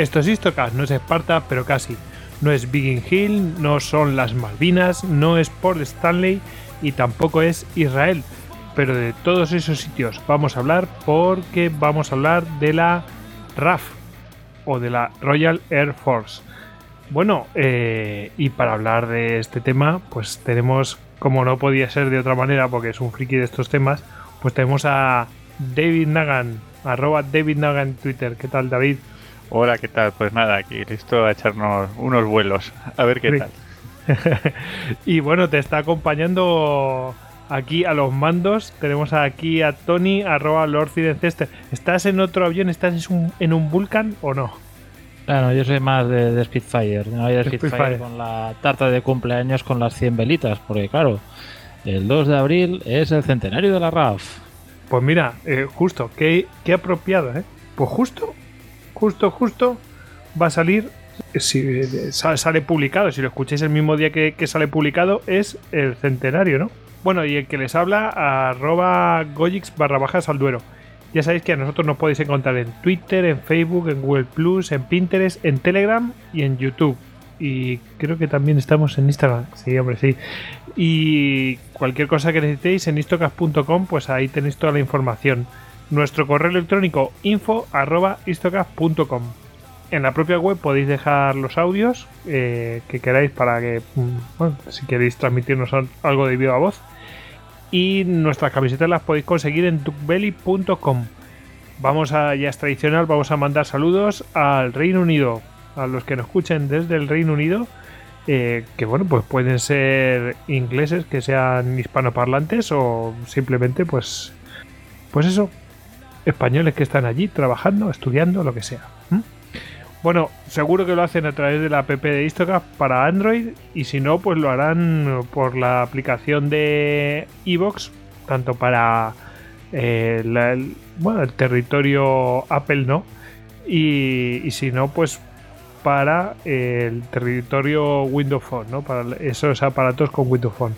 Esto es Istocast, no es Esparta, pero casi. No es Biggin Hill, no son las Malvinas, no es Port Stanley y tampoco es Israel. Pero de todos esos sitios vamos a hablar porque vamos a hablar de la RAF o de la Royal Air Force. Bueno, eh, y para hablar de este tema, pues tenemos, como no podía ser de otra manera, porque es un friki de estos temas, pues tenemos a David Nagan, arroba David Nagan en Twitter. ¿Qué tal, David? Hola, ¿qué tal? Pues nada, aquí listo a echarnos unos vuelos. A ver qué tal. y bueno, te está acompañando aquí a los mandos. Tenemos aquí a Tony, arroba Lord ¿Estás en otro avión? ¿Estás en un Vulcan o no? Claro, yo soy más de, Spitfire. No hay de Spitfire, con la tarta de cumpleaños con las 100 velitas, porque claro, el 2 de abril es el centenario de la RAF. Pues mira, eh, justo, qué, qué apropiado, ¿eh? Pues justo justo, justo va a salir, si sale publicado, si lo escucháis el mismo día que, sale publicado, es el centenario, ¿no? Bueno, y el que les habla, arroba gojix barra bajas al duero. Ya sabéis que a nosotros nos podéis encontrar en Twitter, en Facebook, en Google Plus, en Pinterest, en Telegram y en YouTube. Y creo que también estamos en Instagram. Sí, hombre, sí. Y cualquier cosa que necesitéis en istocas.com, pues ahí tenéis toda la información nuestro correo electrónico info En la propia web podéis dejar los audios eh, que queráis para que, mm, si queréis transmitirnos algo de viva voz. Y nuestras camisetas las podéis conseguir en duckbelly.com. Vamos a, ya es tradicional, vamos a mandar saludos al Reino Unido, a los que nos escuchen desde el Reino Unido. Eh, que bueno, pues pueden ser ingleses, que sean hispanoparlantes o simplemente pues pues eso, españoles que están allí trabajando, estudiando, lo que sea. Bueno, seguro que lo hacen a través de la app de Histocast para Android y si no, pues lo harán por la aplicación de Evox, tanto para eh, el, territorio Apple, ¿no? Y, si no, pues para el territorio Windows Phone, ¿no? Para esos aparatos con Windows Phone.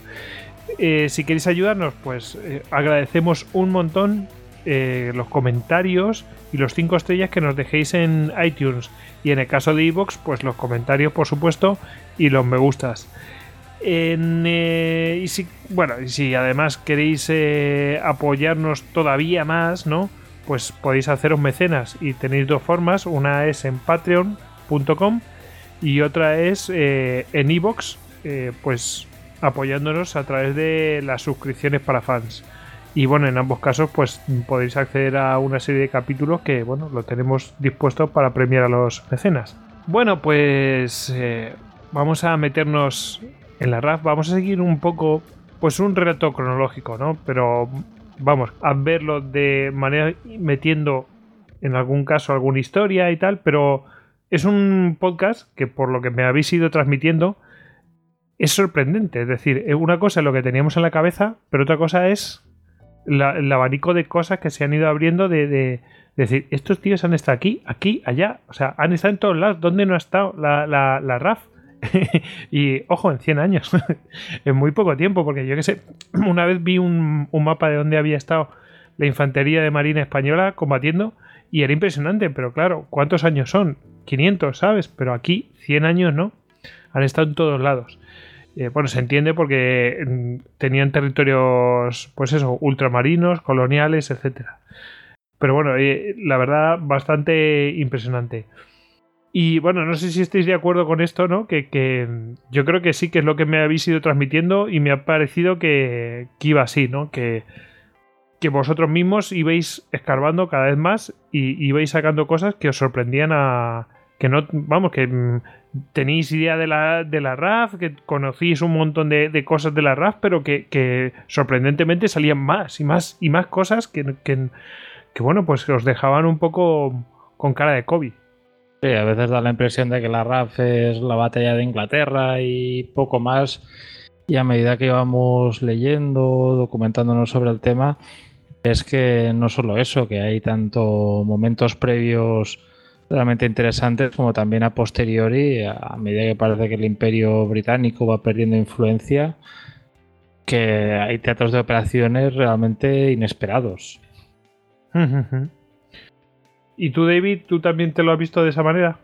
Eh, si queréis ayudarnos, pues eh, agradecemos un montón eh, los comentarios y los 5 estrellas que nos dejéis en iTunes. Y en el caso de Evox, pues los comentarios, por supuesto, y los me gustas. Eh, y si, bueno, y si además queréis eh, apoyarnos todavía más, ¿no? Pues podéis haceros mecenas y tenéis dos formas. Una es en patreon.com y otra es en iVoox, pues apoyándonos a través de las suscripciones para fans. Y bueno, en ambos casos, pues podéis acceder a una serie de capítulos que, bueno, lo tenemos dispuesto para premiar a los mecenas. Bueno, pues eh, vamos a meternos en la RAF, vamos a seguir un poco, pues un relato cronológico, ¿no? Pero vamos a verlo de manera metiendo en algún caso alguna historia y tal, pero es un podcast que por lo que me habéis ido transmitiendo es sorprendente. Es decir, una cosa es lo que teníamos en la cabeza, pero otra cosa es el abanico de cosas que se han ido abriendo de, decir, estos tíos han estado aquí, aquí, allá, o sea, han estado en todos lados, ¿dónde no ha estado la, la, RAF? y ojo, en 100 años, en muy poco tiempo, porque yo que sé, una vez vi un, mapa de dónde había estado la infantería de Marina Española combatiendo y era impresionante, pero claro, ¿cuántos años son? 500, ¿sabes? Pero aquí 100 años no, han estado en todos lados. Eh, bueno, se entiende porque mm, tenían territorios, pues eso, ultramarinos, coloniales, etcétera. Pero bueno, eh, la verdad, bastante impresionante. Y bueno, no sé si estáis de acuerdo con esto, ¿no? Que, yo creo que sí, que es lo que me habéis ido transmitiendo y me ha parecido que, iba así, ¿no? Que, que vosotros mismos ibais escarbando cada vez más y ibais sacando cosas que os sorprendían a... Que no, vamos, que mm, tenéis idea de la, de la RAF, que conocís un montón de, cosas de la RAF, pero que, sorprendentemente salían más y más y más cosas que, que, que, bueno, pues os dejaban un poco con cara de COVID. Sí, a veces da la impresión de que la RAF es la batalla de Inglaterra y poco más. Y a medida que íbamos leyendo, documentándonos sobre el tema, es que no solo eso, que hay tanto momentos previos realmente interesantes como también a posteriori, a medida que parece que el imperio británico va perdiendo influencia, que hay teatros de operaciones realmente inesperados. ¿Y tú, David, tú también te lo has visto de esa manera?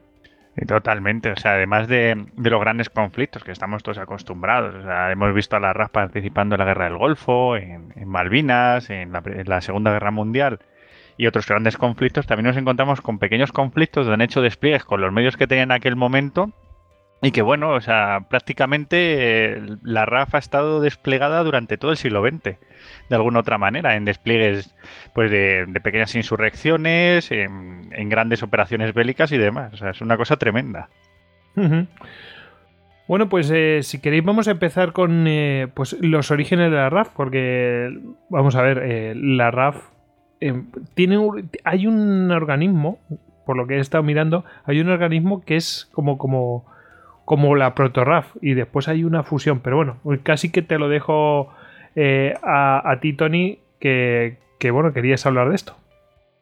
Totalmente, o sea, además de, los grandes conflictos que estamos todos acostumbrados, o sea, hemos visto a la RAF participando en la Guerra del Golfo, en, Malvinas, en la, Segunda Guerra Mundial y otros grandes conflictos, también nos encontramos con pequeños conflictos donde han hecho despliegues con los medios que tenían en aquel momento y que bueno, o sea, prácticamente eh, la RAF ha estado desplegada durante todo el siglo XX de alguna otra manera, en despliegues pues de, pequeñas insurrecciones, en, grandes operaciones bélicas y demás. O sea, es una cosa tremenda. Bueno, pues eh, si queréis vamos a empezar con eh, pues los orígenes de la RAF, porque vamos a ver, la RAF tiene hay un organismo, por lo que he estado mirando, hay un organismo que es como como como la proto-RAF y después hay una fusión, pero bueno, casi que te lo dejo eh, a, ti, Tony, que, bueno, querías hablar de esto.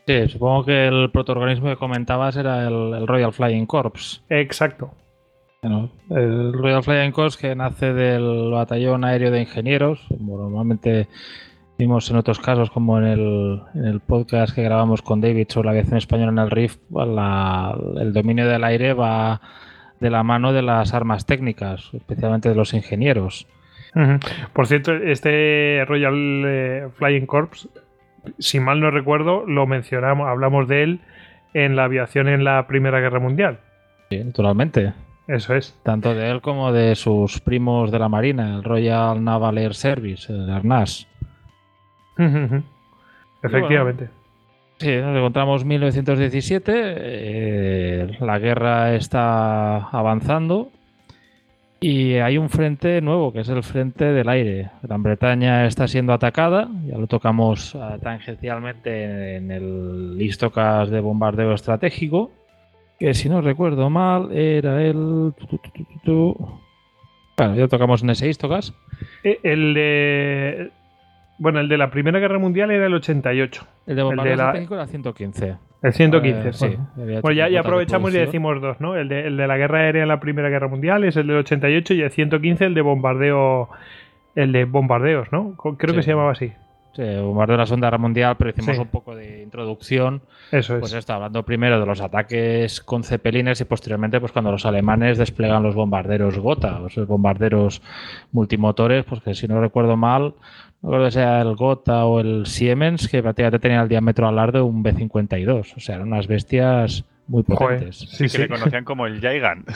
Sí, supongo que el protoorganismo que comentabas era el, Royal Flying Corps. Exacto. el Royal Flying Corps que nace del Batallón Aéreo de Ingenieros. normalmente vimos en otros casos, como en el, podcast que grabamos con David sobre la aviación española en el RIF, el dominio del aire va de la mano de las armas técnicas, especialmente de los ingenieros. Por cierto, este Royal eh, Flying Corps, si mal no recuerdo, lo mencionamos, hablamos de él en la aviación en la Primera Guerra Mundial. Sí, naturalmente. Eso es. Tanto de él como de sus primos de la Marina, el Royal Naval Air Service, el ARNAS. Efectivamente. sí, nos encontramos 1917, eh, la guerra está avanzando y hay un frente nuevo, que es el frente del aire. Gran Bretaña está siendo atacada, ya lo tocamos uh, tangencialmente en el histocas de bombardeo estratégico, que si no recuerdo mal era el... Bueno, ya tocamos en ese histocas. Eh, el de... Bueno, el de la Primera Guerra Mundial era el 88. El de bombardeo estratégico era el 115. El 115, eh, sí. Pues ya, aprovechamos y decimos dos, ¿no? El de, la guerra aérea en la Primera Guerra Mundial es el del 88 y el 115 el de bombardeo, el de bombardeos, ¿no? Creo que se llamaba así. Sí, bombardeo de la Segunda Guerra Mundial, pero hicimos un poco de introducción. Eso es. Pues esto, hablando primero de los ataques con cepelines y posteriormente, pues cuando los alemanes desplegan los bombarderos Gotha, los bombarderos multimotores, pues que si no recuerdo mal, no creo que sea el Gotha o el Siemens, que prácticamente tenía el diámetro alar de un B-52. O sea, eran unas bestias muy potentes. sí, que le conocían como el Gigant.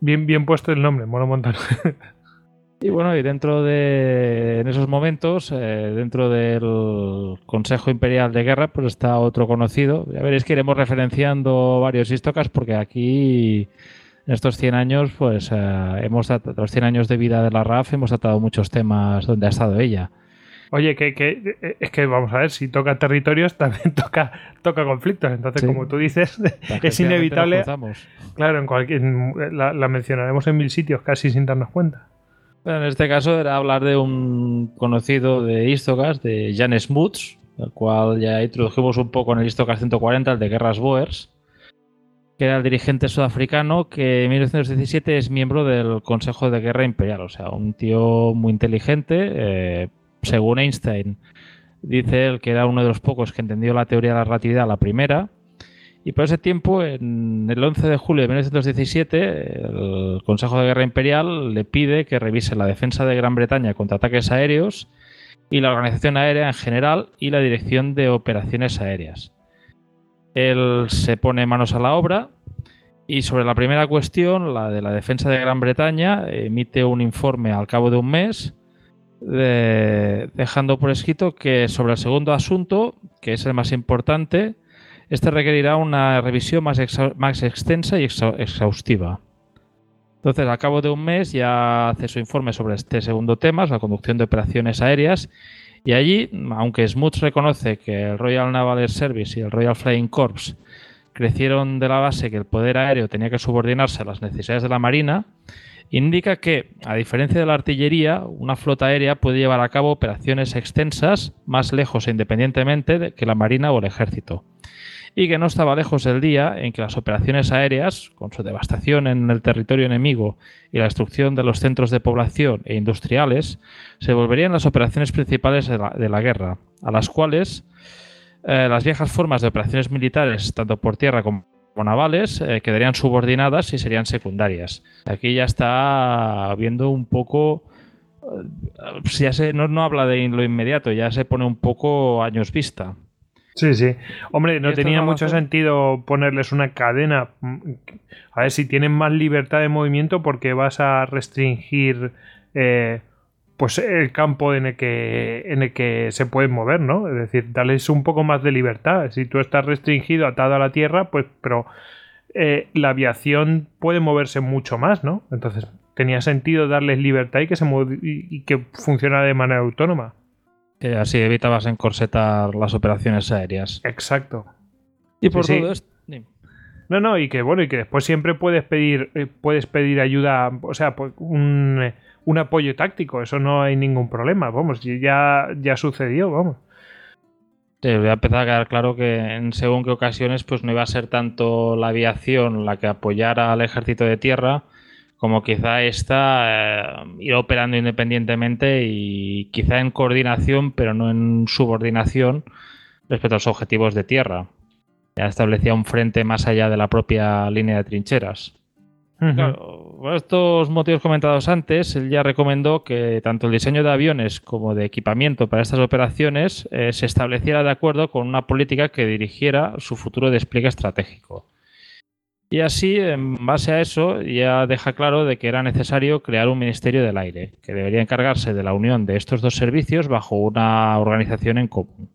bien, bien puesto el nombre, mono montano. y bueno, y dentro de en esos momentos, eh, dentro del Consejo Imperial de Guerra, pues está otro conocido. Ya veréis que iremos referenciando varios histocas porque aquí en estos 100 años, pues eh, hemos los 100 años de vida de la RAF hemos tratado muchos temas donde ha estado ella. Oye, que, es que vamos a ver, si toca territorios también toca, toca conflictos. Entonces, como tú dices, es inevitable. Claro, en cualquier, la, mencionaremos en mil sitios casi sin darnos cuenta. en este caso era hablar de un conocido de Istocas, de Jan Smuts, el cual ya introdujimos un poco en el Istocas 140, el de Guerras Boers que era el dirigente sudafricano que en 1917 es miembro del Consejo de Guerra Imperial, o sea, un tío muy inteligente, eh, según Einstein, dice él que era uno de los pocos que entendió la teoría de la relatividad, la primera, y por ese tiempo, en el 11 de julio de 1917, el Consejo de Guerra Imperial le pide que revise la defensa de Gran Bretaña contra ataques aéreos y la organización aérea en general y la dirección de operaciones aéreas. Él se pone manos a la obra y sobre la primera cuestión, la de la defensa de Gran Bretaña, emite un informe al cabo de un mes, dejando por escrito que sobre el segundo asunto, que es el más importante, este requerirá una revisión más, extensa y exhaustiva. Entonces, al cabo de un mes ya hace su informe sobre este segundo tema, la conducción de operaciones aéreas, y allí, aunque Smuts reconoce que el Royal Naval Air Service y el Royal Flying Corps crecieron de la base que el poder aéreo tenía que subordinarse a las necesidades de la Marina, indica que, a diferencia de la artillería, una flota aérea puede llevar a cabo operaciones extensas más lejos e independientemente que la Marina o el Ejército, y que no estaba lejos del día en que las operaciones aéreas, con su devastación en el territorio enemigo y la destrucción de los centros de población e industriales, se volverían las operaciones principales de la, de la guerra, a las cuales eh, las viejas formas de operaciones militares, tanto por tierra como navales, eh, quedarían subordinadas y serían secundarias. Aquí ya está viendo un poco. Eh, ya se, no, no habla de lo inmediato, ya se pone un poco años vista. Sí, sí. Hombre, no tenía mucho sentido ponerles una cadena. A ver si tienen más libertad de movimiento porque vas a restringir pues el campo en el que en el que se pueden mover, ¿no? Es decir, darles un poco más de libertad. Si tú estás restringido, atado a la tierra, pues, pero eh, la aviación puede moverse mucho más, ¿no? Entonces tenía sentido darles libertad y que se y, que funciona de manera autónoma. Así evitabas encorsetar las operaciones aéreas. Exacto. Y por todo esto. No, no, y que bueno, y que después siempre puedes pedir, eh, puedes pedir ayuda, o sea, pues un un apoyo táctico, eso no hay ningún problema, vamos, ya, ya sucedió, vamos. Sí, voy a empezar a quedar claro que en según qué ocasiones pues no iba a ser tanto la aviación la que apoyara al ejército de tierra, como quizá esta eh, ir operando independientemente y quizá en coordinación, pero no en subordinación respecto a los objetivos de tierra. Ya establecía un frente más allá de la propia línea de trincheras por estos motivos comentados antes, él ya recomendó que tanto el diseño de aviones como de equipamiento para estas operaciones eh, se estableciera de acuerdo con una política que dirigiera su futuro despliegue estratégico. Y así, en base a eso, ya deja claro de que era necesario crear un Ministerio del Aire, que debería encargarse de la unión de estos dos servicios bajo una organización en común.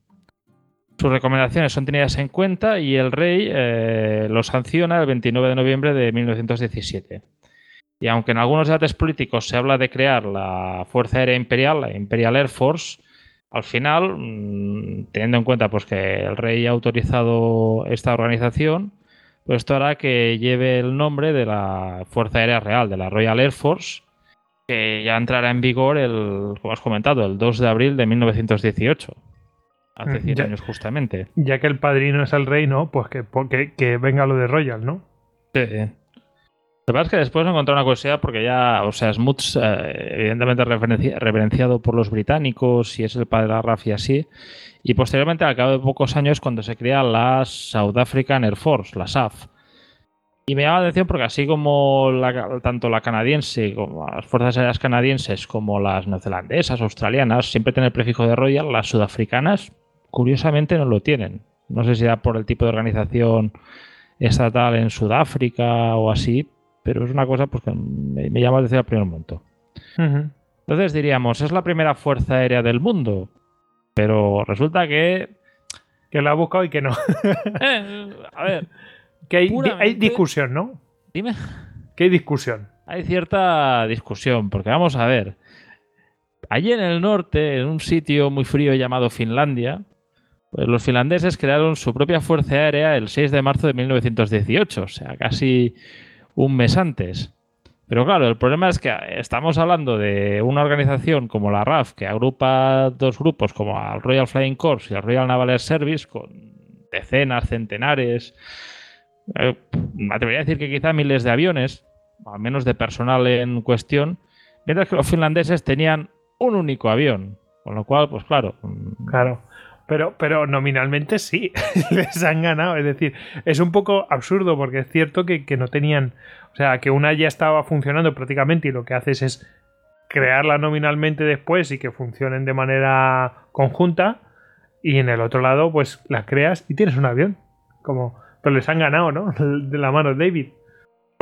Sus recomendaciones son tenidas en cuenta y el rey eh, lo sanciona el 29 de noviembre de 1917. Y aunque en algunos debates políticos se habla de crear la Fuerza Aérea Imperial, la Imperial Air Force, al final, mm, teniendo en cuenta pues, que el rey ha autorizado esta organización, pues esto hará que lleve el nombre de la Fuerza Aérea Real, de la Royal Air Force, que ya entrará en vigor, el, como has comentado, el 2 de abril de 1918 hace 100 mm, años justamente. Ya que el padrino es el rey, ¿no? Pues que, que, venga lo de Royal, ¿no? Sí. Lo que pasa es que después encontré una curiosidad porque ya, o sea, Smuts, eh, evidentemente referenciado por los británicos y es el padre de la RAF y así. Y posteriormente, al cabo de pocos años, cuando se crea la South African Air Force, la SAF. Y me llama la atención porque así como tanto la canadiense como las fuerzas aéreas canadienses como las neozelandesas, australianas, siempre tienen el prefijo de Royal, las sudafricanas curiosamente no lo tienen. No sé si era por el tipo de organización estatal en Sudáfrica o así, pero es una cosa pues, que me, llama la atención al primer momento. Entonces diríamos, es la primera fuerza aérea del mundo, pero resulta que... Que la ha buscado y que no. Eh, a ver. Que hay, discusión, ¿no? Dime. Que hay discusión. Hay cierta discusión, porque vamos a ver. Allí en el norte, en un sitio muy frío llamado Finlandia, pues los finlandeses crearon su propia fuerza aérea el 6 de marzo de 1918, o sea, casi un mes antes. Pero claro, el problema es que estamos hablando de una organización como la RAF, que agrupa dos grupos como el Royal Flying Corps y el Royal Naval Air Service, con decenas, centenares, eh, me atrevería a decir que quizá miles de aviones, al menos de personal en cuestión, mientras que los finlandeses tenían un único avión. Con lo cual, pues claro. Mm, claro. Pero, pero nominalmente sí, les han ganado. Es decir, es un poco absurdo porque es cierto que, no tenían. O sea, que una ya estaba funcionando prácticamente y lo que haces es crearla nominalmente después y que funcionen de manera conjunta. Y en el otro lado, pues la creas y tienes un avión. Como, pero les han ganado, ¿no? De la mano de David.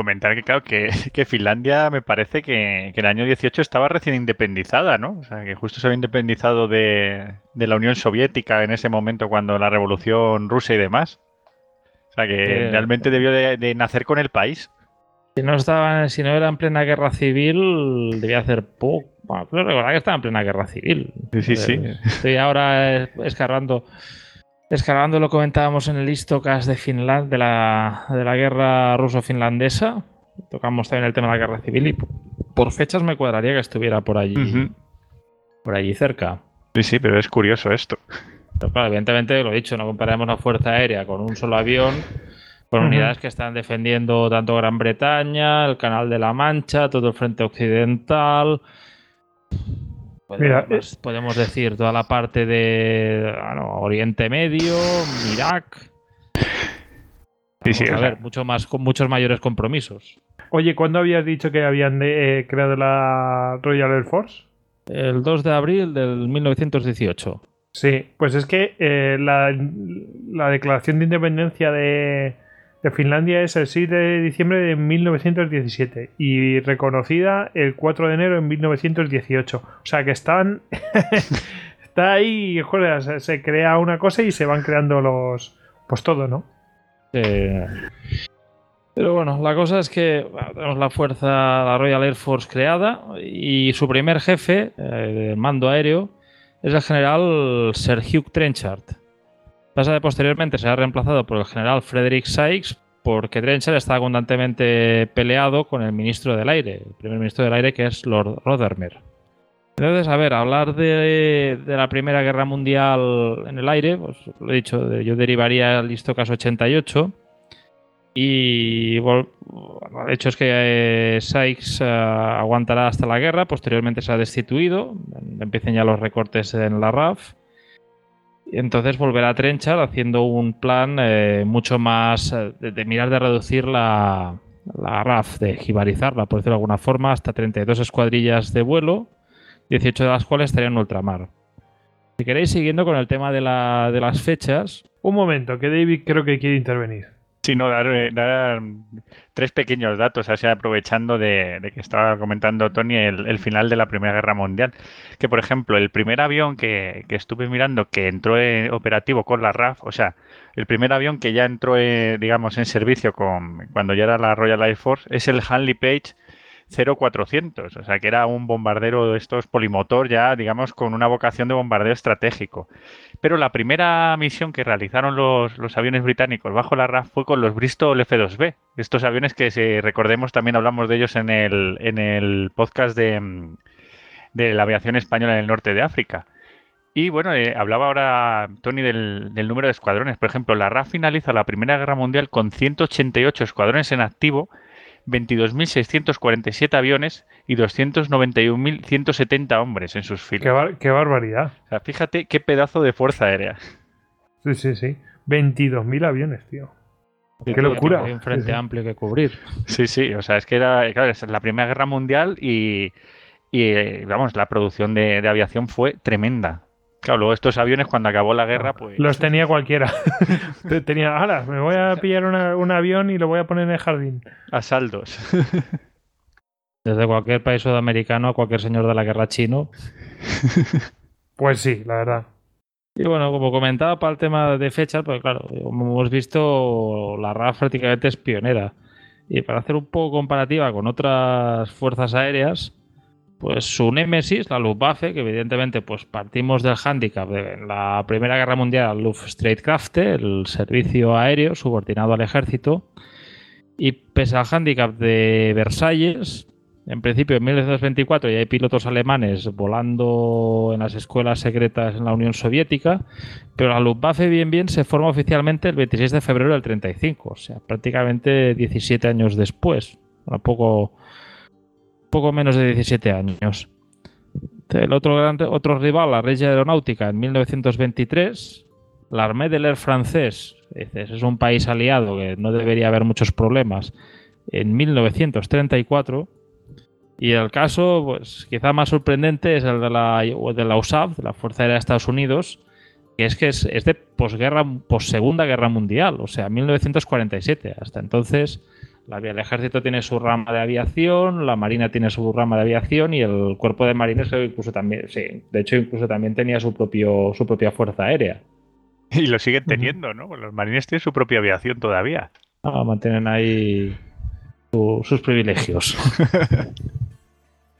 Comentar que, claro, que, que Finlandia me parece que, que, el año 18 estaba recién independizada, ¿no? O sea, que justo se había independizado de, de la Unión Soviética en ese momento cuando la revolución rusa y demás. O sea, que Eh, realmente debió de, de nacer con el país. Si no, estaba, si no era en plena guerra civil, debía hacer poco. Bueno, pero recordad que estaba en plena guerra civil. Sí, sí, sí. Eh, Estoy ahora eh, Escarbando lo comentábamos en el Histocast de Finlandia, de la, de la guerra ruso-finlandesa. Tocamos también el tema de la guerra civil y por fechas me cuadraría que estuviera por allí, por allí cerca. Sí, sí, pero es curioso esto. Pero claro, evidentemente, lo he dicho, no comparamos la Fuerza Aérea con un solo avión, con unidades que están defendiendo tanto Gran Bretaña, el Canal de la Mancha, todo el frente occidental. Mira, Podemos, podemos decir toda la parte de bueno, Oriente Medio, Irak. Sí, sí, a sea, ver, mucho más, con muchos mayores compromisos. Oye, ¿cuándo habías dicho que habían eh, creado la Royal Air Force? El 2 de abril del 1918. Sí, pues es que eh, la, la declaración de independencia de, de Finlandia es el 6 de diciembre de 1917 y reconocida el 4 de enero de 1918. O sea que están. está ahí, joder, se, crea una cosa y se van creando los. Pues todo, ¿no? Pero bueno, la cosa es que tenemos la fuerza, la Royal Air Force creada y su primer jefe eh, mando aéreo es el general Sir Hugh Trenchard. Pasa de posteriormente será reemplazado por el general Frederick Sykes porque Trenchard estaba constantemente peleado con el ministro del aire, el primer ministro del aire que es Lord Rothermere. Entonces, a ver, hablar de, de la Primera Guerra Mundial en el aire, pues lo he dicho, yo derivaría al Istocas 88. Y bueno, el hecho es que eh, Sykes eh, aguantará hasta la guerra, posteriormente será destituido, empiecen ya los recortes en la RAF. Entonces volverá a Trenchard haciendo un plan eh, mucho más eh, de, de mirar de reducir la, la RAF, de jibarizarla, por decirlo de alguna forma, hasta 32 escuadrillas de vuelo, 18 de las cuales estarían en ultramar. Si queréis, siguiendo con el tema de, la- de las fechas, Un momento, que David creo que quiere intervenir. Sí, no, dar, eh, dar tres pequeños datos, así aprovechando de, de que estaba comentando Tony el, el final de la Primera Guerra Mundial. Que, por ejemplo, el primer avión que, que estuve mirando que entró en operativo con la RAF, o sea, el primer avión que ya entró, eh, digamos, en servicio con cuando ya era la Royal Air Force, es el Hanley Page 0400, o sea, que era un bombardero de estos polimotor ya, digamos, con una vocación de bombardeo estratégico. Pero la primera misión que realizaron los, los aviones británicos bajo la RAF fue con los Bristol F-2B. Estos aviones que, si recordemos, también hablamos de ellos en el, en el podcast de, de la aviación española en el norte de África. Y bueno, eh, hablaba ahora Tony del número de escuadrones. Por ejemplo, la RAF finaliza la Primera Guerra Mundial con 188 escuadrones en activo, 22.647 aviones y 291.170 hombres en sus Qué, filas. bar- qué barbaridad. O sea, fíjate qué pedazo de fuerza aérea. Sí, sí, sí. 22.000 aviones, tío. Qué locura. Hay un frente Sí, sí. amplio que cubrir. Sí, sí, o sea, es que era, claro, es la Primera Guerra Mundial y, y, vamos, la producción de, de aviación fue tremenda. Claro, luego estos aviones cuando acabó la guerra, pues... Los tenía cualquiera. Te- tenía, ahora, me voy a pillar una- un avión y lo voy a poner en el jardín. a saldos. Desde cualquier país sudamericano a cualquier señor de la guerra chino. Pues sí, la verdad. Y bueno, como comentaba para el tema de fechas, pues claro, como hemos visto, la RAF prácticamente es pionera. Y para hacer un poco comparativa con otras fuerzas aéreas, pues su némesis, la Luftwaffe, que evidentemente pues partimos del hándicap de la Primera Guerra Mundial, Luftstreitkräfte, el servicio aéreo subordinado al ejército, y pese al hándicap de Versalles, en principio en 1924 ya hay pilotos alemanes volando en las escuelas secretas en la Unión Soviética, pero la Luftwaffe bien bien se forma oficialmente el 26 de febrero del 35, o sea, prácticamente 17 años después, un poco, poco menos de 17 años. El otro, gran, otro rival, la Regia Aeronáutica, en 1923, la Armée de l'Air francés, es un país aliado que no debería haber muchos problemas, en 1934. Y el caso, pues quizá más sorprendente es el de la, de la USAF, de la Fuerza Aérea de Estados Unidos, que es que es, es de posguerra, possegunda guerra mundial, o sea, 1947. Hasta entonces, la- el ejército tiene su rama de aviación, la marina tiene su rama de aviación y el cuerpo de marines incluso también, sí, de hecho incluso también tenía su propio su propia fuerza aérea. Y lo siguen teniendo, ¿no? Los marines tienen su propia aviación todavía. Ah, mantienen ahí su- sus privilegios.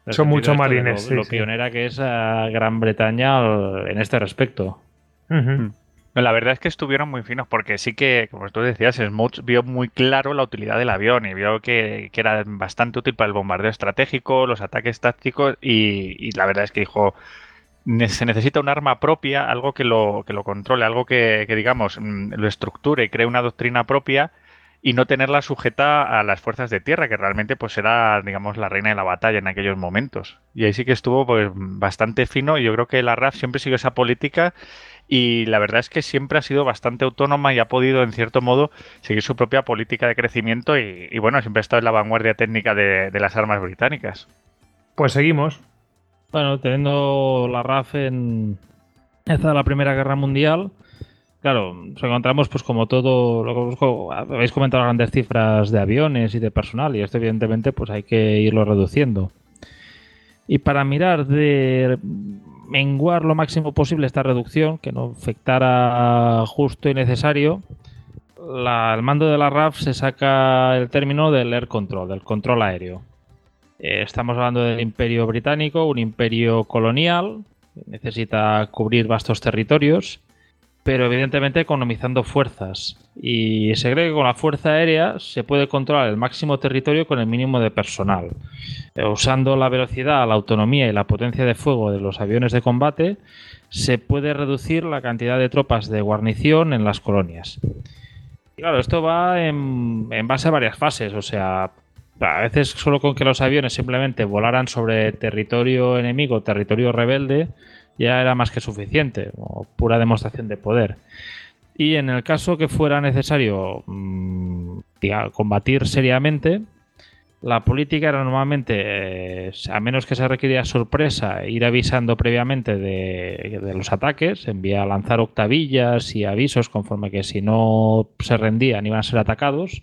Son muchos marines, Lo, sí, lo sí. pionera que es a Gran Bretaña en este respecto. Ujú. No, La verdad es que estuvieron muy finos porque sí que, como tú decías, Smuts vio muy claro la utilidad del avión y vio que, que era bastante útil para el bombardeo estratégico, los ataques tácticos y, la verdad es que dijo, "Ne- se necesita un arma propia, algo que lo, que lo controle, algo que, que, digamos, mm, lo estructure cree una doctrina propia y no tenerla sujeta a las fuerzas de tierra, que realmente pues era, digamos, la reina de la batalla en aquellos momentos. Y ahí sí que estuvo pues bastante fino y yo creo que la RAF siempre siguió esa política y la verdad es que siempre ha sido bastante autónoma y ha podido, en cierto modo, seguir su propia política de crecimiento y, y, bueno, siempre ha estado en la vanguardia técnica de, de las armas británicas. Pues seguimos. Bueno, teniendo la RAF en esta la Primera Guerra Mundial, claro, nos encontramos pues como todo, lo que habéis comentado las grandes cifras de aviones y de personal y esto evidentemente pues hay que irlo reduciendo. Y para mirar de menguar lo máximo posible esta reducción, que no afectara justo y necesario, la- el mando de la RAF se saca el término del air control, del control aéreo. Eh, estamos hablando del imperio británico, un imperio colonial, necesita cubrir vastos territorios, pero evidentemente economizando fuerzas. Y se cree que con la fuerza aérea se puede controlar el máximo territorio con el mínimo de personal. Eh, usando la velocidad, la autonomía y la potencia de fuego de los aviones de combate, se puede reducir la cantidad de tropas de guarnición en las colonias. Y claro, esto va en, en base a varias fases, o sea, a veces solo con que los aviones simplemente volaran sobre territorio enemigo, territorio rebelde, ya era más que suficiente, o pura demostración de poder. Y en el caso que fuera necesario mm, combatir seriamente, la política era normalmente, eh, a menos que se requiriera sorpresa, ir avisando previamente de, de los ataques, enviar a lanzar octavillas y avisos conforme que si no se rendían iban a ser atacados.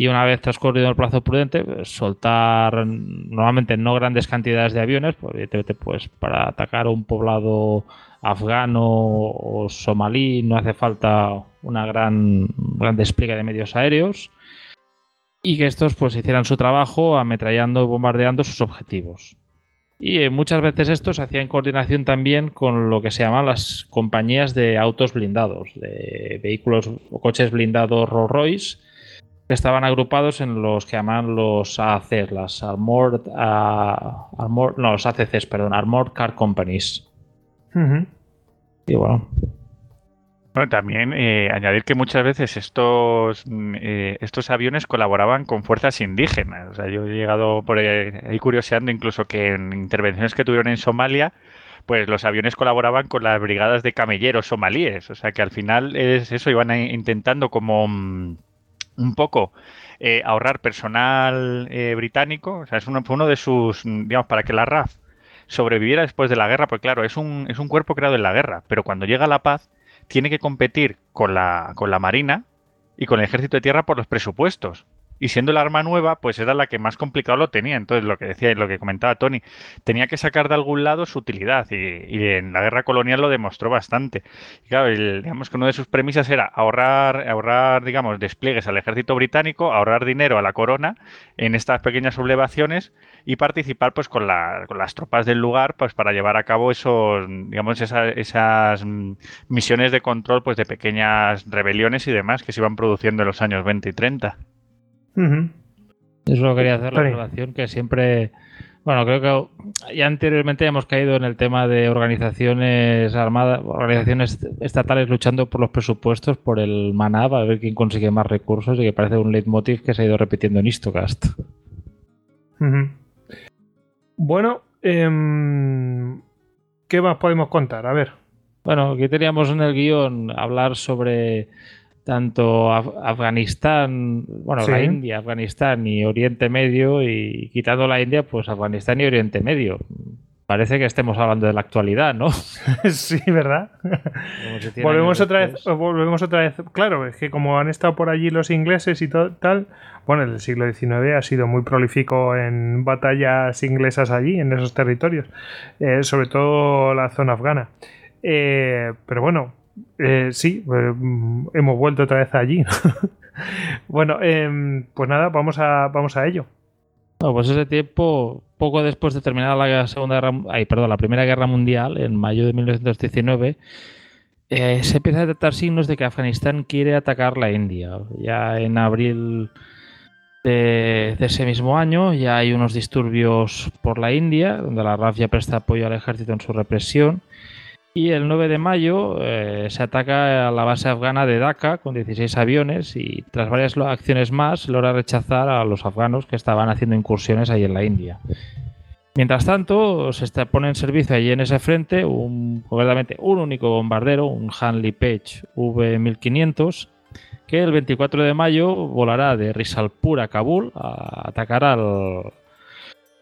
Y una vez transcurrido el plazo prudente, pues, soltar normalmente no grandes cantidades de aviones, pues, pues para atacar un poblado afgano o somalí no hace falta una gran, gran despliegue de medios aéreos y que estos pues hicieran su trabajo ametrallando y bombardeando sus objetivos. Y eh, muchas veces esto se hacía en coordinación también con lo que se llaman las compañías de autos blindados, de vehículos o coches blindados Rolls Royce, que estaban agrupados en los que llaman los AACs, las Armored, uh, Armored no, los ACCs, perdón, Armored Car Companies. Y bueno, Bueno, también eh, añadir que muchas veces estos, eh, estos aviones colaboraban con fuerzas indígenas. O sea, yo he llegado por ahí, ahí curioseando incluso que en intervenciones que tuvieron en Somalia, pues los aviones colaboraban con las brigadas de camelleros somalíes. O sea, que al final es eso, iban intentando como mm, un poco eh, ahorrar personal eh, británico. O sea, es uno, de sus, mm, digamos, para que la RAF sobreviviera después de la guerra, porque claro, es un, es un cuerpo creado en la guerra, pero cuando llega la paz tiene que competir con la, con la Marina y con el Ejército de Tierra por los presupuestos. Y siendo el arma nueva, pues era la que más complicado lo tenía. Entonces, lo que decía y lo que comentaba Tony, tenía que sacar de algún lado su utilidad. Y, en la guerra colonial lo demostró bastante. Y claro, digamos que una de sus premisas era ahorrar, ahorrar, digamos, despliegues al ejército británico, ahorrar dinero a la corona en estas pequeñas sublevaciones y participar pues con, la- con las tropas del lugar pues para llevar a cabo esos digamos esa- esas mm, misiones de control pues de pequeñas rebeliones y demás que se iban produciendo en los años 20 y 30. Eso lo quería hacer la observación que siempre. Bueno, creo que ya anteriormente hemos caído en el tema de organizaciones armadas, organizaciones estatales luchando por los presupuestos, por el MANAB, a ver quién consigue más recursos y que parece un leitmotiv que se ha ido repitiendo en Istocast. Bueno, em, ¿qué más podemos contar? A ver. Bueno, aquí teníamos en el guion hablar sobre tanto Af- Afganistán, bueno, Sí. la India, Afganistán y Oriente Medio, y quitando la India, pues Afganistán y Oriente Medio. parece que estemos hablando de la actualidad, ¿no? sí, ¿verdad? volvemos otra vez, volvemos otra vez. Claro, es que como han estado por allí los ingleses y tal, bueno, el siglo XIX ha sido muy prolífico en batallas inglesas allí, en esos territorios, eh, sobre todo la zona afgana. Eh, pero bueno, eh, sí, hemos vuelto otra vez allí. bueno, em, pues nada, vamos a, vamos a ello. No, pues ese tiempo, poco después de terminar la segunda guerra, ay, perdón, la primera guerra mundial, en mayo de 1919, eh, se empieza a detectar signos de que Afganistán quiere atacar la India. Ya en abril de, ese mismo año ya hay unos disturbios por la India, donde la RAF ya presta apoyo al ejército en su represión. Y el 9 de mayo eh, se ataca a la base afgana de Dhaka con 16 aviones y tras varias acciones más logra rechazar a los afganos que estaban haciendo incursiones ahí en la India. Mientras tanto, se pone en servicio allí en ese frente un, concretamente un único bombardero, un Hanley Page V1500, que el 24 de mayo volará de Risalpur a Kabul a atacar al,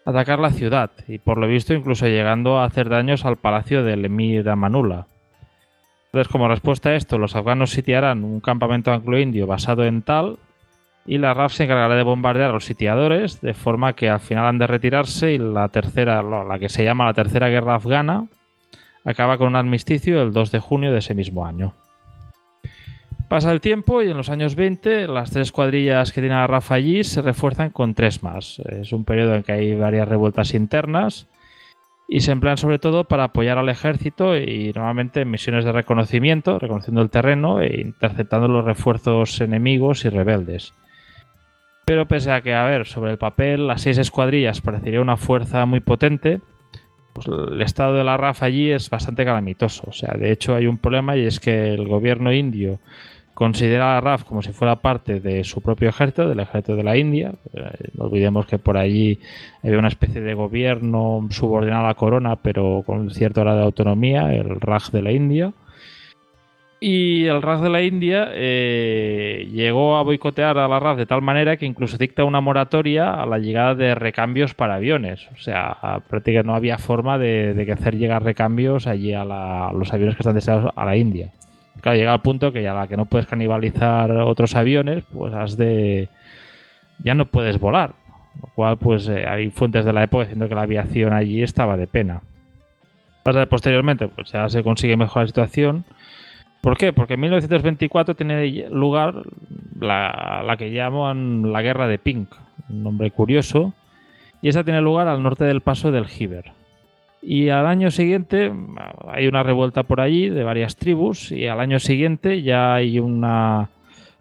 atacar la ciudad y por lo visto incluso llegando a hacer daños al palacio del emir Amanullah. Entonces, como respuesta a esto, los afganos sitiarán un campamento anglo-indio basado en Tal y la RAF se encargará de bombardear a los sitiadores de forma que al final han de retirarse y la tercera, la que se llama la Tercera Guerra Afgana, acaba con un armisticio el 2 de junio de ese mismo año. Pasa el tiempo y en los años 20 las tres cuadrillas que tiene la RAF allí se refuerzan con tres más. Es un periodo en que hay varias revueltas internas y se emplean sobre todo para apoyar al ejército y normalmente en misiones de reconocimiento, reconociendo el terreno e interceptando los refuerzos enemigos y rebeldes. Pero pese a que, a ver, sobre el papel las seis escuadrillas parecería una fuerza muy potente, pues el estado de la RAF allí es bastante calamitoso. O sea, de hecho hay un problema y es que el gobierno indio considera a RAF como si fuera parte de su propio ejército, del ejército de la India. Eh, no olvidemos que por allí había una especie de gobierno subordinado a la corona, pero con cierto grado de autonomía, el Raj de la India. Y el RAF de la India eh, llegó a boicotear a la RAF de tal manera que incluso dicta una moratoria a la llegada de recambios para aviones. O sea, prácticamente no había forma de, hacer llegar recambios allí a, a los aviones que están destinados a la India. Claro, llega al punto que ya la que no puedes canibalizar otros aviones, pues has de. ya no puedes volar. Lo cual, pues eh, hay fuentes de la época diciendo que la aviación allí estaba de pena. Pasa posteriormente, pues ya se consigue mejorar la situación. ¿Por qué? Porque en 1924 tiene lugar la, que llaman la Guerra de Pink, un nombre curioso, y esa tiene lugar al norte del paso del Giver. Y al año siguiente hay una revuelta por allí de varias tribus y al año siguiente ya hay una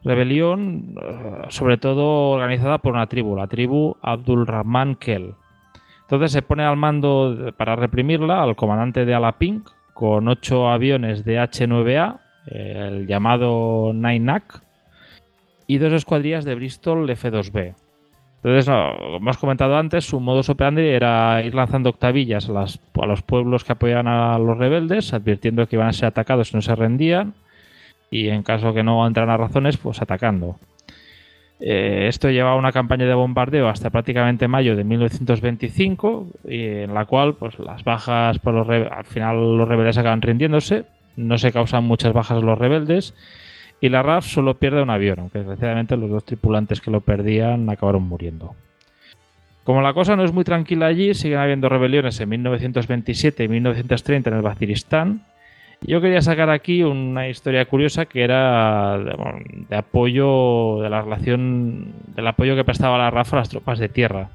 rebelión, eh, sobre todo organizada por una tribu, la tribu Abdul Rahman Kel. Entonces se pone al mando para reprimirla al comandante de Alapink con ocho aviones de H-9A, el llamado Nainak, y dos escuadrillas de Bristol F-2B. Entonces, como hemos comentado antes, su modus operandi era ir lanzando octavillas a, los pueblos que apoyaban a los rebeldes, advirtiendo que iban a ser atacados si no se rendían, y en caso que no entraran a razones, pues atacando. Eh, esto llevaba una campaña de bombardeo hasta prácticamente mayo de 1925, en la cual pues, las bajas por los al final los rebeldes acaban rindiéndose, no se causan muchas bajas a los rebeldes y la RAF solo pierde un avión, aunque desgraciadamente los dos tripulantes que lo perdían acabaron muriendo. Como la cosa no es muy tranquila allí, siguen habiendo rebeliones en 1927 y 1930 en el Baziristán. Yo quería sacar aquí una historia curiosa que era de, apoyo de la relación del apoyo que prestaba la RAF a las tropas de tierra.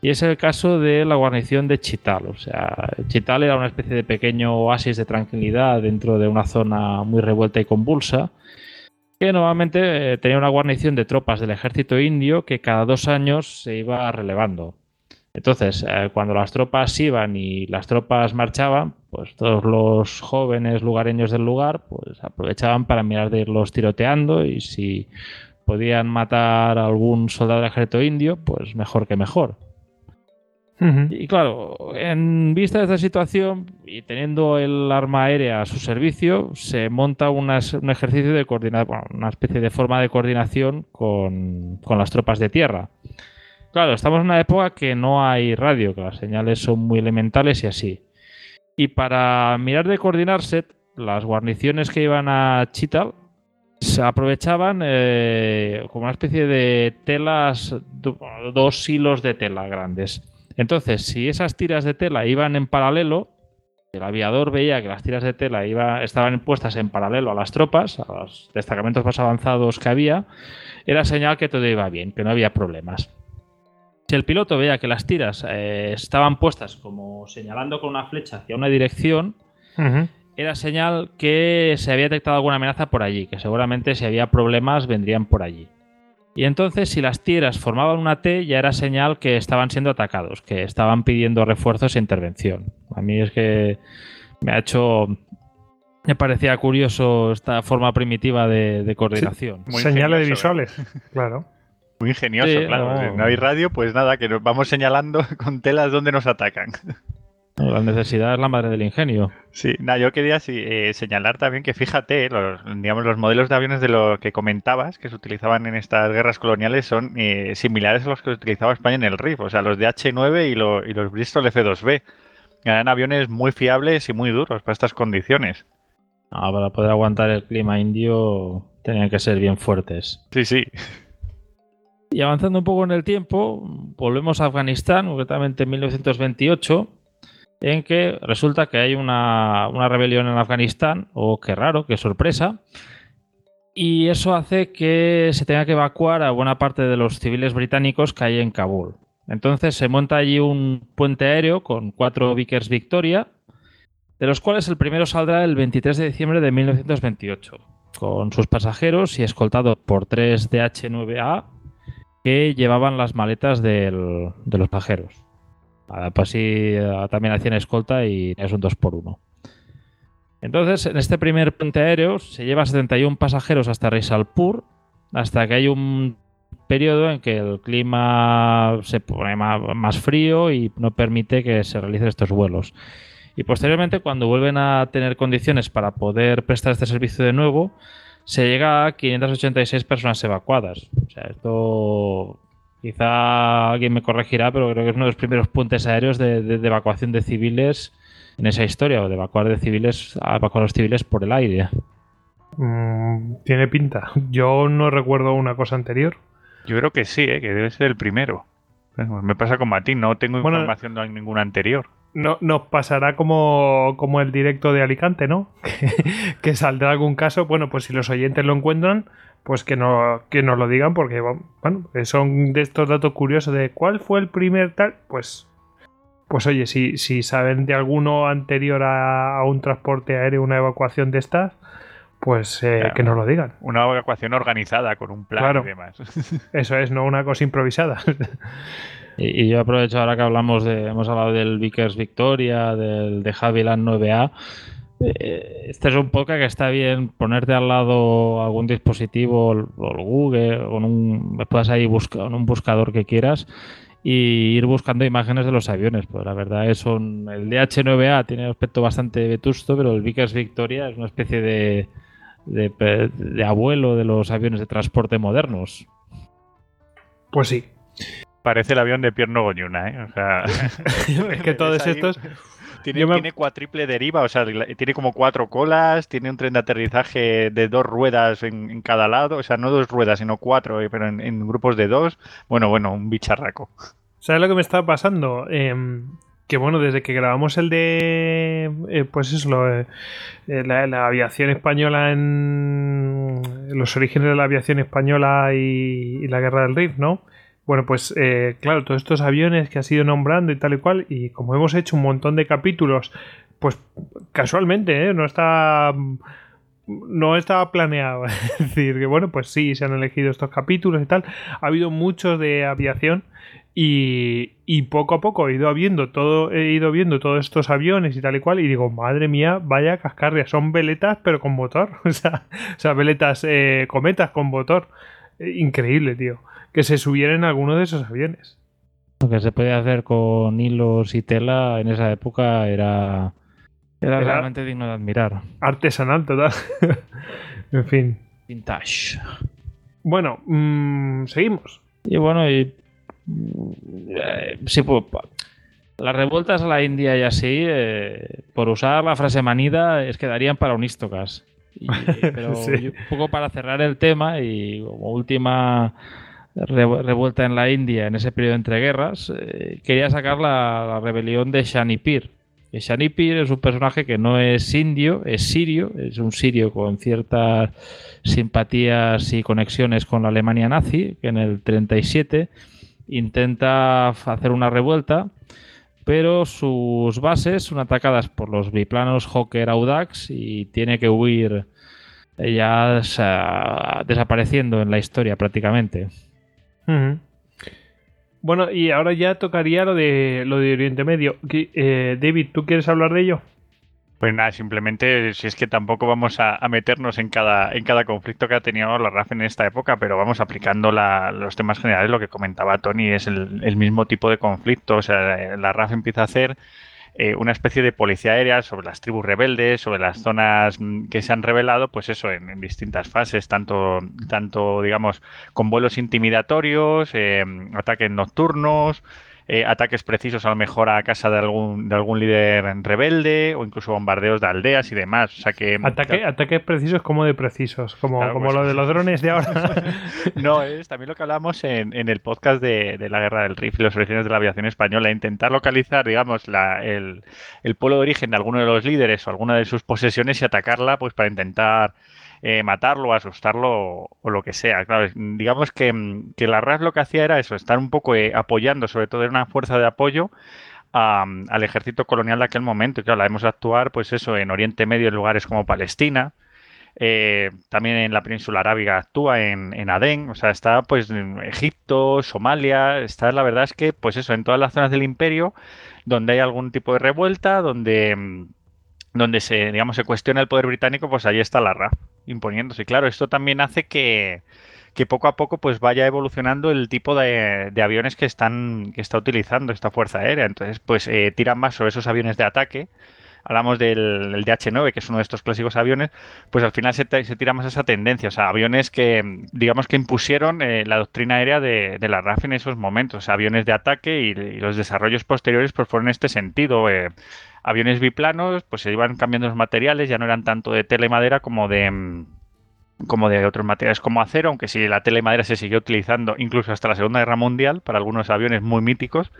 Y es el caso de la guarnición de Chital. O sea, Chital era una especie de pequeño oasis de tranquilidad dentro de una zona muy revuelta y convulsa que normalmente eh, tenía una guarnición de tropas del ejército indio que cada dos años se iba relevando. Entonces, eh, cuando las tropas iban y las tropas marchaban, pues todos los jóvenes lugareños del lugar pues aprovechaban para mirar de irlos tiroteando y si podían matar a algún soldado del ejército indio, pues mejor que mejor. Y claro, en vista de esta situación y teniendo el arma aérea a su servicio, se monta un ejercicio de coordinación, una especie de forma de coordinación con, las tropas de tierra. Claro, estamos en una época que no hay radio, que las señales son muy elementales y así. Y para mirar de coordinarse, las guarniciones que iban a Chital se aprovechaban eh, como una especie de telas, do- dos hilos de tela grandes. Entonces, si esas tiras de tela iban en paralelo, el aviador veía que las tiras de tela iba- estaban puestas en paralelo a las tropas, a los destacamentos más avanzados que había, era señal que todo iba bien, que no había problemas. Si el piloto veía que las tiras eh, estaban puestas como señalando con una flecha hacia una dirección, era señal que se había detectado alguna amenaza por allí, que seguramente si había problemas vendrían por allí. Y entonces, si las tiras formaban una T, ya era señal que estaban siendo atacados, que estaban pidiendo refuerzos e intervención. A mí es que me ha hecho. Me parecía curioso esta forma primitiva de, de coordinación. Muy Señales visuales, claro. Muy ingenioso, Sí, claro. no. Si no hay radio, pues nada, que nos vamos señalando con telas donde nos atacan. La necesidad es la madre del ingenio. Sí, nada, yo quería sí, eh, señalar también que fíjate, los, digamos, los modelos de aviones de lo que comentabas, que se utilizaban en estas guerras coloniales, son eh, similares a los que utilizaba España en el RIF, o sea, los de H9 y, lo- y los Bristol F2B. Eran aviones muy fiables y muy duros para estas condiciones. Ah, para poder aguantar el clima indio tenían que ser bien fuertes. Sí, sí. Y avanzando un poco en el tiempo, volvemos a Afganistán, concretamente en 1928, en que resulta que hay una, rebelión en Afganistán, o qué raro, qué sorpresa, y eso hace que se tenga que evacuar a buena parte de los civiles británicos que hay en Kabul. Entonces se monta allí un puente aéreo con cuatro Vickers Victoria, de los cuales el primero saldrá el 23 de diciembre de 1928, con sus pasajeros y escoltado por tres DH-9A que llevaban las maletas de los pasajeros. Ah, Pues así eh, también hacían escolta y es un 2 por 1 Entonces, en este primer puente aéreo se lleva 71 pasajeros hasta Risalpur, hasta que hay un periodo en que el clima se pone más frío y no permite que se realicen estos vuelos. Y posteriormente, cuando vuelven a tener condiciones para poder prestar este servicio de nuevo, se llega a 586 personas evacuadas. O sea, esto quizá alguien me corregirá, pero creo que es uno de los primeros puentes aéreos de, de- de evacuación de civiles en esa historia, o de evacuar de civiles a evacuar a los civiles por el aire. Mm, tiene pinta. Yo no recuerdo una cosa anterior. Yo creo que sí, ¿eh? que debe ser el primero. Me pasa con Matín, no tengo Bueno, información de ninguna anterior. No, nos pasará como, como el directo de Alicante, ¿no? Que, que saldrá algún caso. Bueno, pues si los oyentes lo encuentran, pues que, no, que nos lo digan, porque bueno, son de estos datos curiosos de cuál fue el primer tal. Pues, pues oye, si, si saben de alguno anterior a, a un transporte aéreo, una evacuación de estas, pues eh, Claro. que nos lo digan. Una evacuación organizada con un plan Claro. y demás. Eso es, no una cosa improvisada. Y, y yo aprovecho ahora que hablamos de, hemos hablado del Vickers Victoria, del de Havilland 9A. Eh, Este es un podcast que está bien ponerte al lado algún dispositivo, o el Google, con un, puedas ahí buscar un buscador que quieras y ir buscando imágenes de los aviones. Pues la verdad es un, el DH9A tiene un aspecto bastante vetusto, pero el Vickers Victoria es una especie de, de, abuelo de los aviones de transporte modernos. Pues sí. Parece el avión de Pierno Goñuna, ¿eh? O sea, es que todos estos. Tiene, me- tiene cuatriple deriva, o sea, tiene como cuatro colas, tiene un tren de aterrizaje de dos ruedas en, en cada lado, o sea, no dos ruedas, sino cuatro, eh, pero en, en grupos de dos. Bueno, bueno, un bicharraco. ¿Sabes lo que me está pasando? Em, que bueno, desde que grabamos el de. eh, pues eso, lo, eh, eh, la, la aviación española en. Los orígenes de la aviación española y, y la guerra del Rif, ¿no? Bueno, pues eh, claro, todos estos aviones que has ido nombrando y tal y cual, y como hemos hecho un montón de capítulos, pues casualmente, ¿eh? No está. No estaba planeado. Es decir, que bueno, pues sí, se han elegido estos capítulos y tal. Ha habido muchos de aviación. Y, y poco a poco he ido viendo todo, he ido viendo todos estos aviones y tal y cual, y digo, madre mía, vaya cascarria, son veletas pero con motor. O sea, o sea veletas, eh, cometas con motor. Eh, increíble, tío. Que se subieran en alguno de esos aviones. Lo que se podía hacer con hilos y tela en esa época era, era, Era- realmente digno de admirar. Artesanal total. en fin. Vintage. Bueno, mm, seguimos. Y bueno, y eh, sí, pues, las revueltas a la India y así, eh, por usar la frase manida, es que darían para un Istocas. pero un poco para cerrar el tema y como última revuelta en la India en ese periodo entre guerras, eh, quería sacar la, rebelión de Shanipir. Shanipir es un personaje que no es indio, es sirio, es un sirio con ciertas simpatías y conexiones con la Alemania nazi, que en el 37 intenta hacer una revuelta, pero sus bases son atacadas por los biplanos Hawker Audax y tiene que huir ya desapareciendo en la historia prácticamente. Bueno, y ahora ya tocaría lo de lo de Oriente Medio. Eh, David, ¿tú quieres hablar de ello? Pues nada, simplemente si es que tampoco vamos a, meternos en cada, en cada conflicto que ha tenido la RAF en esta época, pero vamos aplicando los temas generales, lo que comentaba Tony, es el, el, mismo tipo de conflicto. O sea, la RAF empieza a hacer eh, una especie de policía aérea sobre las tribus rebeldes, sobre las zonas mm, que se han revelado, pues eso, en, distintas fases, tanto, tanto, digamos, con vuelos intimidatorios, eh, ataques nocturnos, eh, ataques precisos a lo mejor a casa de algún, de algún líder rebelde o incluso bombardeos de aldeas y demás. O sea que, Ataque, Ataques precisos como de precisos, como, como pues lo de los drones de ahora. no, es también lo que hablamos en, en el podcast de, de, la guerra del Rif y los orígenes de la aviación española, intentar localizar, digamos, la, el, el pueblo de origen de alguno de los líderes o alguna de sus posesiones y atacarla pues para intentar eh, matarlo, asustarlo o, lo que sea. Claro, digamos que, la RAF lo que hacía era eso, estar un poco eh, apoyando, sobre todo en una fuerza de apoyo al ejército colonial de aquel momento. Y claro, la vemos actuar, pues eso, en Oriente Medio, en lugares como Palestina. Eh, también en la península arábiga actúa en, en, Adén, o sea, está pues en Egipto, Somalia, está la verdad es que pues eso, en todas las zonas del imperio donde hay algún tipo de revuelta, donde donde se, digamos, se cuestiona el poder británico, pues ahí está la RAF imponiéndose. Claro, esto también hace que, poco a poco pues vaya evolucionando el tipo de, aviones que están que está utilizando esta fuerza aérea. Entonces, pues eh, tiran más sobre esos aviones de ataque. Hablamos del, DH-9, que es uno de estos clásicos aviones, pues al final se, tira más esa tendencia. O sea, aviones que, digamos que impusieron eh, la doctrina aérea de, la RAF en esos momentos. O sea, aviones de ataque y, los desarrollos posteriores pues fueron en este sentido. Eh, aviones biplanos, pues se iban cambiando los materiales, ya no eran tanto de tele madera como de mm, como de otros materiales como acero, aunque sí la tele madera se siguió utilizando incluso hasta la Segunda Guerra Mundial para algunos aviones muy míticos.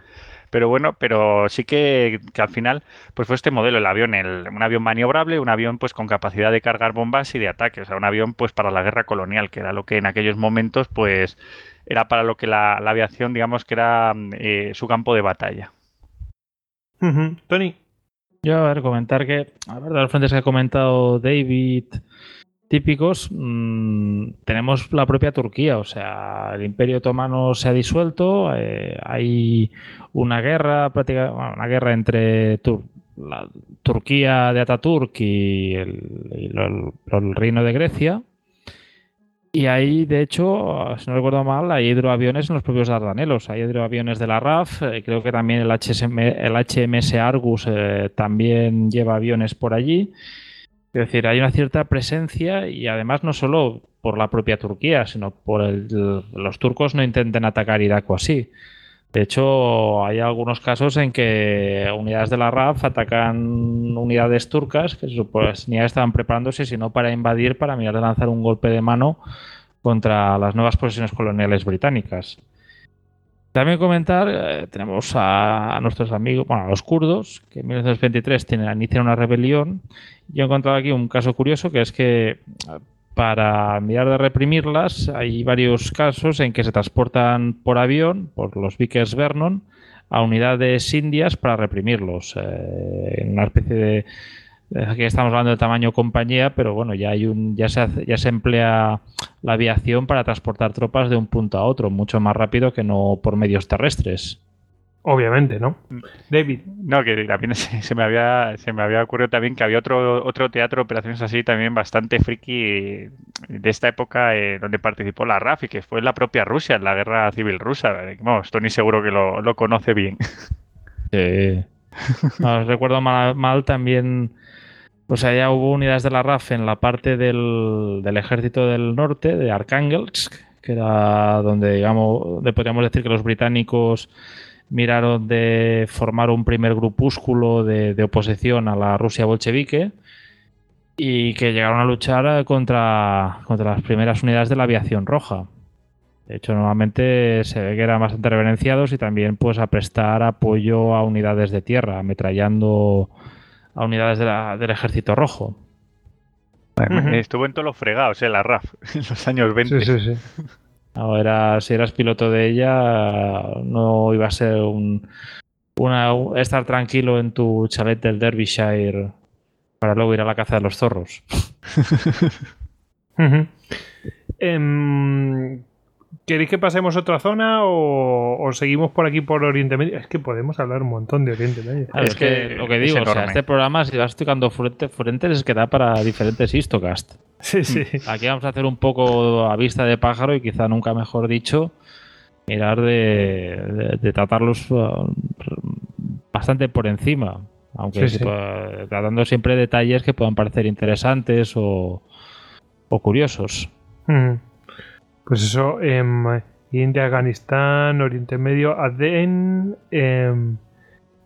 Pero bueno, pero sí que, al final pues fue este modelo, el avión, el, un avión maniobrable, un avión pues con capacidad de cargar bombas y de ataque, o sea, un avión pues para la guerra colonial, que era lo que en aquellos momentos pues era para lo que la, aviación digamos que era eh, su campo de batalla. Tony. Yo, a ver, comentar que, a ver, de los frentes que ha comentado David, típicos, mm, tenemos la propia Turquía, o sea, el Imperio Otomano se ha disuelto, eh, hay una guerra, prácticamente, una guerra entre la Turquía de Ataturk y el Reino de Grecia, y ahí, de hecho, si no recuerdo mal, hay hidroaviones en los propios Dardanelos. Hay hidroaviones de la RAF. Eh, creo que también el, el HMS Argus eh, también lleva aviones por allí. Es decir, hay una cierta presencia y además no solo por la propia Turquía, sino por el, los turcos no intenten atacar Irak o así. De hecho, hay algunos casos en que unidades de la RAF atacan unidades turcas que pues, estaban preparándose, sino para invadir, para mirar de lanzar un golpe de mano contra las nuevas posesiones coloniales británicas. También comentar, eh, tenemos a, nuestros amigos, bueno, a los kurdos, que en 1923 tienen, inician una rebelión. Yo he encontrado aquí un caso curioso, que es que para mirar de reprimirlas, hay varios casos en que se transportan por avión, por los Vickers Vernon, a unidades indias para reprimirlos. Eh, en una especie de. Aquí estamos hablando de tamaño compañía, pero bueno, ya hay un, ya se ya se emplea la aviación para transportar tropas de un punto a otro, mucho más rápido que no por medios terrestres. Obviamente, ¿no? David. No, que también se, me había se me había ocurrido también que había otro otro teatro de operaciones así también bastante friki de esta época eh, donde participó la RAF y que fue la propia Rusia, en la guerra civil rusa. Vamos, Tony seguro que lo, conoce bien. Sí. No, recuerdo mal, también. O sea, hubo unidades de la RAF en la parte del, del ejército del norte, de Arkhangelsk, que era donde, digamos, donde podríamos decir que los británicos miraron de formar un primer grupúsculo de, de oposición a la Rusia bolchevique y que llegaron a luchar contra, contra las primeras unidades de la aviación roja. De hecho, normalmente se ve que eran bastante reverenciados y también pues a prestar apoyo a unidades de tierra, ametrallando a unidades de la- del ejército rojo. Ujú. Estuvo en todos los fregados, eh, la RAF, en los años 20. Sí, sí, sí. Ahora, si eras piloto de ella, no iba a ser un, una, estar tranquilo en tu chalet del Derbyshire para luego ir a la caza de los zorros. ¿Queréis que pasemos a otra zona o, o seguimos por aquí por Oriente Medio? Es que podemos hablar un montón de Oriente Medio. Es es que, lo que es digo, o sea, este programa, si vas tocando frente- frentes, es que da para diferentes histocast. Sí, sí. Aquí vamos a hacer un poco a vista de pájaro y quizá nunca mejor dicho, mirar de, de- de tratarlos uh, bastante por encima. Aunque Sí, sí. pueda- tratando siempre detalles que puedan parecer interesantes o, o curiosos. Ujú. Pues eso, em, India, Afganistán, Oriente Medio, Aden, em,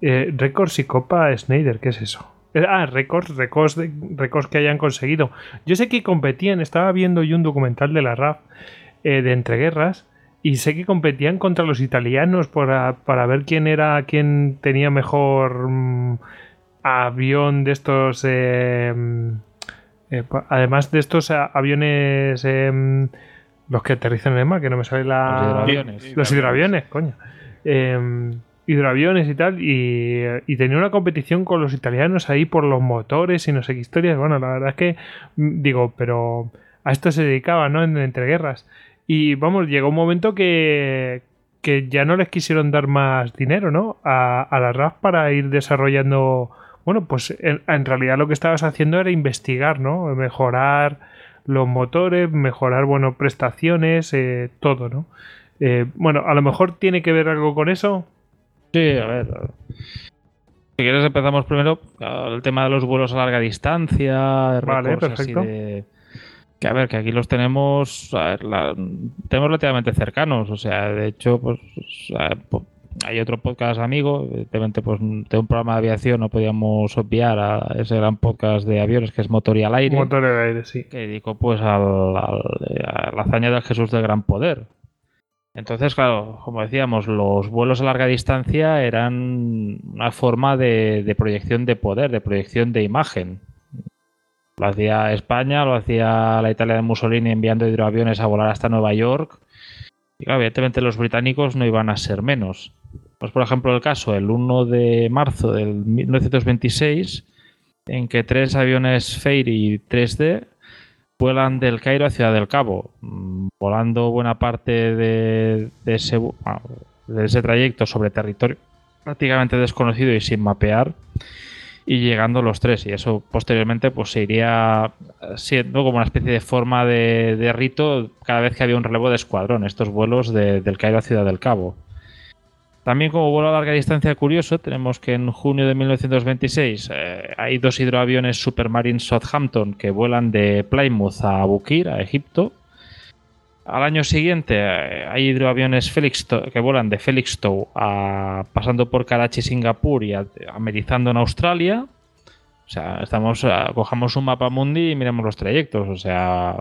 eh, récords y Copa Snyder, ¿qué es eso? Eh, Ah, récords, récords, récords que hayan conseguido. Yo sé que competían, estaba viendo yo un documental de la RAF eh, de entreguerras y sé que competían contra los italianos para, para ver quién era, quién tenía mejor mm, avión de estos. em, eh, además de estos aviones, los que aterrizan en el mar, que no me sale la. Los hidroaviones. Los hidroaviones, coño. Em, hidroaviones y tal. Y, y tenía una competición con los italianos ahí por los motores y no sé qué historias. Bueno, la verdad es que mm, digo, pero a esto se dedicaba, ¿no? En entreguerras. Y vamos, llegó un momento que, que ya no les quisieron dar más dinero, ¿no? A, a la RAF para ir desarrollando. Bueno, pues en, en realidad lo que estabas haciendo era investigar, ¿no? Mejorar los motores, mejorar, bueno, prestaciones, eh, todo, ¿no? Eh, bueno, a lo mejor tiene que ver algo con eso. Sí, a ver. Si quieres empezamos primero el tema de los vuelos a larga distancia, Vale, así de- que a ver, que aquí los tenemos, a ver, la- tenemos relativamente cercanos, o sea, de hecho, pues a ver, po- hay otro podcast amigo, evidentemente, pues de un programa de aviación no podíamos obviar a ese gran podcast de aviones que es Motor y al aire Motor de aire, sí. que dedicó pues al, al- a la hazaña del Jesús del Gran Poder. Entonces, claro, como decíamos, los vuelos a larga distancia eran una forma de, de proyección de poder, de proyección de imagen. Lo hacía España, lo hacía la Italia de Mussolini enviando hidroaviones a volar hasta Nueva York. Y claro, evidentemente los británicos no iban a ser menos. Pues por ejemplo el caso, el 1 de marzo del 1926, en que tres aviones Fairey 3D vuelan del Cairo a Ciudad del Cabo, mm, volando buena parte ah, de ese trayecto sobre territorio prácticamente desconocido y sin mapear y llegando los tres. Y eso posteriormente pues se iría eh, siendo como una especie de forma de, de rito cada vez que había un relevo de escuadrón estos vuelos de- del Cairo a Ciudad del Cabo también como vuelo a larga distancia curioso, tenemos que en junio de 1926 eh, hay dos hidroaviones Supermarine Southampton que vuelan de Plymouth a Bukir, a Egipto. Al año siguiente eh, hay hidroaviones Felixstowe que vuelan de Felixstowe a, pasando por Karachi, Singapur y amerizando en Australia. O sea, estamos, eh, cojamos un mapa mundi y miremos los trayectos, o sea,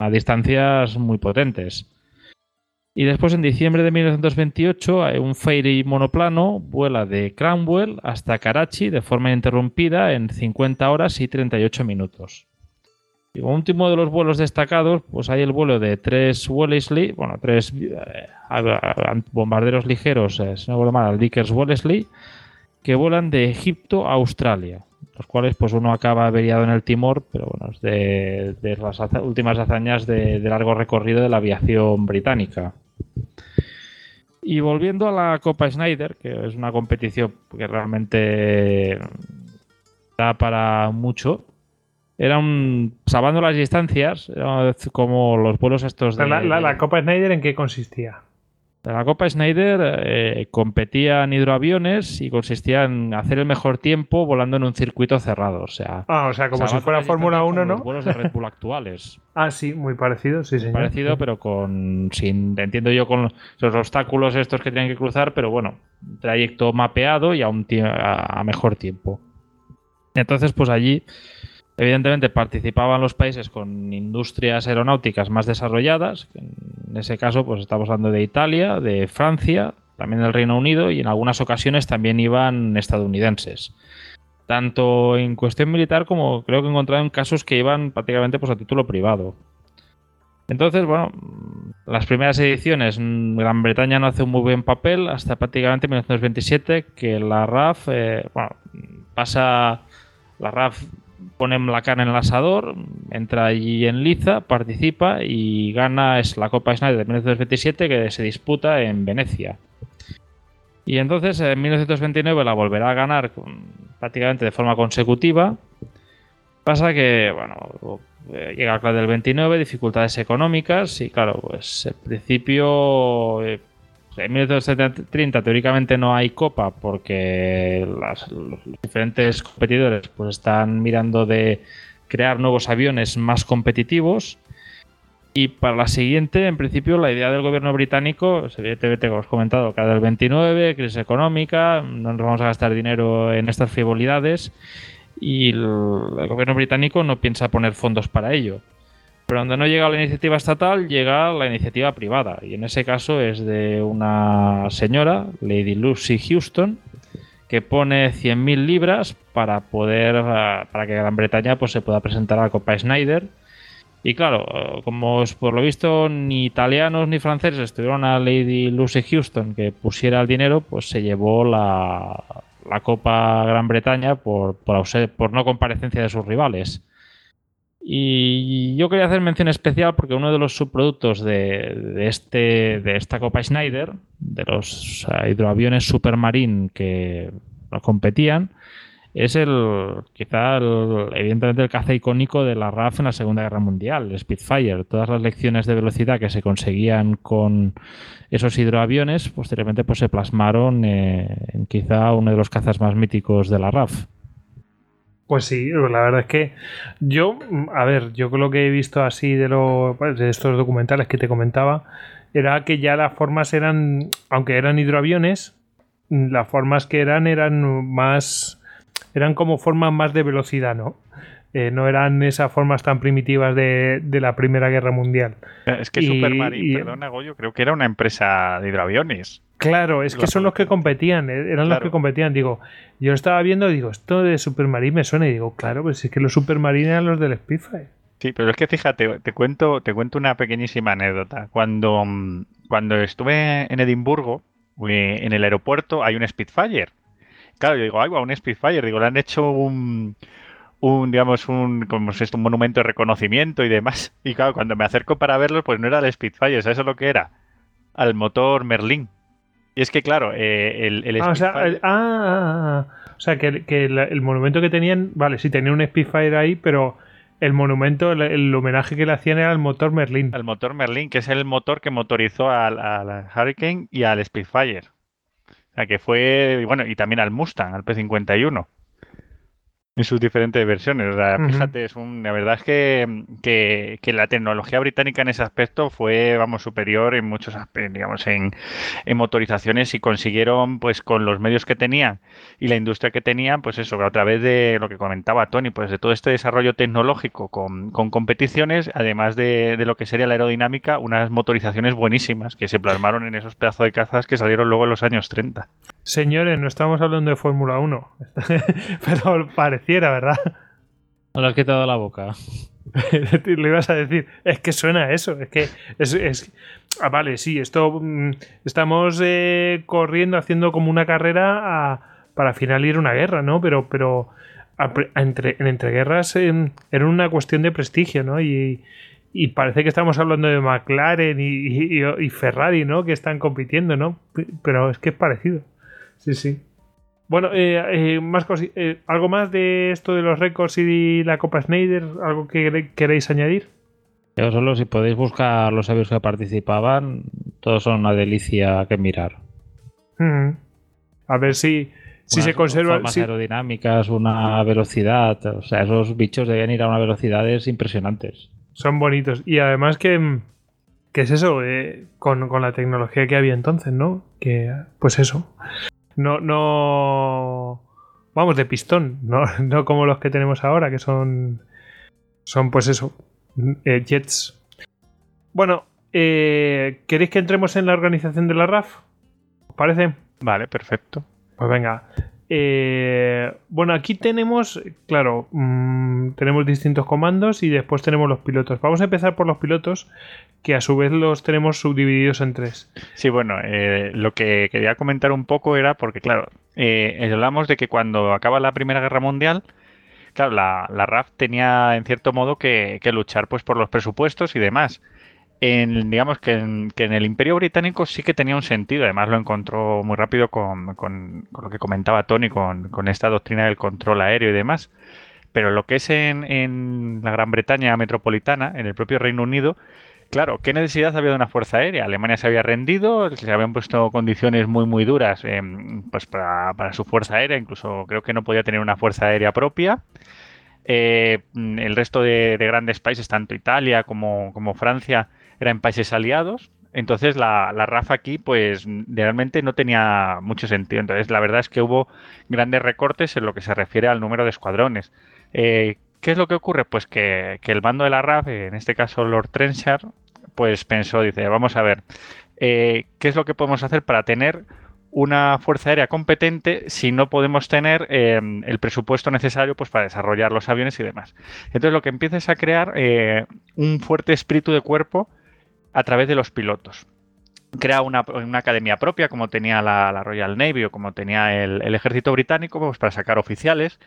a distancias muy potentes. Y después, en diciembre de 1928, hay un Fairey monoplano vuela de Cranwell hasta Karachi de forma ininterrumpida en 50 horas y 38 minutos. Y como último de los vuelos destacados, pues hay el vuelo de tres Wellesley, bueno, tres eh, bombarderos ligeros, eh, si no recuerdo mal, al Vickers Wellesley, que vuelan de Egipto a Australia, los cuales pues uno acaba averiado en el Timor, pero bueno, es de, de las haza- últimas hazañas de, de largo recorrido de la aviación británica. Y volviendo a la Copa Snyder, que es una competición que realmente da para mucho, era un. Salvando las distancias, era como los vuelos estos de. La, la- Copa Snyder, ¿en qué consistía? La Copa Schneider eh, competía en hidroaviones y consistía en hacer el mejor tiempo volando en un circuito cerrado. O sea, Ah, o sea, como si fuera Fórmula 1, Los ¿no? vuelos de Red Bull actuales. Ah, sí, muy parecido, sí, señor. parecido, pero con. Sin, entiendo yo con los obstáculos estos que tienen que cruzar, pero bueno, trayecto mapeado y a, un a, a mejor tiempo. Entonces, pues allí, evidentemente, participaban los países con industrias aeronáuticas más desarrolladas. En ese caso, pues estamos hablando de Italia, de Francia, también del Reino Unido y en algunas ocasiones también iban estadounidenses. Tanto en cuestión militar como creo que he encontrado en casos que iban prácticamente pues, a título privado. Entonces, bueno, las primeras ediciones, Gran Bretaña no hace un muy buen papel hasta prácticamente 1927 que la RAF, eh, bueno, pasa, la RAF pone la carne en el asador, entra allí en liza, participa y gana es la Copa Schneider de 1927 que se disputa en Venecia. Y entonces en 1929 la volverá a ganar prácticamente de forma consecutiva. Pasa que, bueno, eh, llega clase del 29, dificultades económicas y claro, pues en principio eh, en 1930 teóricamente no hay copa porque los diferentes competidores pues están mirando de crear nuevos aviones más competitivos y para la siguiente, en principio, la idea del gobierno británico, evidentemente, como os he comentado, cada del 29, crisis económica, no nos vamos a gastar dinero en estas frivolidades y el gobierno británico no piensa poner fondos para ello. Pero donde no llega la iniciativa estatal, llega la iniciativa privada. Y en ese caso es de una señora, Lady Lucy Houston, que pone 100.000 libras para poder eh, para que Gran Bretaña pues, se pueda presentar a la Copa Schneider. Y claro, como por lo visto ni italianos ni franceses estuvieron a Lady Lucy Houston que pusiera el dinero, pues se llevó la, la Copa Gran Bretaña por, por, por no comparecencia de sus rivales. Y yo quería hacer mención especial porque uno de los subproductos de, este, de esta Copa Schneider, de los hidroaviones Supermarine que competían, es el, quizá, evidentemente, el caza icónico de la RAF en la Segunda Guerra Mundial, el Spitfire. Todas las lecciones de velocidad que se conseguían con esos hidroaviones, posteriormente pues, se plasmaron eh, en quizá uno de los cazas más míticos de la RAF. Pues sí, la verdad es que yo, mm, a ver, yo lo que he visto así de, lo, pues, de estos documentales que te comentaba, era que ya las formas eran, aunque eran hidroaviones, mm, las formas que eran eran más, eran como formas más de velocidad, ¿no? Eh, no eran esas formas tan primitivas de, de la Primera Guerra Mundial. Es que Y- Supermarine, y- perdona Goyo, creo que era una empresa de hidroaviones. Claro, es que son los que competían, eh, eran los que competían. Digo, yo estaba viendo y digo, esto de Supermarine me suena y digo, claro, pues es que los Supermarine eran los del Spitfire. Sí, pero es que fíjate, te cuento, te cuento una pequeñísima anécdota. Cuando, mm, cuando estuve en Edimburgo, eh, en el aeropuerto hay un Spitfire. Claro, yo digo, ay, un Spitfire. Digo, le han hecho un, un digamos, un, como es esto, un monumento de reconocimiento y demás. Y claro, cuando me acerco para verlo, pues no era el Spitfire, ¿sabes lo que era? Al motor Merlin. Y es que, claro, eh, el, el Ah, o sea, el, ah, ah, ah. O sea, que, que el, el monumento que tenían, vale, sí, tenían un Spitfire ahí, pero el monumento, el, el homenaje que le hacían era al motor Merlin. al motor Merlin, que es el motor que motorizó al, al Hurricane y al Spitfire. O sea, que fue, bueno, y también al Mustang, al P51. En sus diferentes versiones. O sea, fíjate, es un, la verdad es que, que, que la tecnología británica en ese aspecto fue, vamos, superior en muchos aspectos, digamos, en, en motorizaciones y consiguieron, pues, con los medios que tenían y la industria que tenían, pues eso, a través de lo que comentaba Tony, pues de todo este desarrollo tecnológico con, con competiciones, además de, de lo que sería la aerodinámica, unas motorizaciones buenísimas que se plasmaron en esos pedazos de cazas que salieron luego en los años 30. Señores, no estamos hablando de Fórmula 1, pero pareciera, ¿verdad? No le has quitado la boca. Lo ibas a decir. Es que suena a eso. Es que es, es- ah, vale, sí, esto mm, estamos eh, corriendo, haciendo como una carrera a- para al final ir una guerra, ¿no? Pero, pero a pre- a entre, en entreguerras eh, era una cuestión de prestigio, ¿no? Y, y parece que estamos hablando de McLaren y, y- y Ferrari, ¿no? Que están compitiendo, ¿no? Pero es que es parecido. Sí, sí. Bueno, eh, eh, más cosi- eh, ¿algo más de esto de los récords y la Copa Schneider? ¿Algo que queréis añadir? Yo solo si podéis buscar los aviones que participaban, todos son una delicia que mirar. Mm. A ver si, si Unas se conserva. formas si- aerodinámicas, una velocidad. O sea, esos bichos debían ir a unas velocidades impresionantes. Son bonitos. Y además que. que es eso? Eh, con, con la tecnología que había entonces, ¿no? Que. Pues eso. No. no vamos, de pistón. No, no como los que tenemos ahora, que son. Son, pues eso. eh, jets. Bueno, eh, ¿queréis que entremos en la organización de la RAF? ¿Os parece? Vale, perfecto. Pues venga. Eh, bueno, aquí tenemos, claro, mm, tenemos distintos comandos y después tenemos los pilotos. Vamos a empezar por los pilotos, que a su vez los tenemos subdivididos en tres. Sí, bueno, eh, lo que quería comentar un poco era porque, claro, eh, hablamos de que cuando acaba la Primera Guerra Mundial, claro, la, RAF tenía en cierto modo que, que luchar pues por los presupuestos y demás. En, digamos que en, que en el Imperio Británico sí que tenía un sentido, además lo encontró muy rápido con, con- lo que comentaba Tony, con, con esta doctrina del control aéreo y demás. Pero lo que es en, en la Gran Bretaña metropolitana, en el propio Reino Unido, Claro, ¿qué necesidad había de una fuerza aérea? Alemania se había rendido, se habían puesto condiciones muy muy duras eh, pues para, para su fuerza aérea, incluso creo que no podía tener una fuerza aérea propia. Eh, el resto de, de grandes países, tanto Italia como, como Francia, eran países aliados. Entonces la, la RAF aquí pues realmente no tenía mucho sentido. Entonces la verdad es que hubo grandes recortes en lo que se refiere al número de escuadrones. Eh, ¿Qué es lo que ocurre? Pues que, que el bando de la RAF, en este caso Lord Trenchard, pues pensó, dice, vamos a ver, eh, ¿qué es lo que podemos hacer para tener una fuerza aérea competente si no podemos tener eh, el presupuesto necesario pues para desarrollar los aviones y demás? Entonces lo que empieza es a crear eh, un fuerte espíritu de cuerpo a través de los pilotos. Crea una, una academia propia como tenía la, Royal Navy o como tenía el, ejército británico pues para sacar oficiales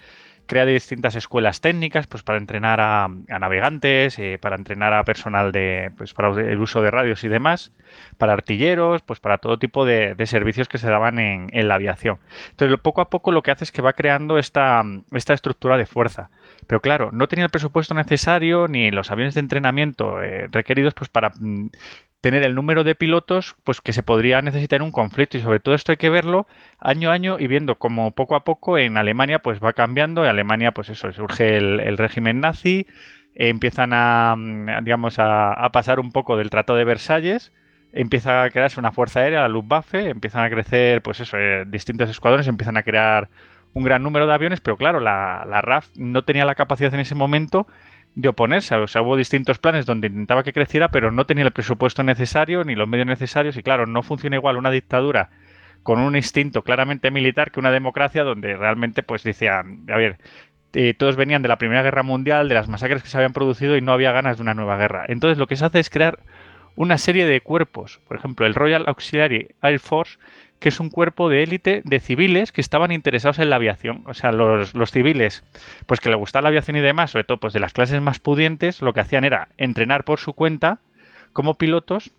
crea distintas escuelas técnicas pues para entrenar a, a navegantes, eh, para entrenar a personal de pues para el uso de radios y demás, para artilleros, pues para todo tipo de, servicios que se daban en, la aviación. Entonces, poco a poco lo que hace es que va creando esta, estructura de fuerza. Pero claro, no tenía el presupuesto necesario ni los aviones de entrenamiento eh, requeridos pues para mm, tener el número de pilotos pues que se podría necesitar en un conflicto y sobre todo esto hay que verlo año a año y viendo como poco a poco en Alemania pues va cambiando en Alemania pues eso surge el, régimen nazi eh, empiezan a digamos a, pasar un poco del Tratado de Versalles empieza a crearse una fuerza aérea la Luftwaffe empiezan a crecer pues eso eh, distintos escuadrones empiezan a crear un gran número de aviones pero claro la, la RAF no tenía la capacidad en ese momento de oponerse. O sea, hubo distintos planes donde intentaba que creciera, pero no tenía el presupuesto necesario ni los medios necesarios. Y claro, no funciona igual una dictadura con un instinto claramente militar que una democracia donde realmente pues decían, a ver, eh, todos venían de la Primera Guerra Mundial, de las masacres que se habían producido y no había ganas de una nueva guerra. Entonces lo que se hace es crear una serie de cuerpos. Por ejemplo, el Royal Auxiliary Air Force, que es un cuerpo de élite de civiles que estaban interesados en la aviación. O sea, los, los, civiles, pues que les gustaba la aviación y demás, sobre todo pues de las clases más pudientes, lo que hacían era entrenar por su cuenta como pilotos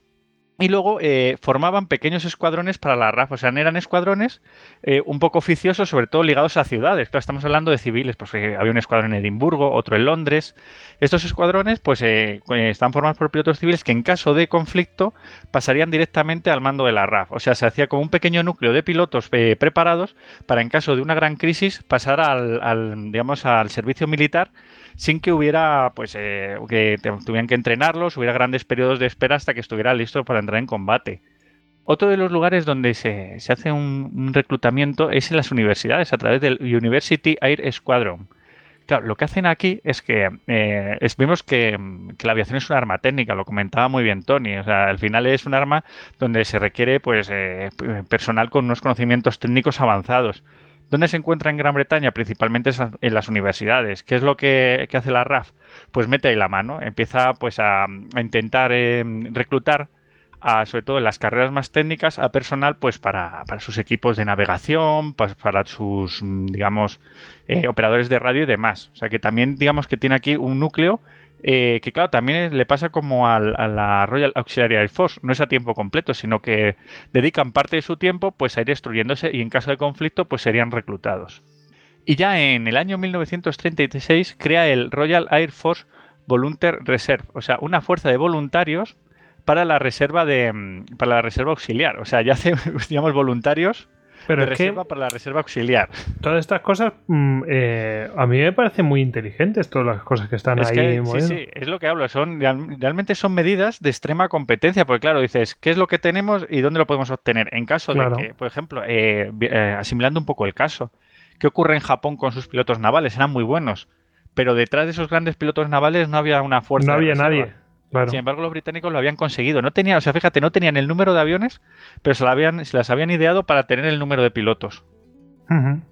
y luego eh, formaban pequeños escuadrones para la RAF. O sea, eran escuadrones eh, un poco oficiosos, sobre todo ligados a ciudades. Claro, estamos hablando de civiles, pues eh, había un escuadrón en Edimburgo, otro en Londres. Estos escuadrones, pues, están formados por pilotos civiles que en caso de conflicto pasarían directamente al mando de la RAF. O sea, se hacía como un pequeño núcleo de pilotos preparados para, en caso de una gran crisis, pasar al, al digamos, al servicio militar sin que hubiera, pues, eh, que tuvieran que entrenarlos, hubiera grandes periodos de espera hasta que estuviera listo para entrar en combate. Otro de los lugares donde se, hace un, reclutamiento es en las universidades, a través del University Air Squadron. Claro, lo que hacen aquí es que eh, es, vemos que, que, la aviación es un arma técnica, lo comentaba muy bien Tony. O sea, al final es un arma donde se requiere pues eh, personal con unos conocimientos técnicos avanzados. ¿Dónde se encuentra en Gran Bretaña? Principalmente en las universidades. ¿Qué es lo que, hace la RAF? Pues mete ahí la mano, empieza pues a, a intentar eh, reclutar, a, sobre todo en las carreras más técnicas, a personal pues para, para sus equipos de navegación, para, para sus, digamos, eh, operadores de radio y demás. O sea que también digamos que tiene aquí un núcleo eh, que claro, también le pasa como a la Royal Auxiliary Air Force, no es a tiempo completo, sino que dedican parte de su tiempo pues a ir destruyéndose y en caso de conflicto pues serían reclutados. Y ya en el año 1936 crea el Royal Air Force Volunteer Reserve, o sea, una fuerza de voluntarios para la reserva de mm, para la reserva auxiliar. O sea, ya hace, voluntarios Pero de es que para la reserva auxiliar. todas estas cosas mm, eh, a mí me parecen muy inteligentes, todas las cosas que están Es ahí que, sí, sí, es lo que hablo. Son, real- realmente son medidas de extrema competencia, porque claro, dices, ¿qué es lo que tenemos y dónde lo podemos obtener? En caso Claro. de que, por ejemplo, eh, eh, asimilando un poco el caso, ¿qué ocurre en Japón con sus pilotos navales? Eran muy buenos, pero detrás de esos grandes pilotos navales no había una fuerza. No había nadie. Claro. Sin embargo, los británicos lo habían conseguido. No tenía, o sea, fíjate, no tenían el número de aviones, pero se, la habían, se las habían ideado para tener el número de pilotos.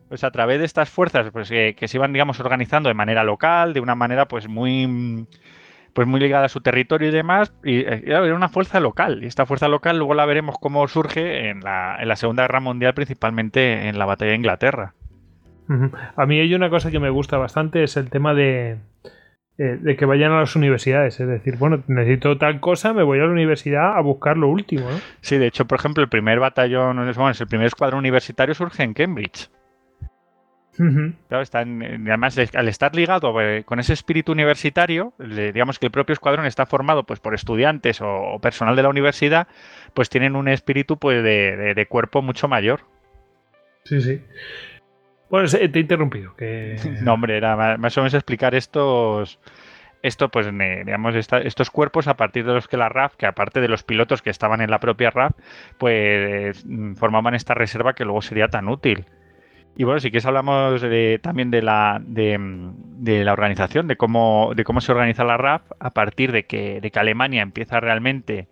Pues a través de estas fuerzas pues, que, que se iban, digamos, organizando de manera local, de una manera pues muy pues muy ligada a su territorio y demás, y eh, era una fuerza local. Y esta fuerza local luego la veremos cómo surge en la, en la Segunda Guerra Mundial, principalmente en la batalla de Inglaterra. A mí hay una cosa que me gusta bastante, es el tema de, eh, de que vayan a las universidades. Es decir, bueno, necesito tal cosa, me voy a la universidad a buscar lo último. ¿no? Sí, de hecho, por ejemplo, el primer batallón, bueno, el primer escuadrón universitario surge en Cambridge. Ujú. Claro, están, además, de- al estar ligado eh, con ese espíritu universitario, le- digamos que el propio escuadrón está formado pues, por estudiantes o, o personal de la universidad, pues tienen un espíritu pues, de, de- de cuerpo mucho mayor. Sí, sí. Bueno, se- te he interrumpido. No, hombre, era más o menos explicar estos, esto, pues, digamos, estos cuerpos a partir de los que la RAF, que aparte de los pilotos que estaban en la propia RAF, pues mm, formaban esta reserva que luego sería tan útil. Y bueno, si quieres hablamos de- también de la, de, mm, de la organización, de cómo, de cómo se organiza la RAF a partir de que, de que Alemania empieza realmente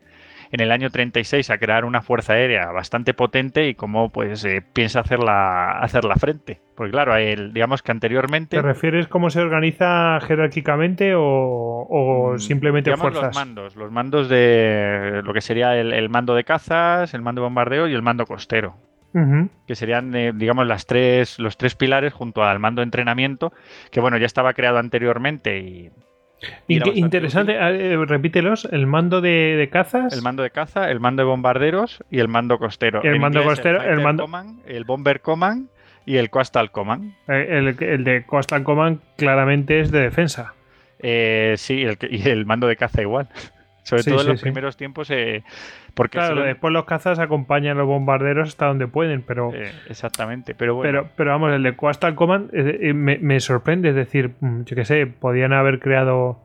en el año 36 a crear una fuerza aérea bastante potente y cómo pues eh, piensa hacerla, hacerla frente. Porque claro, el- digamos que anteriormente... ¿Te refieres cómo se organiza jerárquicamente o, o Mm, simplemente digamos fuerzas? los mandos, los mandos de lo que sería el, el mando de cazas, el mando de bombardeo y el mando costero, que serían, eh, digamos, las tres, los tres pilares junto al mando de entrenamiento, que bueno, ya estaba creado anteriormente y interesante, eh, repítelos, el mando de, de cazas. el mando de caza, el mando de bombarderos y el mando costero. El En mando costero, el mando- Command, el Bomber Command y el Coastal Command. Eh, el, el de Coastal Command claramente es de defensa. Eh, sí, el, y el mando de caza igual. Sobre Sí, todo sí, en los sí. primeros tiempos, eh, porque Claro, después los cazas acompañan a los bombarderos hasta donde pueden, pero, eh, exactamente, pero bueno. pero, pero vamos, el de Coastal Command eh, eh, me, me sorprende, es decir, mm, yo qué sé, podían haber creado,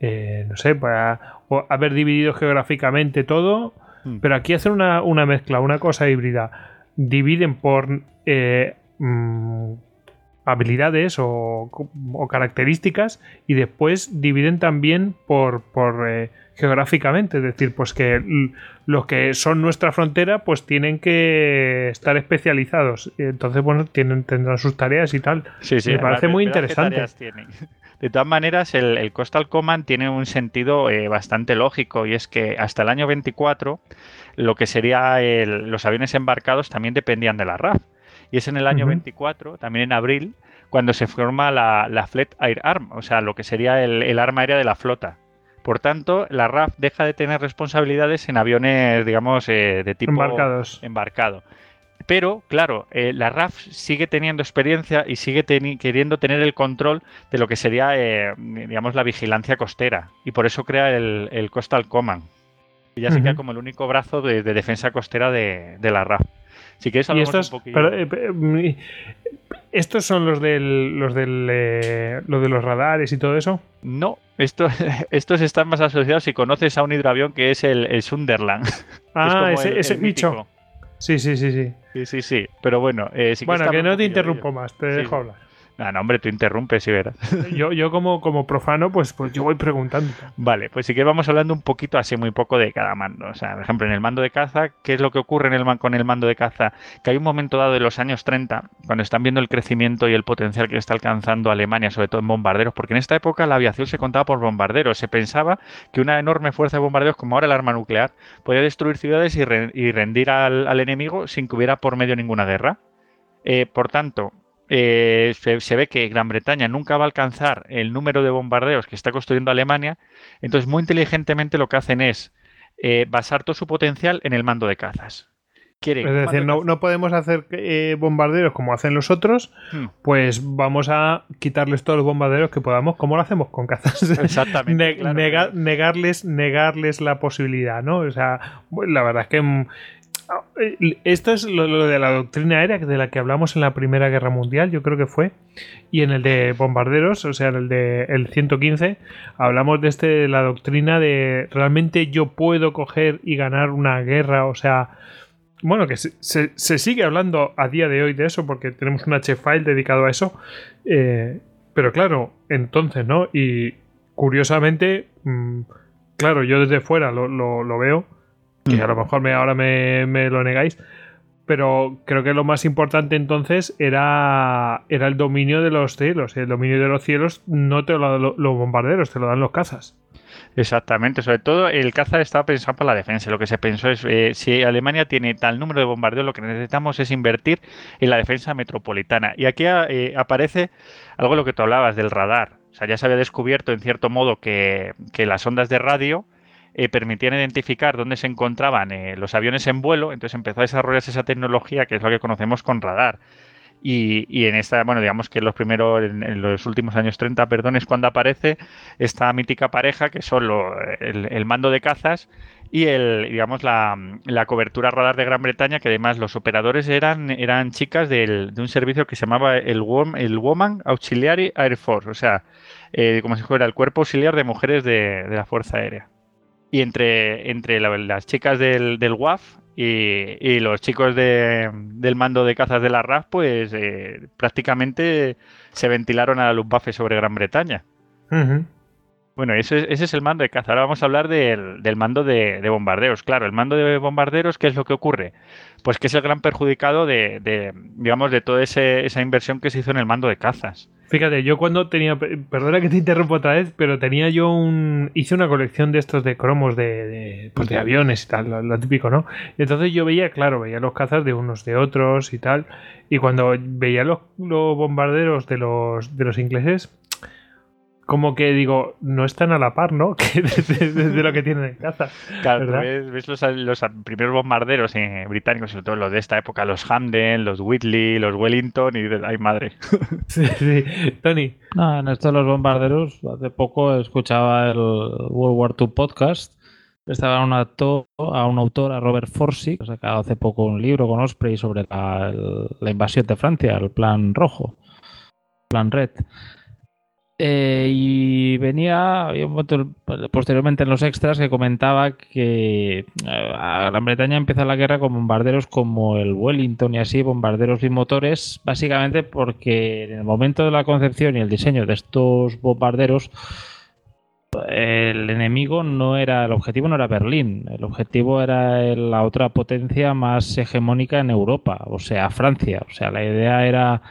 eh, no sé, para o haber dividido geográficamente todo, Mm. pero aquí hacen una, una mezcla, una cosa híbrida. Dividen por mm, habilidades o, o características y después dividen también por, por geográficamente, es decir, pues que los que son nuestra frontera pues tienen que estar especializados. Entonces, bueno, tienen, tendrán sus tareas y tal. Sí, sí, Me parece muy interesante. De todas maneras, el, el Coastal Command tiene un sentido eh, bastante lógico y es que hasta el año 24 lo que sería el- los aviones embarcados también dependían de la RAF. Y es en el año Ujú. 24, también en abril, cuando se forma la, la Fleet Air Arm, o sea, lo que sería el, el arma aérea de la flota. Por tanto, la RAF deja de tener responsabilidades en aviones, digamos, eh, de tipo Embarcados. embarcado. Pero, claro, eh, la RAF sigue teniendo experiencia y sigue teni- queriendo tener el control de lo que sería, eh, digamos, la vigilancia costera. Y por eso crea el, el Coastal Command. Y ya se Ujú. queda como el único brazo de, de defensa costera de, de la RAF. Si quieres hablamos estos, un poquillo. pero, pe- estos son los del, los del, eh, lo de los radares y todo eso. No, esto, estos están más asociados si conoces a un hidroavión que es el, el Sunderland. es Ah, ese, ese el bicho. Sí, sí, sí, sí. Sí, sí, sí. Pero bueno, eh, si quieres bueno, que no te interrumpo más, te Sí. dejo hablar. Ah, no, hombre, tú interrumpes y verás. Yo, yo como, como profano, pues, pues yo voy preguntando. Vale, pues sí que vamos hablando un poquito así muy poco de cada mando. O sea, por ejemplo, en el mando de caza, ¿qué es lo que ocurre en el, con el mando de caza? Que hay un momento dado de los años 30, cuando están viendo el crecimiento y el potencial que está alcanzando Alemania, sobre todo en bombarderos, porque en esta época la aviación se contaba por bombarderos. Se pensaba que una enorme fuerza de bombarderos, como ahora el arma nuclear, podía destruir ciudades y, re- y rendir al, al enemigo sin que hubiera por medio ninguna guerra. Eh, por tanto, eh, se, se ve que Gran Bretaña nunca va a alcanzar el número de bombarderos que está construyendo Alemania. Entonces, muy inteligentemente lo que hacen es eh, basar todo su potencial en el mando de cazas. quiere. Es decir, no, no podemos hacer eh, bombarderos como hacen los otros, Hmm. pues vamos a quitarles todos los bombarderos que podamos, como lo hacemos con cazas. Exactamente, Ne- claro, nega- claro. negarles, negarles la posibilidad, ¿no? O sea, bueno, la verdad es que mm, esto es lo, de la doctrina aérea de la que hablamos en la Primera Guerra Mundial, yo creo que fue, y en el de bombarderos, o sea, en el de el 115, hablamos de este de la doctrina de realmente yo puedo coger y ganar una guerra, o sea, bueno, que se, sigue hablando a día de hoy de eso porque tenemos un H-File dedicado a eso. eh, pero claro, entonces, ¿no? Y curiosamente, mm, claro, yo desde fuera lo- lo veo, que a lo mejor me, ahora me, me lo negáis, pero creo que lo más importante entonces era, era el dominio de los cielos. El dominio de los cielos no te lo dan lo- los bombarderos, te lo dan los cazas. Exactamente, sobre todo el caza estaba pensado para la defensa. Lo que se pensó es, eh, si Alemania tiene tal número de bombardeos, lo que necesitamos es invertir en la defensa metropolitana. Y aquí eh, aparece algo de lo que tú hablabas, del radar. O sea, ya se había descubierto en cierto modo que, que las ondas de radio eh, permitían identificar dónde se encontraban eh, los aviones en vuelo, entonces empezó a desarrollarse esa tecnología que es lo que conocemos con radar. Y, en esta, bueno, digamos que los primeros, en, los últimos años 30, perdón, es cuando aparece esta mítica pareja que son el, mando de cazas y el, digamos, la, la cobertura radar de Gran Bretaña, que además los operadores eran, eran chicas del- de un servicio que se llamaba el, Wom- el Woman Auxiliary Air Force, o sea, eh, como si fuera el cuerpo auxiliar de mujeres de, de la Fuerza Aérea. Y entre, entre la- las chicas del, del WAF y, y los chicos de- del mando de cazas de la RAF, pues eh, prácticamente se ventilaron a la Luftwaffe sobre Gran Bretaña. Bueno, ese, es- ese es el mando de caza. Ahora vamos a hablar del, del mando de, de bombarderos. Claro, el mando de bombarderos, ¿qué es lo que ocurre? Pues que es el gran perjudicado de, de, digamos, de toda ese- esa inversión que se hizo en el mando de cazas. Fíjate, yo cuando tenía, perdona que te interrumpo otra vez, pero tenía yo un, hice una colección de estos de cromos de, de, pues de aviones y tal, lo, lo típico, ¿no? Y entonces yo veía, claro, veía los cazas de unos de otros y tal, y cuando veía los, los bombarderos de los, de los ingleses, como que digo, no están a la par, ¿no? Que de, de- de lo que tienen en caza. Claro, ves, ves los, los primeros bombarderos eh, británicos, sobre todo los de esta época, los Hamden, los Whitley, los Wellington, y dices, ay madre. Sí, sí. Tony, No, en esto de los bombarderos, hace poco escuchaba el World War II podcast. Estaba un a un autor, a Robert Forsyth, que ha sacado hace poco un libro con Osprey sobre la, la invasión de Francia, el plan rojo, plan red. Eh, y venía, había un momento posteriormente en los extras que comentaba que eh, Gran Bretaña empieza la guerra con bombarderos como el Wellington y así, bombarderos bimotores, básicamente porque en el momento de la concepción y el diseño de estos bombarderos, el enemigo no era, el objetivo no era Berlín, el objetivo era la otra potencia más hegemónica en Europa, o sea, Francia. O sea, la idea era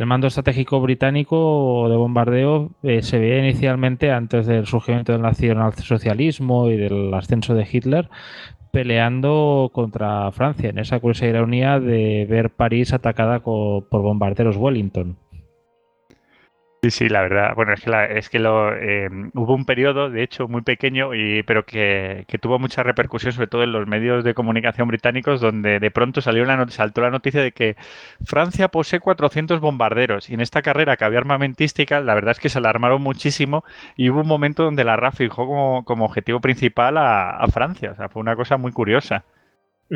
el mando estratégico británico de bombardeo eh, se veía inicialmente antes del surgimiento del nacionalsocialismo y del ascenso de Hitler peleando contra Francia en esa curiosa ironía de ver París atacada por bombarderos Wellington. Sí, sí, la verdad. Bueno, es que, la- es que lo, eh, hubo un periodo, de hecho, muy pequeño, y, pero que, tuvo mucha repercusión, sobre todo en los medios de comunicación británicos, donde de pronto salió la, saltó la noticia de que Francia posee 400 bombarderos. Y en esta carrera que había armamentística, la verdad es que se alarmaron muchísimo y hubo un momento donde la RAF fijó como, como objetivo principal a, a Francia. O sea, fue una cosa muy curiosa.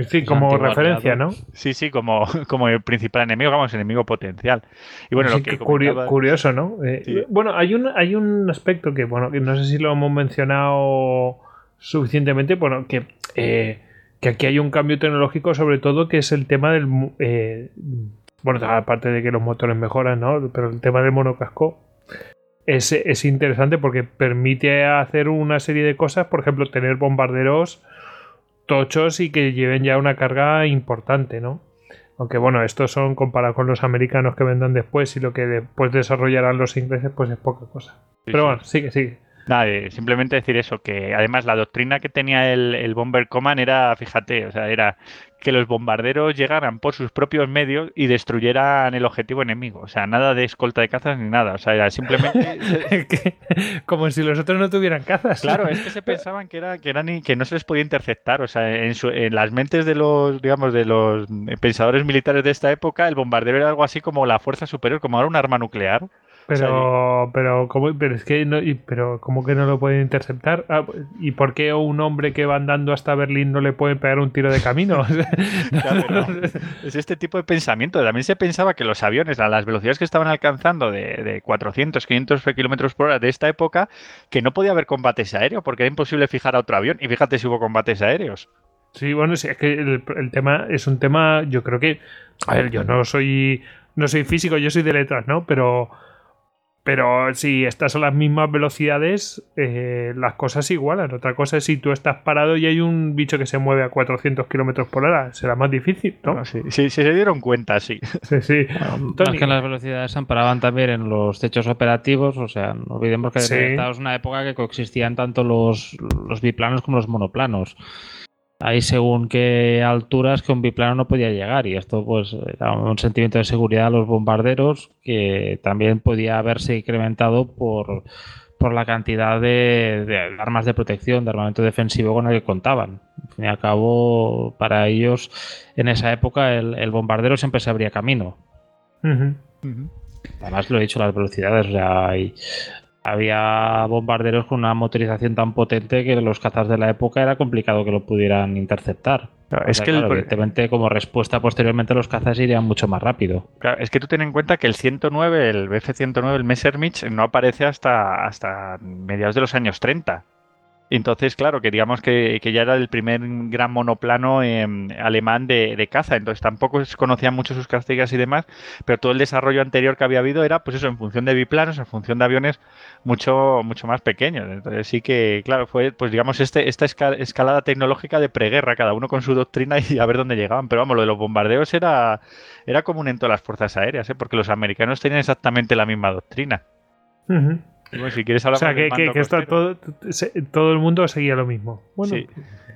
Sí, como referencia. ¿no? Sí, sí, como, como el principal enemigo, vamos, enemigo potencial. Y bueno, Sí, lo que comentaba- curioso, ¿no? Eh, Sí. Bueno, hay un, hay un aspecto que, bueno, que no sé si lo hemos mencionado suficientemente, bueno, que, eh, que aquí hay un cambio tecnológico, sobre todo, que es el tema del... eh, bueno, aparte de que los motores mejoran, ¿no? Pero el tema del monocasco es, es interesante porque permite hacer una serie de cosas, por ejemplo, tener bombarderos tochos y que lleven ya una carga importante, ¿no? Aunque bueno, estos son comparados con los americanos que vendrán después y lo que después desarrollarán los ingleses, pues es poca cosa. Sí, Pero sí. bueno, sigue, sigue. Nada, simplemente decir eso, que además la doctrina que tenía el, el Bomber Command era, fíjate, o sea, era que los bombarderos llegaran por sus propios medios y destruyeran el objetivo enemigo. O sea, nada de escolta de cazas ni nada. O sea, era simplemente. Como si los otros no tuvieran cazas. Claro, es que se pensaban que era que eran y que no se les podía interceptar. O sea, en, su- en las mentes de los, digamos, de los pensadores militares de esta época, el bombardero era algo así como la fuerza superior, como ahora un arma nuclear. Pero, pero, ¿cómo, pero es que no, pero ¿cómo que no lo pueden interceptar? Ah, ¿Y por qué un hombre que va andando hasta Berlín no le pueden pegar un tiro de camino? Claro, no. Es este tipo de pensamiento. También se pensaba que los aviones, a las velocidades que estaban alcanzando de, de 400, 500 kilómetros por hora de esta época, que no podía haber combates aéreos porque era imposible fijar a otro avión. Y fíjate si hubo combates aéreos. Sí, bueno, sí, es que el, el tema es un tema, yo creo que, a ver, yo no soy, no soy físico, yo soy de letras, ¿no? Pero, pero si estas son las mismas velocidades, eh, las cosas igualan. Otra cosa es si tú estás parado y hay un bicho que se mueve a 400 kilómetros por hora, será más difícil, ¿no? Sí, sí, sí se dieron cuenta, sí. Sí, sí. Más Tony. que en las velocidades se amparaban también en los techos operativos, o sea, no olvidemos que Sí. estamos en una época que coexistían tanto los, los biplanos como los monoplanos. Hay según qué alturas que un biplano no podía llegar y esto pues era un sentimiento de seguridad a los bombarderos que también podía haberse incrementado por, por la cantidad de, de armas de protección, de armamento defensivo con el que contaban. Al fin y al cabo, para ellos en esa época el, el bombardero siempre se abría camino. Además, lo he dicho, las velocidades. O sea, hay- había bombarderos con una motorización tan potente que los cazas de la época era complicado que lo pudieran interceptar. Claro, es sea, que el- evidentemente, como respuesta posteriormente, los cazas irían mucho más rápido. Claro, es que tú ten en cuenta que el 109, el BF-109, el Messerschmitt, no aparece hasta, hasta mediados de los años 30. Entonces, claro, que digamos que, que ya era el primer gran monoplano em, alemán de, de caza, entonces tampoco se conocían mucho sus características y demás, pero todo el desarrollo anterior que había habido era, pues eso, en función de biplanos, en función de aviones mucho, mucho más pequeños. Entonces sí que, claro, fue, pues digamos, este, esta esca- escalada tecnológica de preguerra, cada uno con su doctrina y a ver dónde llegaban. Pero vamos, lo de los bombardeos era, era común en todas las fuerzas aéreas, ¿eh? porque los americanos tenían exactamente la misma doctrina. Y bueno, si quieres O hablar sea, más del que, que- costero. todo, todo el mundo seguía lo mismo. Bueno, Sí.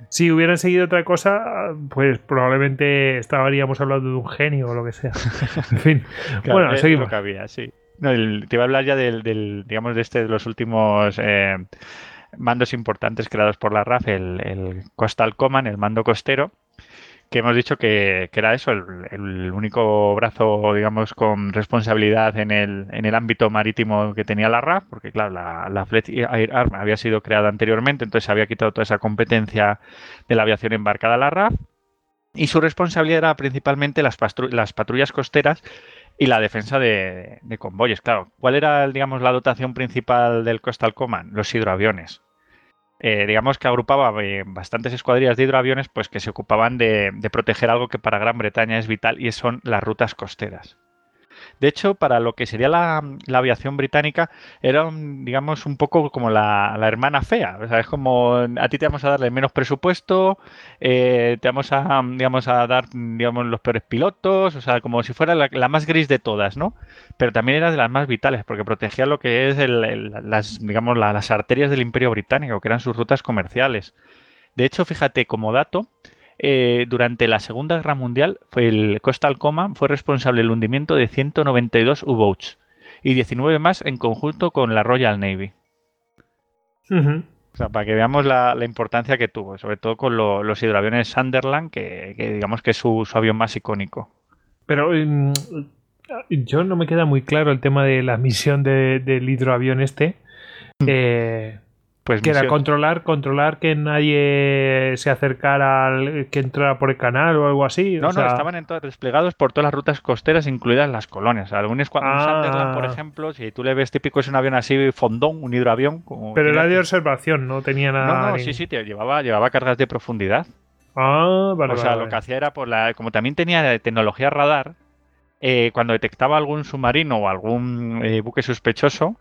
si hubieran seguido otra cosa, pues probablemente estaríamos hablando de un genio o lo que sea. En fin. Claro, bueno, seguimos. lo que había, sí. No, el- te iba a hablar ya del, del, digamos, de este, de los últimos eh, mandos importantes creados por la RAF, el, el Coastal Command, el mando costero, que hemos dicho que, que era eso, el, el único brazo, digamos, con responsabilidad en el, en el ámbito marítimo que tenía la RAF, porque claro, la, la Fleet Air Arm había sido creada anteriormente, entonces se había quitado toda esa competencia de la aviación embarcada a la RAF, y su responsabilidad era principalmente las, las patrullas costeras y la defensa de, de convoyes. Claro, ¿cuál era, digamos, la dotación principal del Coastal Command? Los hidroaviones. Eh, digamos que agrupaba eh, bastantes escuadrillas de hidroaviones pues que se ocupaban de, de proteger algo que para Gran Bretaña es vital y son las rutas costeras. De hecho, para lo que sería la, aviación británica, era, un, digamos, un poco como la, hermana fea. O sea, es como a ti te vamos a darle menos presupuesto, eh, te vamos a, digamos, a dar, digamos, los peores pilotos, o sea, como si fuera la, más gris de todas, ¿no? Pero también era de las más vitales, porque protegía lo que es, las, digamos, la- las arterias del Imperio Británico, que eran sus rutas comerciales. De hecho, fíjate, como dato, eh, durante la Segunda Guerra Mundial, fue el Coastal Command fue responsable del hundimiento de 192 U-boats y 19 más en conjunto con la Royal Navy. O sea, para que veamos la, la importancia que tuvo, sobre todo con lo- los hidroaviones Sunderland, que, que digamos que es su, su avión más icónico. Pero mm, yo no me queda muy claro el tema de la misión de- del hidroavión este. Eh, Pues que era controlar, controlar que nadie se acercara al que entrara por el canal o algo así. No, o sea, no, estaban en todas- desplegados por todas las rutas costeras, incluidas las colonias. Un Ah. Por ejemplo, si tú le ves típico es un avión así fondón, un hidroavión. Como Pero era de observación, no tenía nada. No, no, ni- sí, sí, tío, llevaba, llevaba cargas de profundidad. Ah, vale. o sea, vale, lo que hacía era, por la, como también tenía tecnología radar, eh, cuando detectaba algún submarino o algún eh, buque sospechoso,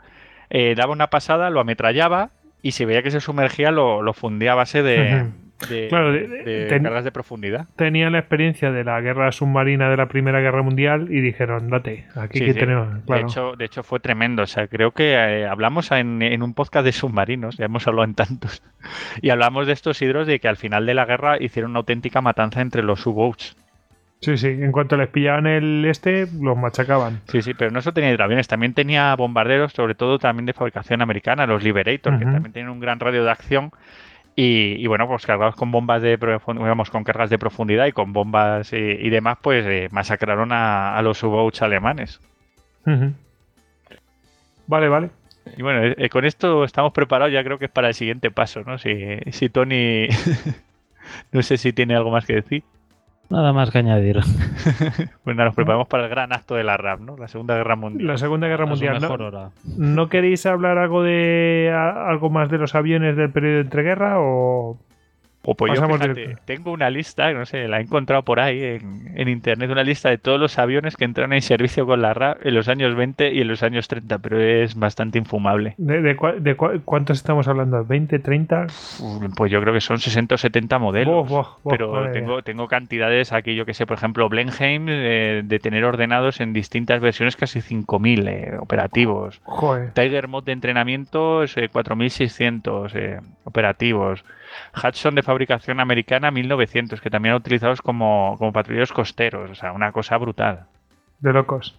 eh, daba una pasada, lo ametrallaba y si veía que se sumergía lo, lo fundía a base de, de, Claro, de- de ten- cargas de profundidad. Tenían la experiencia de la guerra submarina de la Primera Guerra Mundial y dijeron, date, aquí Sí, que sí. tenemos. Claro. De, hecho, de hecho, fue tremendo. O sea, creo que eh, hablamos en, en un podcast de submarinos, ya hemos hablado en tantos, y hablamos de estos hidros de que al final de la guerra hicieron una auténtica matanza entre los U-Boats. Sí, sí, en cuanto les pillaban el este, los machacaban. Sí, sí, pero no solo tenía hidroaviones, también tenía bombarderos, sobre todo también de fabricación americana, los Liberator, que también tienen un gran radio de acción. Y, y bueno, pues cargados con bombas de profund- digamos, con cargas de profundidad y con bombas y, y demás, pues eh, masacraron a, a los U-Boats alemanes. Vale, vale. Y bueno, eh, eh, con esto estamos preparados, ya creo que es para el siguiente paso, ¿no? Si, si Tony, no sé si tiene algo más que decir. Nada más que añadir. Pues nada, nos preparamos para el gran acto de la RAP, ¿no? La Segunda Guerra Mundial. La Segunda Guerra Mundial. mejor ¿No, hora. ¿No queréis hablar algo de a- algo más de los aviones del periodo de entreguerra o O pues yo, fíjate, tengo una lista, no sé, la he encontrado por ahí en, en internet, una lista de todos los aviones que entraron en servicio con la RAP en los años 20 y en los años 30, pero es bastante infumable. de, de cua- de cua- cuántos estamos hablando? ¿20, 30? Uf, Pues yo creo que son 60 o 70 modelos. Pero tengo, cantidades aquí, yo que sé, por ejemplo, Blenheim, eh, de tener ordenados en distintas versiones casi 5.000 eh, operativos. Joder. Tiger Mod de entrenamientos, eh, 4.600 eh, operativos. Hudson de fabricación americana, 1.900, que también utilizados como, como patrulleros costeros. O sea, una cosa brutal. De locos.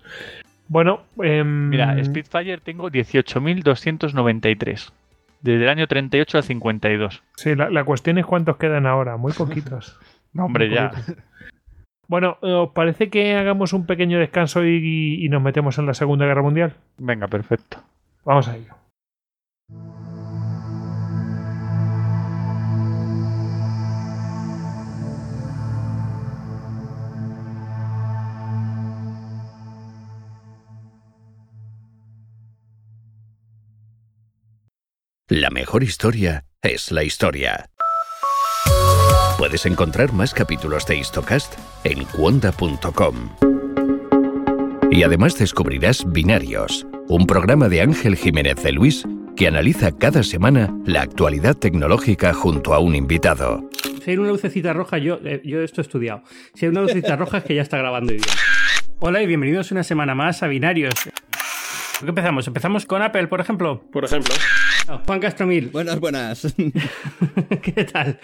Bueno, em, Mira, Spitfire tengo 18.293. Desde el año 38 al 52. sí, la, la cuestión es cuántos quedan ahora. Muy poquitos. No, hombre, Muy ya. poquitos. Bueno, ¿os parece que hagamos un pequeño descanso y, y nos metemos en la Segunda Guerra Mundial? Venga, perfecto. Vamos a ello. La mejor historia es la historia. Puedes encontrar más capítulos de Histocast en cuonda.com. Y además descubrirás Binarios, un programa de Ángel Jiménez de Luis que analiza cada semana la actualidad tecnológica junto a un invitado. Si hay una lucecita roja, yo, eh, yo esto he estudiado. Si hay una lucecita roja es que ya está grabando y bien. Hola y bienvenidos una semana más a Binarios. ¿Por qué empezamos? ¿Empezamos con Apple, por ejemplo? Por ejemplo. Ah, Juan Castromil, Buenas, buenas. ¿qué tal?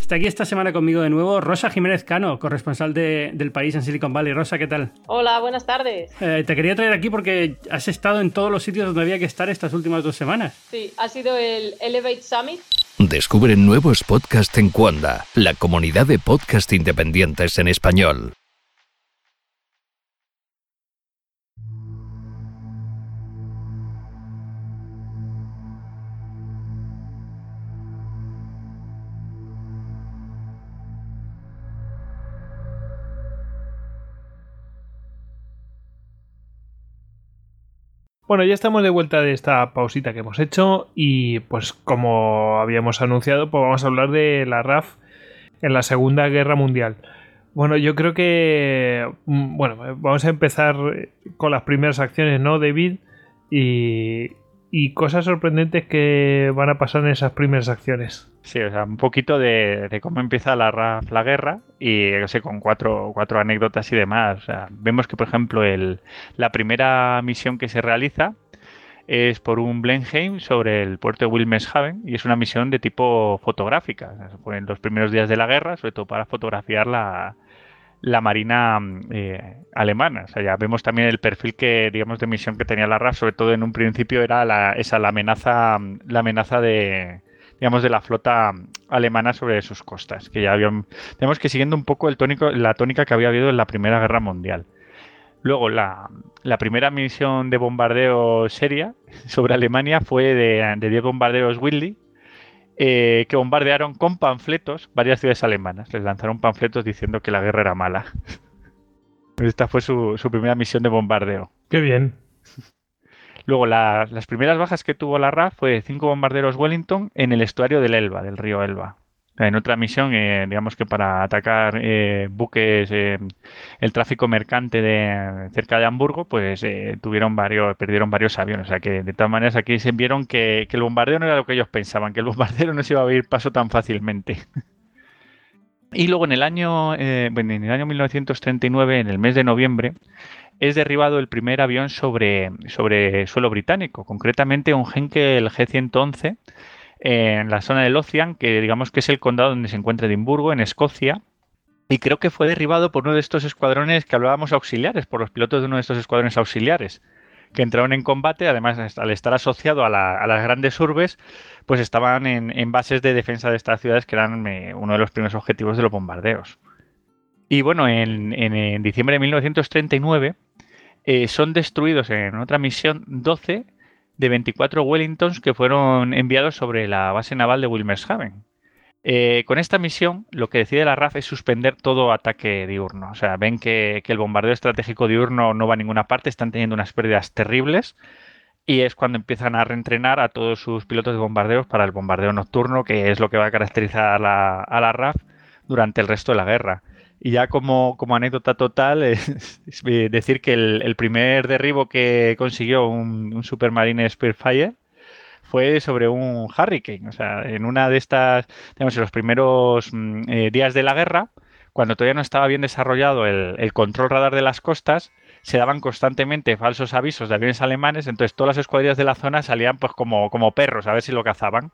Está aquí esta semana conmigo de nuevo Rosa Jiménez Cano, corresponsal de- del país en Silicon Valley. Rosa, ¿qué tal? Hola, buenas tardes. Eh, te quería traer aquí porque has estado en todos los sitios donde había que estar estas últimas dos semanas. Sí, ha sido el Elevate Summit. Descubre nuevos podcasts en Cuonda, la comunidad de podcast independientes en español. Bueno, ya estamos de vuelta de esta pausita que hemos hecho y pues como habíamos anunciado, pues vamos a hablar de la RAF en la Segunda Guerra Mundial. Bueno, yo creo que mm, bueno, vamos a empezar con las primeras acciones, ¿no, David? Y, y cosas sorprendentes que van a pasar en esas primeras acciones. Sí, o sea, un poquito de, cómo empieza la la guerra y, no sé, con cuatro, cuatro anécdotas y demás. Vemos que, por ejemplo, el, la primera misión que se realiza es por un Blenheim sobre el puerto de Wilhelmshaven y es una misión de tipo fotográfica. O sea, fue en los primeros días de la guerra, sobre todo para fotografiar la, la marina eh, alemana. O sea, ya vemos también el perfil que, digamos, de misión que tenía la RAF, sobre todo en un principio era la, esa, la amenaza, la amenaza de, digamos, de la flota alemana sobre sus costas, que ya habían, que siguiendo un poco el tónico, la tónica que había habido en la Primera Guerra Mundial. Luego, la, primera misión de bombardeo seria sobre Alemania fue de, de 10 bombarderos Whitley, eh, que bombardearon con panfletos varias ciudades alemanas. Les lanzaron panfletos diciendo que la guerra era mala. Esta fue su, su primera misión de bombardeo. Qué bien. Luego, la- las primeras bajas que tuvo la RAF fue cinco bombarderos Wellington en el estuario del Elba, del río Elba. En otra misión, eh, digamos que para atacar eh, buques, eh, el tráfico mercante de cerca de Hamburgo, pues tuvieron varios, perdieron varios aviones. O sea que de todas maneras aquí se vieron que, el bombardeo no era lo que ellos pensaban, que el bombardero no se iba a abrir paso tan fácilmente. Y luego en el año, eh, bueno, en el año 1939, en el mes de noviembre, es derribado el primer avión sobre, sobre suelo británico, concretamente un Henkel G111 en la zona del Ocean, que digamos que es el condado donde se encuentra Edimburgo, en Escocia. Y creo que fue derribado por uno de estos escuadrones que hablábamos auxiliares, por los pilotos de uno de estos escuadrones auxiliares, que entraron en combate, además al estar asociado a, la- a las grandes urbes, pues estaban en, bases de defensa de estas ciudades que eran eh, uno de los primeros objetivos de los bombardeos. Y bueno, en, en- en diciembre de 1939 eh, son destruidos en otra misión 12 de 24 Wellingtons que fueron enviados sobre la base naval de Wilmershaven. Eh, con esta misión, lo que decide la RAF es suspender todo ataque diurno. O sea, ven que, que el bombardeo estratégico diurno no va a ninguna parte, están teniendo unas pérdidas terribles. Y es cuando empiezan a reentrenar a todos sus pilotos de bombardeos para el bombardeo nocturno, que es lo que va a caracterizar a la, a la RAF durante el resto de la guerra. Y ya como, como anécdota total, es, es decir que el, primer derribo que consiguió un, Supermarine Spitfire fue sobre un Hurricane. O sea, en una de estas, digamos, en los primeros mm, eh, días de la guerra, cuando todavía no estaba bien desarrollado el, el control radar de las costas, se daban constantemente falsos avisos de aviones alemanes, entonces todas las escuadrillas de la zona salían pues como, como perros a ver si lo cazaban.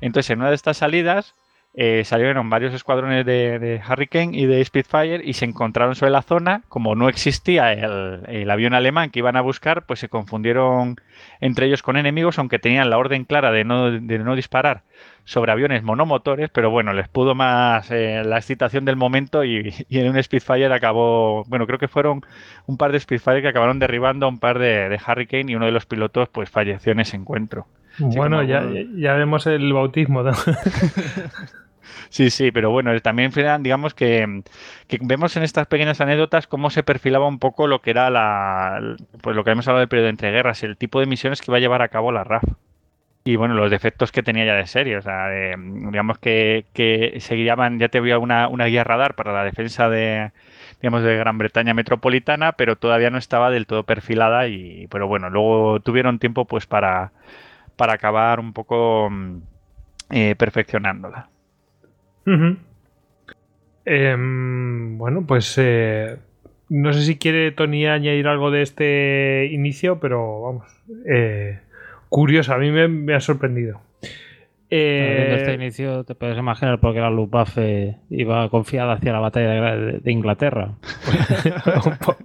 Entonces en una de estas salidas eh, salieron varios escuadrones de, Hurricane y de Spitfire y se encontraron sobre la zona. Como no existía el, el avión alemán que iban a buscar, pues se confundieron entre ellos con enemigos, aunque tenían la orden clara de no, de no disparar sobre aviones monomotores, pero bueno, les pudo más eh, la excitación del momento y, y en un Spitfire acabó, bueno, creo que fueron un par de Spitfire que acabaron derribando a un par de, de Hurricane y uno de los pilotos pues falleció en ese encuentro. Bueno, ya, ya vemos el bautismo. ¿no? Sí, sí, pero bueno, también digamos que, que vemos en estas pequeñas anécdotas cómo se perfilaba un poco lo que era la, pues lo que hemos hablado del periodo de entreguerras, el tipo de misiones que iba a llevar a cabo la RAF. Y bueno, los defectos que tenía ya de serie, o sea, de- digamos que, que se guiaban, ya te había una, una guía radar para la defensa de, digamos, de Gran Bretaña metropolitana, pero todavía no estaba del todo perfilada y, pero bueno, luego tuvieron tiempo pues para, para acabar un poco mm, eh, perfeccionándola. Em, bueno, pues eh, no sé si quiere Tony añadir algo de este inicio, pero vamos. eh, curioso, a mí me ha sorprendido. Eh, Viendo este inicio, te puedes imaginar por qué la Luftwaffe iba confiada hacia la batalla de, de Inglaterra. un, po-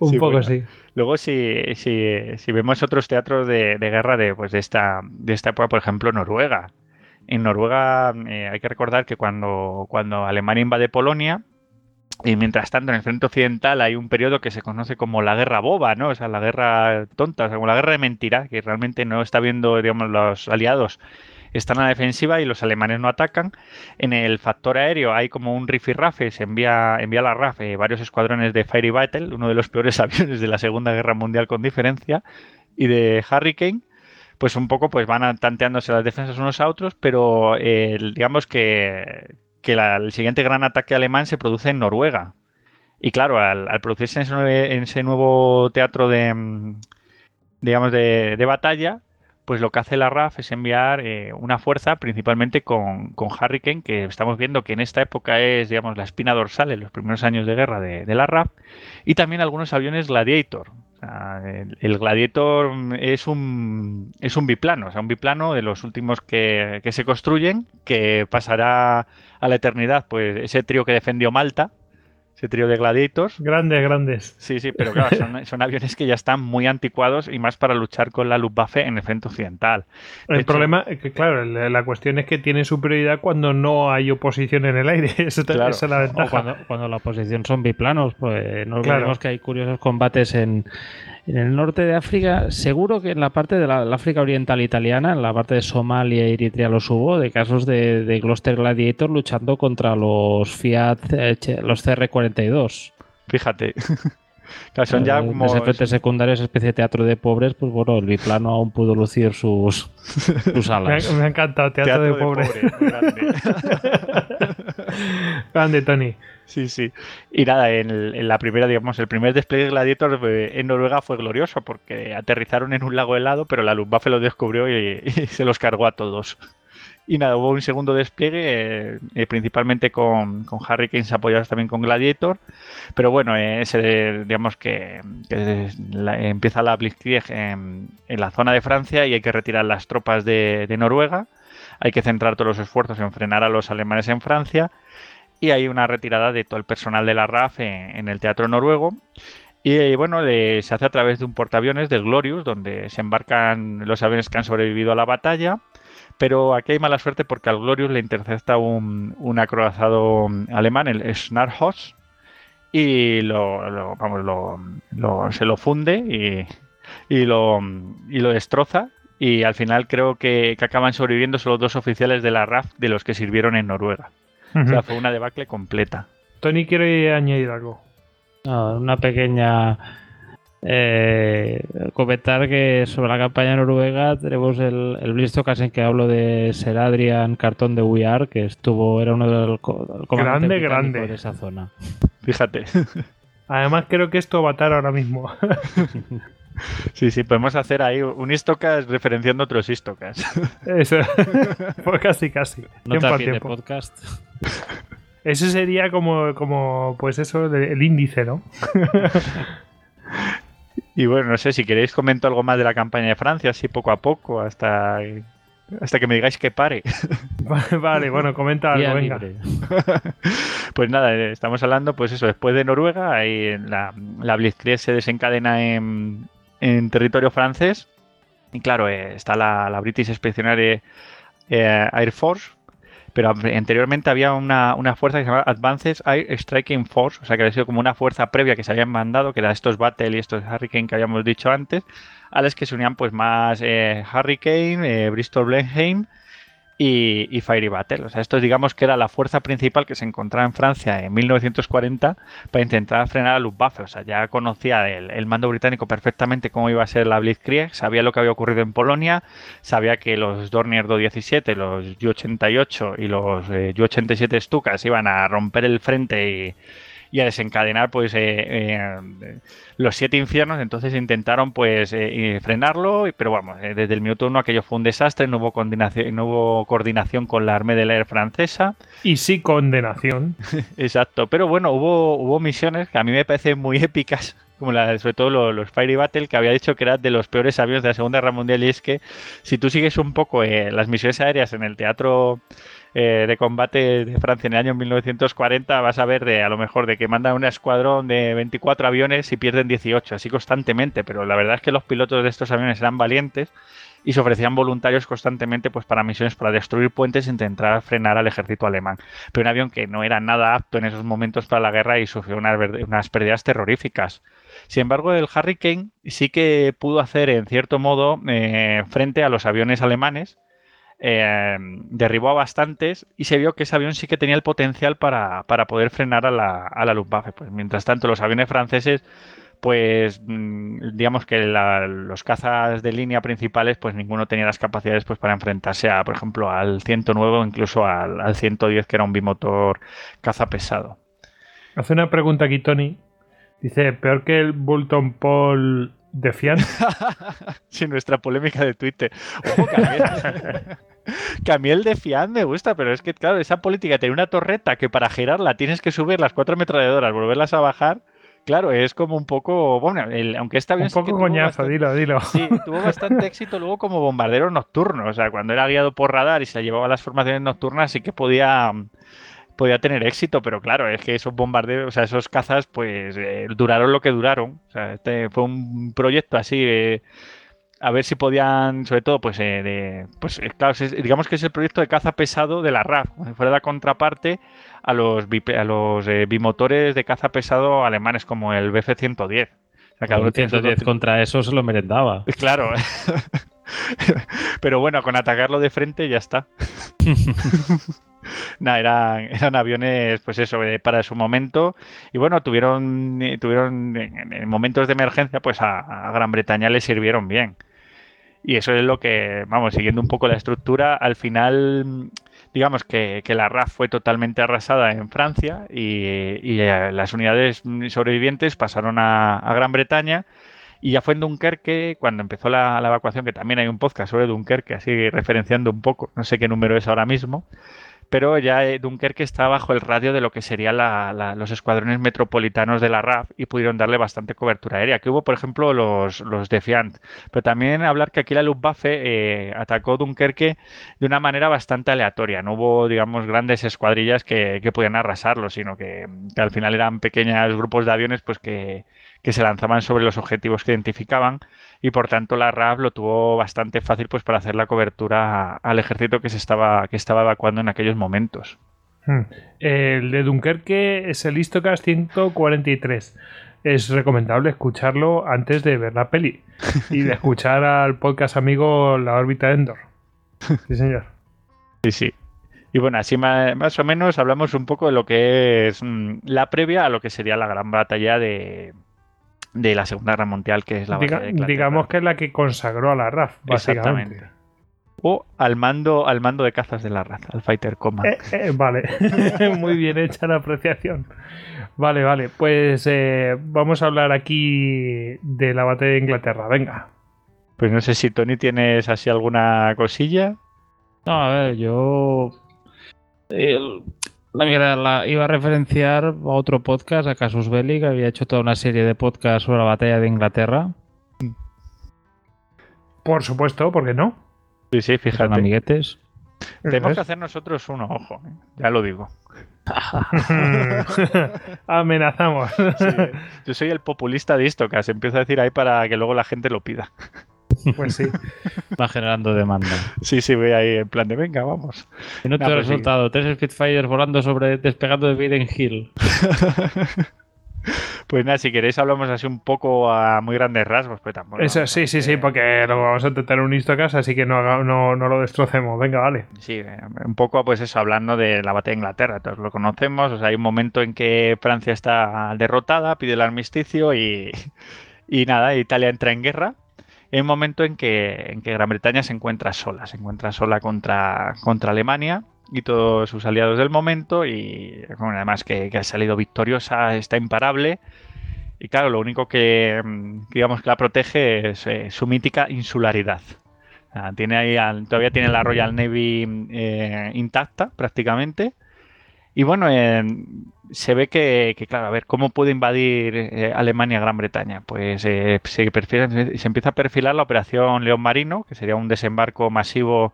un Sí, poco bueno. sí. Luego, si, si, si vemos otros teatros de, de guerra de, pues, de, esta, de esta época, por ejemplo, Noruega. En Noruega eh, hay que recordar que cuando, cuando Alemania invade Polonia, y mientras tanto en el frente occidental hay un periodo que se conoce como la guerra boba, ¿no? O sea, la guerra tonta, o sea, como la guerra de mentira, que realmente no está viendo, digamos, los aliados están a la defensiva y los alemanes no atacan. En el factor aéreo hay como un rifirrafe, se envía, envía a la RAF eh, varios escuadrones de Fairy Battle, uno de los peores aviones de la Segunda Guerra Mundial con diferencia, y de Hurricane, pues un poco pues van tanteándose las defensas unos a otros, pero eh, digamos que, que el siguiente gran ataque alemán se produce en Noruega. Y claro, al, producirse en ese, en ese nuevo teatro de, mm, digamos, de, de batalla, pues lo que hace la RAF es enviar eh, una fuerza principalmente con, con que estamos viendo que en esta época es, digamos, la espina dorsal en los primeros años de guerra de, la RAF, y también algunos aviones Gladiator. El, el Gladiator es un, es un biplano, o sea, un biplano de los últimos que, que se construyen, que pasará a la eternidad, pues ese trío que defendió Malta, ese trío de Gladiators, Grandes, grandes. Sí, sí, pero claro, son, son aviones que ya están muy anticuados y más para luchar con la Luftwaffe en el frente occidental. De El hecho- problema es que, claro, la la cuestión es que tienen superioridad cuando no hay oposición en el aire. Esa, Claro. es la O ventaja. cuando, cuando la posición son biplanos, pues no Claro. olvidemos que hay curiosos combates en, en el norte de África. Seguro que en la parte de la, la África Oriental Italiana, en la parte de Somalia y Eritrea los hubo, de casos de, de Gloucester Gladiator luchando contra los Fiat, eh, los CR-42. Fíjate. Claro, son ya Eh, como... Los efectos secundarios, especie de teatro de pobres, pues bueno, el biplano aún pudo lucir sus, sus Me alas. ha, me ha encantado, teatro, de, pobre. muy grande. Grande, Tony. Sí, sí. Y nada, en, el- la primera, digamos, el primer despliegue de Gladiator eh, en Noruega fue glorioso porque aterrizaron en un lago helado, pero la Luftwaffe lo descubrió y, se los cargó a todos. Y nada, hubo un segundo despliegue, eh, eh, principalmente con, con Hurricanes apoyados también con Gladiator. Pero bueno, eh, ese, digamos que, empieza la Blitzkrieg en, en la zona de Francia y hay que retirar las tropas de, de Noruega. Hay que centrar todos los esfuerzos en frenar a los alemanes en Francia y hay una retirada de todo el personal de la RAF en, el teatro noruego. Y eh, bueno, se hace a través de un portaaviones del Glorious, donde se embarcan los aviones que han sobrevivido a la batalla. Pero aquí hay mala suerte porque al Glorious le intercepta un, un acorazado alemán, el Schnarchos, y lo, vamos, lo- se lo funde y, y lo, y lo destroza. Y al final creo que, que acaban sobreviviendo solo dos oficiales de la RAF de los que sirvieron en Noruega. O sea, fue una debacle completa. Tony quiere añadir algo. No, una pequeña. Eh, comentar que sobre la campaña noruega tenemos el, el Blitz en que hablo de Sir Adrian Cartón de We Are, que estuvo, era uno del comandante Grande, de esa zona. Fíjate. Además, creo que esto va a estar ahora mismo. Sí, sí, podemos hacer ahí un Istocas referenciando otros Istocas. Eso. pues casi, casi. No de tiempo. podcast. Ese sería como, como pues eso, de- el índice, ¿no? Y bueno, no sé si queréis comento algo más de la campaña de Francia, así poco a poco, hasta, hasta que me digáis que pare. vale, bueno, comenta algo, venga. Pues nada, estamos hablando, pues eso, después de Noruega, ahí la, la Blitzkrieg se desencadena en, en territorio francés. Y claro, eh, está la, British Expeditionary eh, Air Force, pero an- anteriormente había una, una fuerza que se llamaba Advances Air Striking Force, o sea que había sido como una fuerza previa que se habían mandado, que eran estos Battle y estos Hurricane que habíamos dicho antes, a las que se unían pues más eh, Hurricane, eh, Bristol Blenheim y, y Fiery Battle. O sea, esto digamos que era la fuerza principal que se encontraba en Francia en 1940 para intentar frenar a Luftwaffe. O sea, ya conocía el, mando británico perfectamente cómo iba a ser la Blitzkrieg, sabía lo que había ocurrido en Polonia, sabía que los Dornier 217, los Ju-88 y los eh, Ju-87 Stukas iban a romper el frente y, y a desencadenar pues eh, eh, los siete infiernos entonces intentaron pues eh, frenarlo pero vamos desde el minuto uno aquello fue un desastre no hubo coordinación no hubo coordinación con la Armée de l'Air francesa Y sí, condenación. exacto pero bueno hubo hubo misiones que a mí me parecen muy épicas como la, sobre todo lo- los, Fiery Battle que había dicho que eran de los peores aviones de la Segunda Guerra Mundial y es que si tú sigues un poco eh, las misiones aéreas en el teatro eh, de combate de Francia en el año 1940 vas a ver de a lo mejor de que mandan un escuadrón de 24 aviones y pierden 18, así constantemente, pero la verdad es que los pilotos de estos aviones eran valientes y se ofrecían voluntarios constantemente pues para misiones para destruir puentes e intentar frenar al ejército alemán. Pero un avión que no era nada apto en esos momentos para la guerra y sufrió unas, unas pérdidas terroríficas. Sin embargo, el Hurricane sí que pudo hacer en cierto modo eh, frente a los aviones alemanes eh, derribó a bastantes y se vio que ese avión sí que tenía el potencial para, para poder frenar a la, a la Luftwaffe. Pues, mientras tanto, los aviones franceses, pues mm, digamos que la- los cazas de línea principales, pues ninguno tenía las capacidades pues, para enfrentarse a, por ejemplo, al 109 o incluso al, al 110, que era un bimotor caza pesado. Hace una pregunta aquí, Tony. Dice, ¿peor que el Bulton Paul de Fian? Sí, nuestra polémica de Twitter. Ojo, que a mí, el de Fiat me gusta, pero es que, claro, esa política de tener una torreta que para girarla tienes que subir las cuatro ametralladoras, volverlas a bajar. Claro, es como un poco. Bueno, el- aunque está bien. Un poco coñazo, dilo, dilo. Sí, tuvo bastante éxito luego como bombardero nocturno. O sea, cuando era guiado por radar y se llevaba a las formaciones nocturnas, sí que podía, podía tener éxito. Pero claro, es que esos bombarderos, o sea, esos cazas, pues eh, duraron lo que duraron. O sea, este fue un proyecto así. eh, a ver si podían, sobre todo, pues, eh, de, pues eh, claro, es- digamos que es el proyecto de caza pesado de la RAF, fuera la contraparte a los, a los eh, bimotores de caza pesado alemanes como el Bf-110. O sea, El tiene sus 110 dos- contra eso se lo merendaba. Claro. Pero bueno, con atacarlo de frente ya está. No, eran, eran aviones, pues eso, eh, para su momento. Y bueno, tuvieron, eh, tuvieron en, en momentos de emergencia, pues a, a Gran Bretaña le sirvieron bien. Y eso es lo que, vamos, siguiendo un poco la estructura, al final, digamos que, que la RAF fue totalmente arrasada en Francia y, eh, las unidades sobrevivientes pasaron a, a, Gran Bretaña. Y ya fue en Dunkerque cuando empezó la, la, evacuación, que también hay un podcast sobre Dunkerque, así referenciando un poco, no sé qué número es ahora mismo, pero ya eh, Dunkerque está bajo el radio de lo que serían la, los escuadrones metropolitanos de la RAF y pudieron darle bastante cobertura aérea. Que hubo, por ejemplo, los, los Defiant. Pero también hablar que aquí la Luftwaffe eh, atacó Dunkerque de una manera bastante aleatoria. No hubo, digamos, grandes escuadrillas que, que podían arrasarlo, sino que, que, al final eran pequeños grupos de aviones pues que, que se lanzaban sobre los objetivos que identificaban y por tanto la RAF lo tuvo bastante fácil pues para hacer la cobertura al ejército que se estaba que estaba evacuando en aquellos momentos. Hmm. El de Dunkerque es el Istocast 143. Es recomendable escucharlo antes de ver la peli y de escuchar al podcast amigo La órbita Endor. Sí, señor. Sí, sí. Y bueno, así más, o menos hablamos un poco de lo que es mmm, la previa a lo que sería la gran batalla de, de la Segunda Guerra Mundial, que es la Diga, batalla de Digamos que es la que consagró a la RAF, básicamente. Exactamente. O al mando, al mando de cazas de la RAF, al Fighter Command. Eh, eh, vale, muy bien hecha la apreciación. Vale, vale, pues eh, vamos a hablar aquí de la batalla de Inglaterra, venga. Pues no sé si Tony tienes así alguna cosilla. No, a ver, yo el, la, la, iba a referenciar a otro podcast, a Casus Belli, que había hecho toda una serie de podcasts sobre la batalla de Inglaterra. Por supuesto, ¿por qué no? Sí, sí, fíjate. Amiguetes. Tenemos que hacer nosotros uno, ojo, ¿eh? ya lo digo. Amenazamos. Sí, yo soy el populista de Istocas, empiezo a decir ahí para que luego la gente lo pida. Pues sí. Va generando demanda. Sí, sí, voy ahí en plan de venga, vamos. Y no te nah, pues resultado. Sí. Tres Spitfires volando sobre. despegando de Biden Hill. Pues nada, si queréis hablamos así un poco a muy grandes rasgos, pues tampoco. Eso, sí, sí, sí, porque lo vamos a intentar un Istocas, así que no, no, no, lo destrocemos. Venga, vale. Sí, un poco pues eso, hablando de la batalla de Inglaterra, todos lo conocemos, o sea, hay un momento en que Francia está derrotada, pide el armisticio y, y nada, Italia entra en guerra hay un momento en que, en que Gran Bretaña se encuentra sola, se encuentra sola contra, Alemania y todos sus aliados del momento y bueno, además que, ha salido victoriosa, está imparable y claro, lo único que digamos que la protege es eh, su mítica insularidad. Tiene ahí, todavía tiene la Royal Navy eh, intacta prácticamente y bueno, eh, se ve que, claro, a ver, ¿cómo puede invadir eh, Alemania Gran Bretaña? Pues eh, se, perfila, se, empieza a perfilar la operación León Marino, que sería un desembarco masivo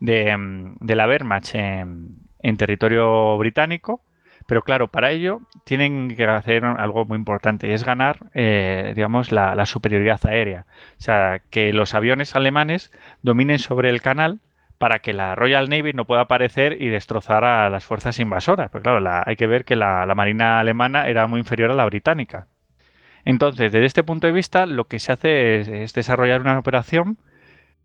de, de la Wehrmacht en, en, territorio británico. Pero claro, para ello tienen que hacer algo muy importante y es ganar, eh, digamos, la, la superioridad aérea. O sea, que los aviones alemanes dominen sobre el canal para que la Royal Navy no pueda aparecer y destrozar a las fuerzas invasoras. Pues claro, la, hay que ver que la, Marina alemana era muy inferior a la británica. Entonces, desde este punto de vista, lo que se hace es, es desarrollar una operación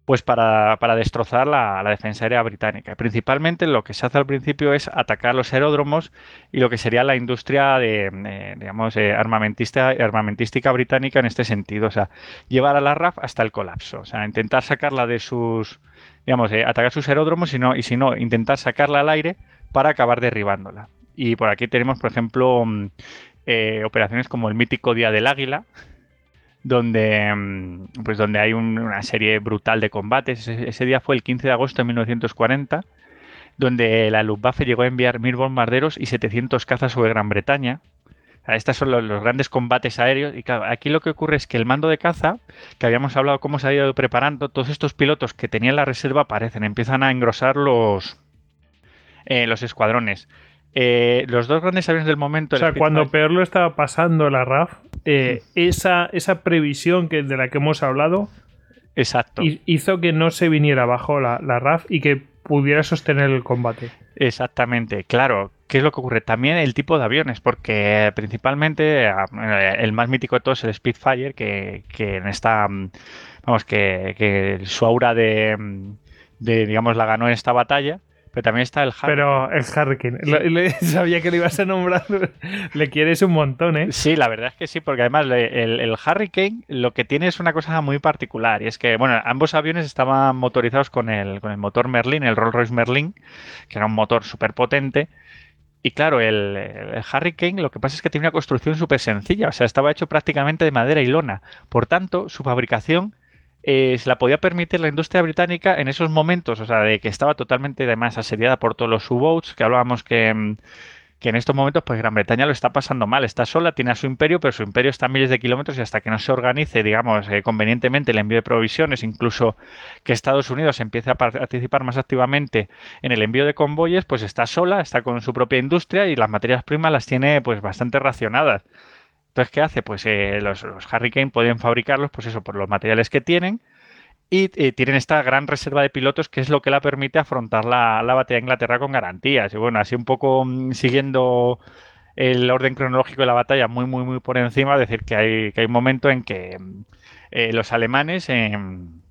pues para, para destrozar la, la, defensa aérea británica. Principalmente lo que se hace al principio es atacar los aeródromos y lo que sería la industria de, eh, digamos, eh, armamentista, armamentística británica en este sentido. O sea, llevar a la RAF hasta el colapso. O sea, intentar sacarla de sus, digamos, eh, atacar sus aeródromos y, si no, intentar sacarla al aire para acabar derribándola. Y por aquí tenemos, por ejemplo, eh, operaciones como el mítico Día del Águila, donde, pues donde hay un, una serie brutal de combates. Ese, ese, día fue el 15 de agosto de 1940, donde la Luftwaffe llegó a enviar mil bombarderos y 700 cazas sobre Gran Bretaña. Estos son los, los, grandes combates aéreos. Y claro, aquí lo que ocurre es que el mando de caza, que habíamos hablado cómo se ha ido preparando, todos estos pilotos que tenían la reserva aparecen, empiezan a engrosar los, eh, los escuadrones. Eh, los dos grandes aviones del momento. O sea, cuando peor lo estaba pasando la RAF, eh, esa, esa previsión que, de la que hemos hablado Exacto. hizo que no se viniera abajo la, la RAF y que pudiera sostener el combate. Exactamente, claro. ¿Qué es lo que ocurre? También el tipo de aviones, porque principalmente el más mítico de todos es el Spitfire, que, que en esta, vamos, que, que su aura de, de, digamos, la ganó en esta batalla Pero también está el Hurricane. Pero el Hurricane, lo- le- sabía que lo ibas a nombrar. Le quieres un montón, ¿eh? Sí, la verdad es que sí, porque además le- el, el Hurricane lo que tiene es una cosa muy particular y es que, bueno, ambos aviones estaban motorizados con el, con el motor Merlin, el Rolls-Royce Merlin, que era un motor súper potente. Y claro, el, el Hurricane lo que pasa es que tiene una construcción súper sencilla, o sea, estaba hecho prácticamente de madera y lona. Por tanto, su fabricación eh, se la podía permitir la industria británica en esos momentos, o sea, de que estaba totalmente además asediada por todos los U-boats, que hablábamos que, mm, que en estos momentos pues Gran Bretaña lo está pasando mal, está sola, tiene a su imperio, pero su imperio está a miles de kilómetros y hasta que no se organice, digamos, eh, convenientemente el envío de provisiones, incluso que Estados Unidos empiece a participar más activamente en el envío de convoyes, pues está sola, está con su propia industria y las materias primas las tiene pues bastante racionadas. Entonces, ¿qué hace? Pues eh, los, los Hurricane pueden fabricarlos, pues eso, por los materiales que tienen y eh, tienen esta gran reserva de pilotos que es lo que la permite afrontar la, la batalla de Inglaterra con garantías. Y bueno, así un poco mm, siguiendo el orden cronológico de la batalla muy, muy, muy por encima, decir que hay, que hay un momento en que mm, eh, los alemanes en,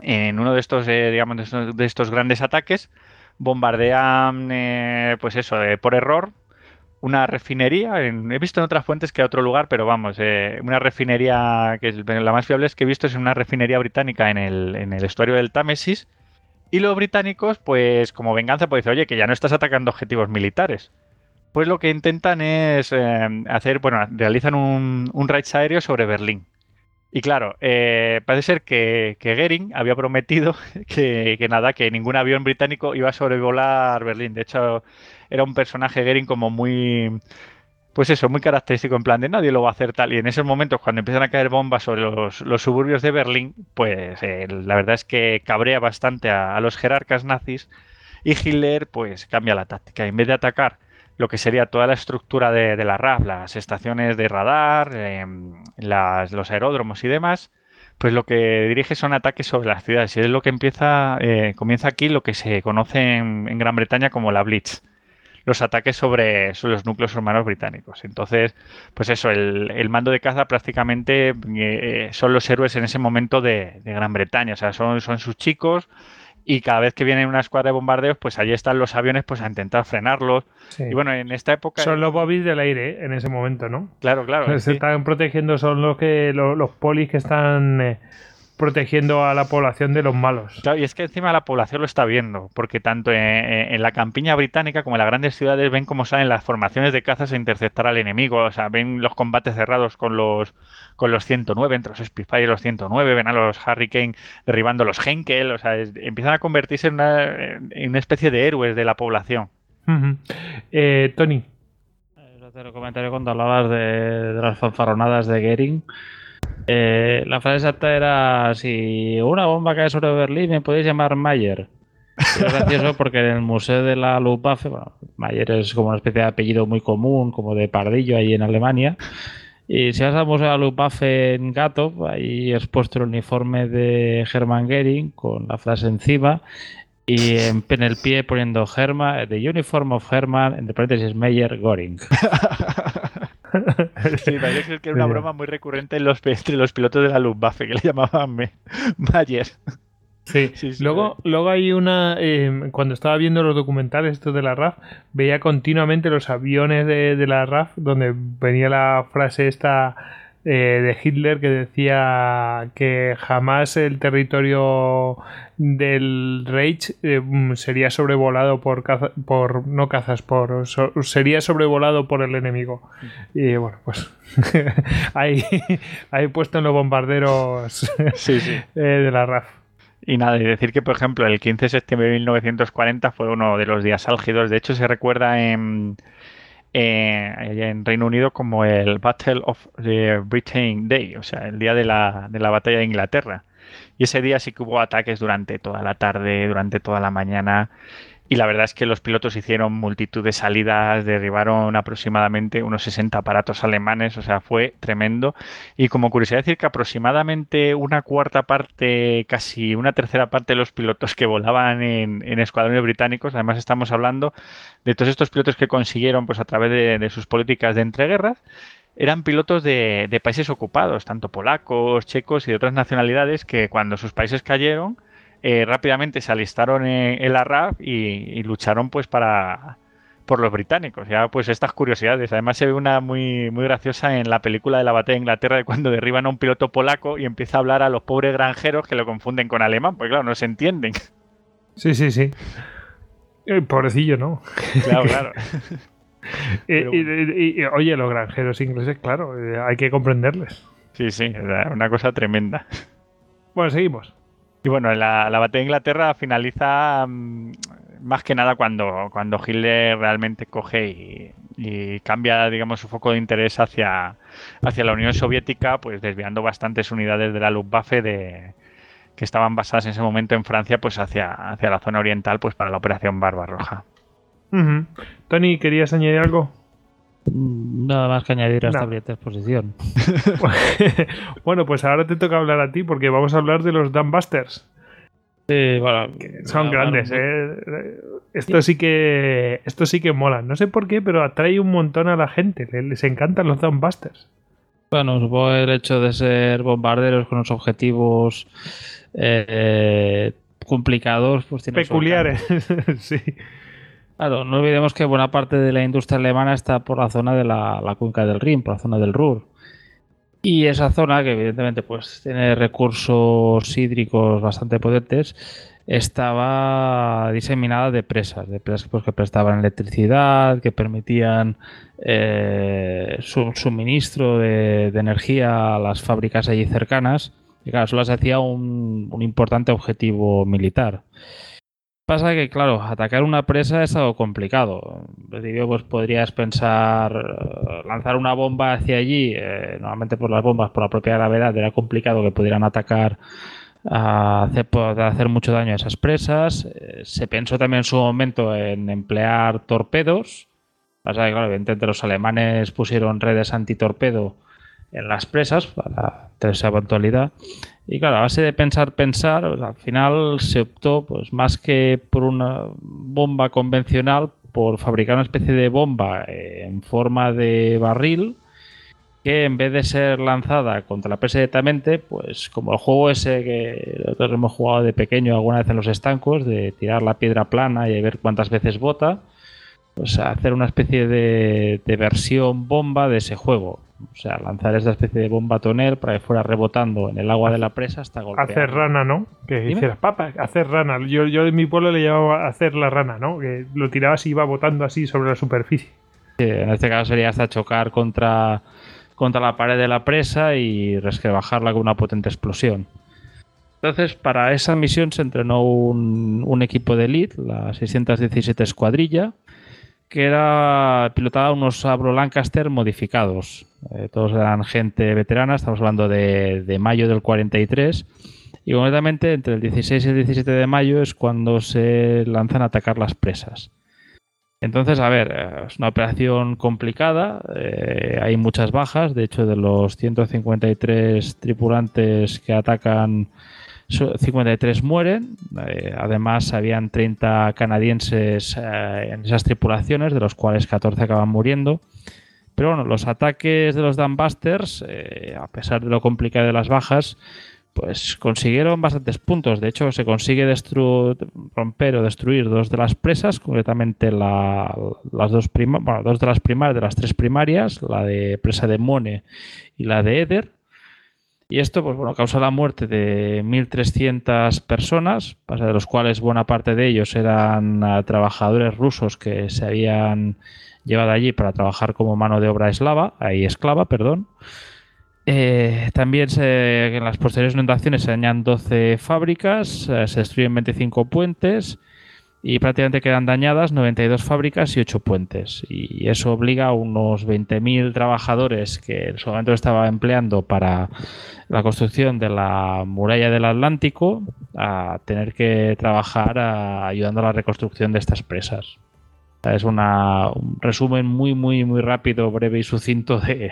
en uno de estos, eh, digamos, de estos, de estos grandes ataques bombardean, eh, pues eso, eh, por error, una refinería. he visto en otras fuentes que a otro lugar, pero vamos, eh, una refinería que es la más fiable es que he visto es una refinería británica en el, en el estuario del Támesis. Y los británicos, pues como venganza, pues dicen, oye, que ya no estás atacando objetivos militares. Pues lo que intentan es eh, hacer, bueno, realizan un, un raid aéreo sobre Berlín. Y claro, eh, parece ser que, que Goering había prometido que, que nada, que ningún avión británico iba a sobrevolar Berlín. De hecho, era un personaje Goering como muy, pues eso, muy característico, en plan de nadie lo va a hacer tal. Y en esos momentos, cuando empiezan a caer bombas sobre los, los suburbios de Berlín, pues eh, la verdad es que cabrea bastante a, los jerarcas nazis y Hitler pues cambia la táctica. En vez de atacar lo que sería toda la estructura de, la RAF, las estaciones de radar, las- los aeródromos y demás, pues lo que dirige son ataques sobre las ciudades. Y es lo que empieza, eh, comienza aquí lo que se conoce en Gran Bretaña como la Blitz. Los ataques sobre, sobre los núcleos urbanos británicos. Entonces, pues eso, el, el mando de caza prácticamente eh, son los héroes en ese momento de, de Gran Bretaña. O sea, son, son sus chicos y cada vez que viene una escuadra de bombardeos, pues allí están los aviones pues a intentar frenarlos. Sí. Y bueno, en esta época... Son los bobbies del aire ¿eh? en ese momento, ¿no? Claro, claro. Se sí. están protegiendo, son los que los, los polis que están eh, protegiendo a la población de los malos. Claro, y es que encima la población lo está viendo, porque tanto en, en la campiña británica como en las grandes ciudades ven cómo salen las formaciones de cazas a interceptar al enemigo, o sea, ven los combates cerrados con los con los 109, entre los Spitfire y los 109, ven a los Hurricane derribando los Henkel, o sea, es- empiezan a convertirse en una, en una especie de héroes de la población. Eh, Tony, un comentario cuando hablabas de, de las fanfarronadas de Goering. Eh, la frase exacta era: Si una bomba cae sobre Berlín, me podéis llamar Mayer. Y es gracioso porque en el Museo de la Luftwaffe, bueno, Mayer es como una especie de apellido muy común, como de pardillo ahí en Alemania. Y si vas al Museo de la Luftwaffe en Gato, ahí expuesto el uniforme de Hermann Goering con la frase encima y en, en el pie poniendo Hermann, The Uniform of Hermann, entre paréntesis Meyer Goring. Sí, parece que era una broma muy recurrente en los, entre los pilotos de la Luftwaffe, que le llamaban Mayer. Sí, Sí, sí, luego, luego hay una. eh, cuando estaba viendo los documentales estos de la RAF, veía continuamente los aviones de, de la RAF donde venía la frase esta eh, de Hitler que decía que jamás el territorio del Reich eh, sería sobrevolado por caza- por no cazas por so- sería sobrevolado por el enemigo y bueno pues ahí ahí puesto en los bombarderos Sí, sí. eh, de la RAF Y nada, y decir que, por ejemplo, el 15 de septiembre de 1940 fue uno de los días álgidos. De hecho, se recuerda en, en Reino Unido como el Battle of the Britain Day, o sea, el día de la, de la batalla de Inglaterra. Y ese día sí que hubo ataques durante toda la tarde, durante toda la mañana. Y la verdad es que los pilotos hicieron multitud de salidas, derribaron aproximadamente unos 60 aparatos alemanes, o sea, fue tremendo. Y como curiosidad decir que aproximadamente una cuarta parte, casi una tercera parte de los pilotos que volaban en, escuadrones británicos, además estamos hablando de todos estos pilotos que consiguieron, pues a través de, sus políticas de entreguerras, eran pilotos de países ocupados, tanto polacos, checos y de otras nacionalidades que cuando sus países cayeron, eh, rápidamente se alistaron en, en la RAF y, y lucharon pues para por los británicos. Ya, pues estas curiosidades. Además, se ve una muy, muy graciosa en la película de la batalla de Inglaterra de cuando derriban a un piloto polaco y empieza a hablar a los pobres granjeros que lo confunden con alemán, pues claro, no se entienden. Sí, sí, sí. Eh, pobrecillo, ¿no? Claro, claro. Eh, y, y- y, oye, los granjeros ingleses, claro, eh, hay que comprenderles. Sí, sí, es una cosa tremenda. Bueno, seguimos. Y bueno, la, la batalla de Inglaterra finaliza mm, más que nada cuando, cuando Hitler realmente coge y, cambia, digamos, su foco de interés hacia, hacia la Unión Soviética, pues desviando bastantes unidades de la Luftwaffe de, que estaban basadas en ese momento en Francia, pues hacia, hacia la zona oriental, pues para la Operación Barbarroja. Ujú. Tony, ¿querías añadir algo? Mm, Nada más que añadir a esta brillante exposición. bueno, pues ahora te toca hablar a ti porque vamos a hablar de los Dumbusters. Sí, bueno, Son grandes, ¿eh? Esto sí que esto sí que mola. No sé por qué, pero atrae un montón a la gente. Le- Les encantan los Dumbusters. Bueno, supongo el hecho de ser bombarderos con unos objetivos eh, complicados, pues tiene Peculiares. sí. Claro, no olvidemos que buena parte de la industria alemana está por la zona de la, la cuenca del Rin, por la zona del Ruhr. Y esa zona, que evidentemente pues, tiene recursos hídricos bastante potentes, estaba diseminada de presas, de presas pues, que prestaban electricidad, que permitían eh, su suministro de, de energía a las fábricas allí cercanas. Y claro, eso las hacía un, un importante objetivo militar. Pasa que, claro, atacar una presa es algo complicado. Principio, pues podrías pensar eh, lanzar una bomba hacia allí. eh, normalmente, por las bombas, por la propia gravedad, era complicado que pudieran atacar, hacer mucho daño a esas presas. Eh, se pensó también en su momento en emplear torpedos. Pasa que, claro, evidentemente los alemanes pusieron redes antitorpedo en las presas para tener esa eventualidad. Y claro, a base de pensar, pensar, pues, al final se optó, pues más que por una bomba convencional, por fabricar una especie de bomba eh, en forma de barril que en vez de ser lanzada contra la presa directamente, pues como el juego ese que nosotros hemos jugado de pequeño alguna vez en los estancos, de tirar la piedra plana y ver cuántas veces bota, pues hacer una especie de, de versión bomba de ese juego. O sea, lanzar esa especie de bomba tonel para que fuera rebotando en el agua de la presa hasta golpear. Hacer rana, ¿no? Que Dime. hicieras, papá, hacer rana. Yo, yo en mi pueblo le llamaba hacer la rana, ¿no? Que lo tirabas y iba botando así sobre la superficie. Sí, en este caso sería hasta chocar contra, contra la pared de la presa y resquebrajarla con una potente explosión. Entonces, para esa misión se entrenó un, un equipo de elite, la 617 Escuadrilla, que era pilotada unos Abro Lancaster modificados. Eh, todos eran gente veterana, estamos hablando de, de mayo del 43. Y concretamente entre el 16 y el 17 de mayo es cuando se lanzan a atacar las presas. Entonces, a ver, eh, es una operación complicada, eh, hay muchas bajas, de hecho de los 153 tripulantes que atacan, so- 53 mueren, además habían 30 canadienses en esas tripulaciones, de los cuales 14 acaban muriendo. Pero bueno, los ataques de los Dumbusters, eh, a pesar de lo complicado de las bajas, pues consiguieron bastantes puntos. De hecho, se consigue romper o destruir dos de las presas, concretamente la- las dos, bueno, dos de las primarias, de las tres primarias, la de presa de Mone y la de Eder. Y esto, pues bueno, causó la muerte de 1.300 personas, de los cuales buena parte de ellos eran ah, trabajadores rusos que se habían llevado allí para trabajar como mano de obra eslava, ahí esclava, perdón. Eh, también en las posteriores inundaciones se dañan 12 fábricas, eh, se destruyen 25 puentes y prácticamente quedan dañadas 92 fábricas y 8 puentes. Y eso obliga a unos 20.000 trabajadores que en su momento estaba empleando para la construcción de la muralla del Atlántico a tener que trabajar ayudando a la reconstrucción de estas presas. Es una, un resumen muy, muy, muy rápido, breve y sucinto de,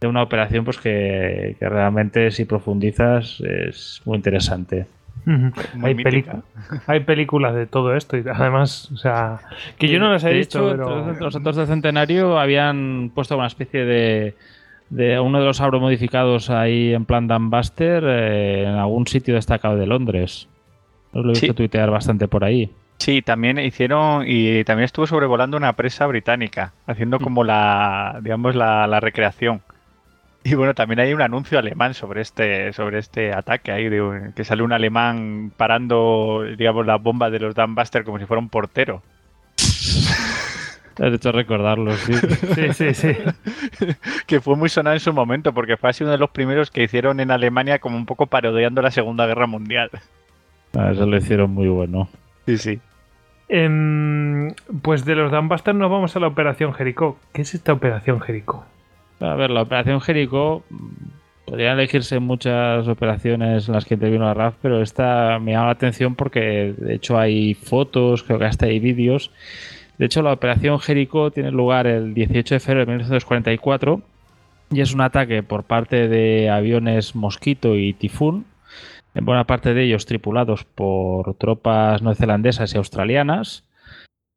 de una operación pues que, que realmente si profundizas es muy interesante. Muy hay, mítica. pelicu- hay películas de todo esto y además, o sea, que yo no las he de visto, hecho, pero... los actores del centenario habían puesto una especie de, de uno de los abromodificados ahí en plan Dumbuster eh, en algún sitio destacado de Londres. Os lo he visto Sí. tuitear bastante por ahí. Sí, también hicieron y también estuvo sobrevolando una presa británica, haciendo como la, digamos, la, la recreación. Y bueno, también hay un anuncio alemán sobre este, sobre este ataque ahí, de que sale un alemán parando, digamos, las bombas de los Dambuster como si fuera un portero. Has hecho recordarlo, sí. Sí, sí, sí. que fue muy sonado en su momento, porque fue así uno de los primeros que hicieron en Alemania como un poco parodiando la Segunda Guerra Mundial. Ah, Eso lo hicieron muy bueno. Sí, sí. Em, pues de los Dambuster nos vamos a la Operación Jericó. ¿Qué es esta Operación Jericó? A ver, la operación Jericho, mm, podrían elegirse muchas operaciones en las que intervino la RAF, pero esta me llama la atención porque de hecho hay fotos, creo que hasta hay vídeos. De hecho, la operación Jericho tiene lugar el 18 de febrero de 1944 y es un ataque por parte de aviones Mosquito y Tifún, en buena parte de ellos tripulados por tropas neozelandesas y australianas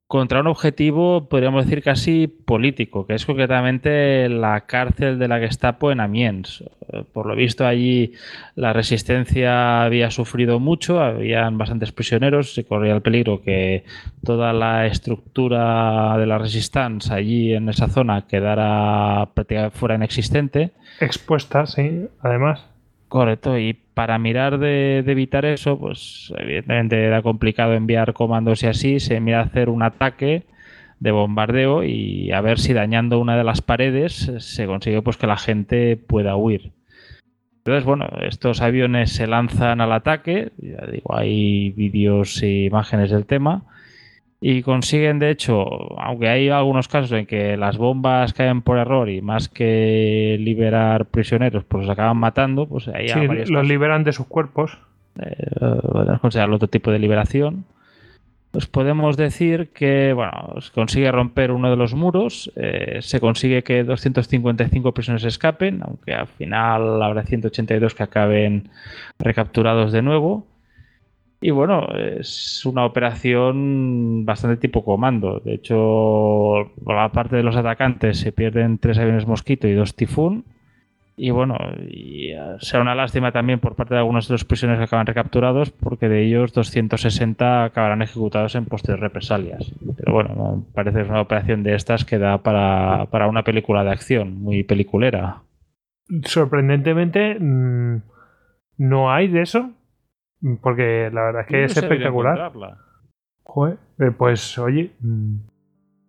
contra un objetivo, podríamos decir, casi político, que es concretamente la cárcel de la Gestapo en Amiens. Por lo visto, allí la resistencia había sufrido mucho, habían bastantes prisioneros, se corría el peligro que toda la estructura de la resistencia allí en esa zona quedara prácticamente fuera inexistente. Expuesta, sí, además. Correcto, y para mirar de, evitar eso, pues evidentemente era complicado enviar comandos y así, se mira hacer un ataque de bombardeo y a ver si dañando una de las paredes se consigue pues que la gente pueda huir. Entonces, bueno, estos aviones se lanzan al ataque, ya digo, hay vídeos e imágenes del tema, y consiguen, de hecho, aunque hay algunos casos en que las bombas caen por error y más que liberar prisioneros, pues los acaban matando, pues ahí Sí, los casos. liberan de sus cuerpos. Eh, podemos considerarlo otro tipo de liberación. Pues podemos decir que, bueno, se consigue romper uno de los muros, eh, se consigue que 255 prisioneros escapen, aunque al final habrá 182 que acaben recapturados de nuevo. Y bueno, es una operación bastante tipo comando. De hecho, por la parte de los atacantes se pierden tres aviones Mosquito y dos Tifún. Y bueno, eh, será una lástima también por parte de algunos de los prisioneros que acaban recapturados, porque de ellos 260 acabarán ejecutados en posteriores represalias. Pero bueno, parece que es una operación de estas que da para, para una película de acción, muy peliculera. Sorprendentemente, mm, no hay de eso. Porque la verdad es que No es espectacular. Joder, eh, pues oye. mm,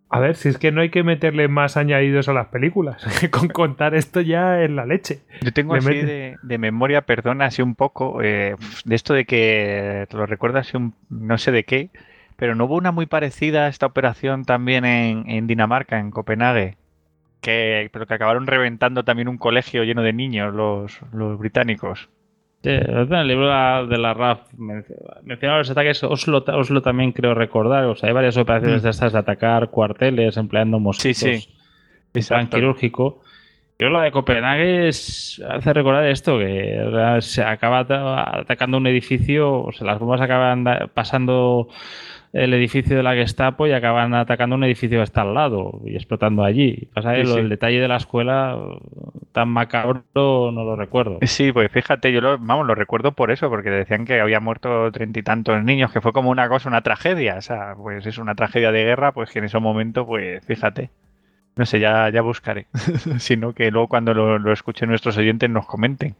A ver, si es que no hay que meterle más añadidos a las películas. Con contar esto ya es la leche. Yo tengo Le así mete- de, de memoria, perdona, así un poco, eh, de esto de que te lo recuerdo así un, no sé de qué, pero no hubo una muy parecida a esta operación también en, en Dinamarca, en Copenhague, que, pero que acabaron reventando también un colegio lleno de niños, los, los británicos. Sí, en el libro de la- de la RAF menc- menciona los ataques Oslo, Oslo también creo recordar. O sea, hay varias operaciones Mm. de estas de atacar cuarteles empleando Sí, mosquitos sí. plan Exacto. quirúrgico. Yo lo de Copenhague es- hace recordar esto, que se acaba ata- atacando un edificio, o sea, las bombas acaban pasando el edificio de la Gestapo y acaban atacando un edificio que está al lado y explotando allí. Pasa Sí, del detalle de la escuela tan macabro no lo recuerdo. Sí, pues fíjate, yo lo, vamos, lo recuerdo por eso, porque decían que había muerto treinta y tantos niños, que fue como una cosa, una tragedia, o sea, pues es una tragedia de guerra, pues que en ese momento, pues fíjate. No sé, ya, ya buscaré. Sino que luego cuando lo, lo escuchen nuestros oyentes nos comenten.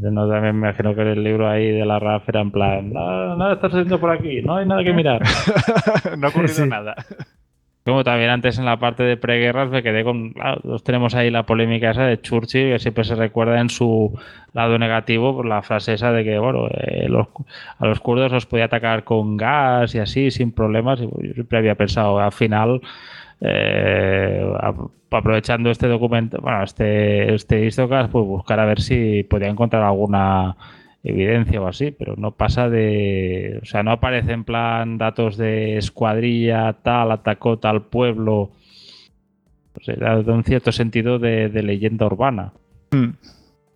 Yo no, también me imagino que el libro ahí de la RAF era en plan, nada, nada está sucediendo por aquí, no hay nada que mirar. no ha ocurrido Sí. nada. Como también antes en la parte de preguerras me quedé con. claro, tenemos ahí la polémica esa de Churchill, que siempre se recuerda en su lado negativo por la frase esa de que, bueno, eh, los- a los kurdos los podía atacar con gas y así, sin problemas. Y yo siempre había pensado, al final, eh, aprovechando este documento, bueno, este, este histocast, pues buscar a ver si podía encontrar alguna evidencia o así, pero no pasa de, o sea, no aparece en plan datos de escuadrilla tal, atacó tal pueblo, o sea, da un cierto sentido de, leyenda urbana. Mm.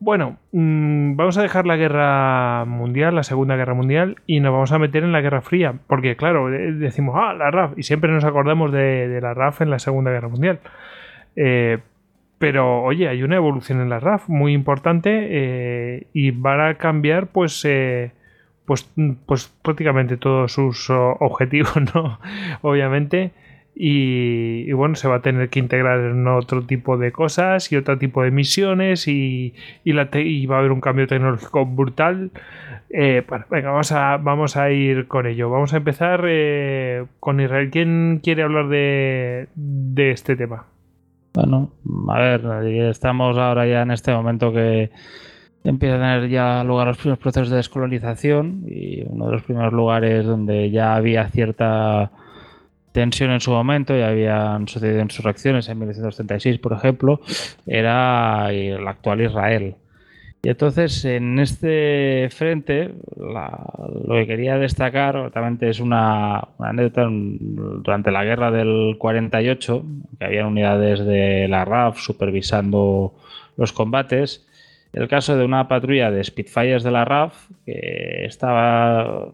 Bueno, mm, vamos a dejar la guerra mundial, la Segunda Guerra Mundial, y nos vamos a meter en la Guerra Fría. Porque, claro, de- decimos, ah, la RAF, y siempre nos acordamos de, la RAF en la Segunda Guerra Mundial. Eh, pero, oye, hay una evolución en la RAF muy importante eh, y van a cambiar, pues, eh, pues, pues prácticamente todos sus objetivos, ¿no? Obviamente. Y, bueno, se va a tener que integrar en otro tipo de cosas y otro tipo de misiones y, y, va a haber un cambio tecnológico brutal. Eh, bueno, venga, vamos a, vamos a ir con ello. Vamos a empezar eh, con Israel. ¿Quién quiere hablar de, de este tema? Bueno, a ver, estamos ahora ya en este momento que empieza a tener ya lugar los primeros procesos de descolonización y uno de los primeros lugares donde ya había cierta tensión en su momento y habían sucedido insurrecciones en 1936, por ejemplo, era el actual Israel. Y entonces en este frente lo que quería destacar obviamente es una, una anécdota durante la guerra del 48, que había unidades de la RAF supervisando los combates. El caso de una patrulla de Spitfires de la RAF que estaba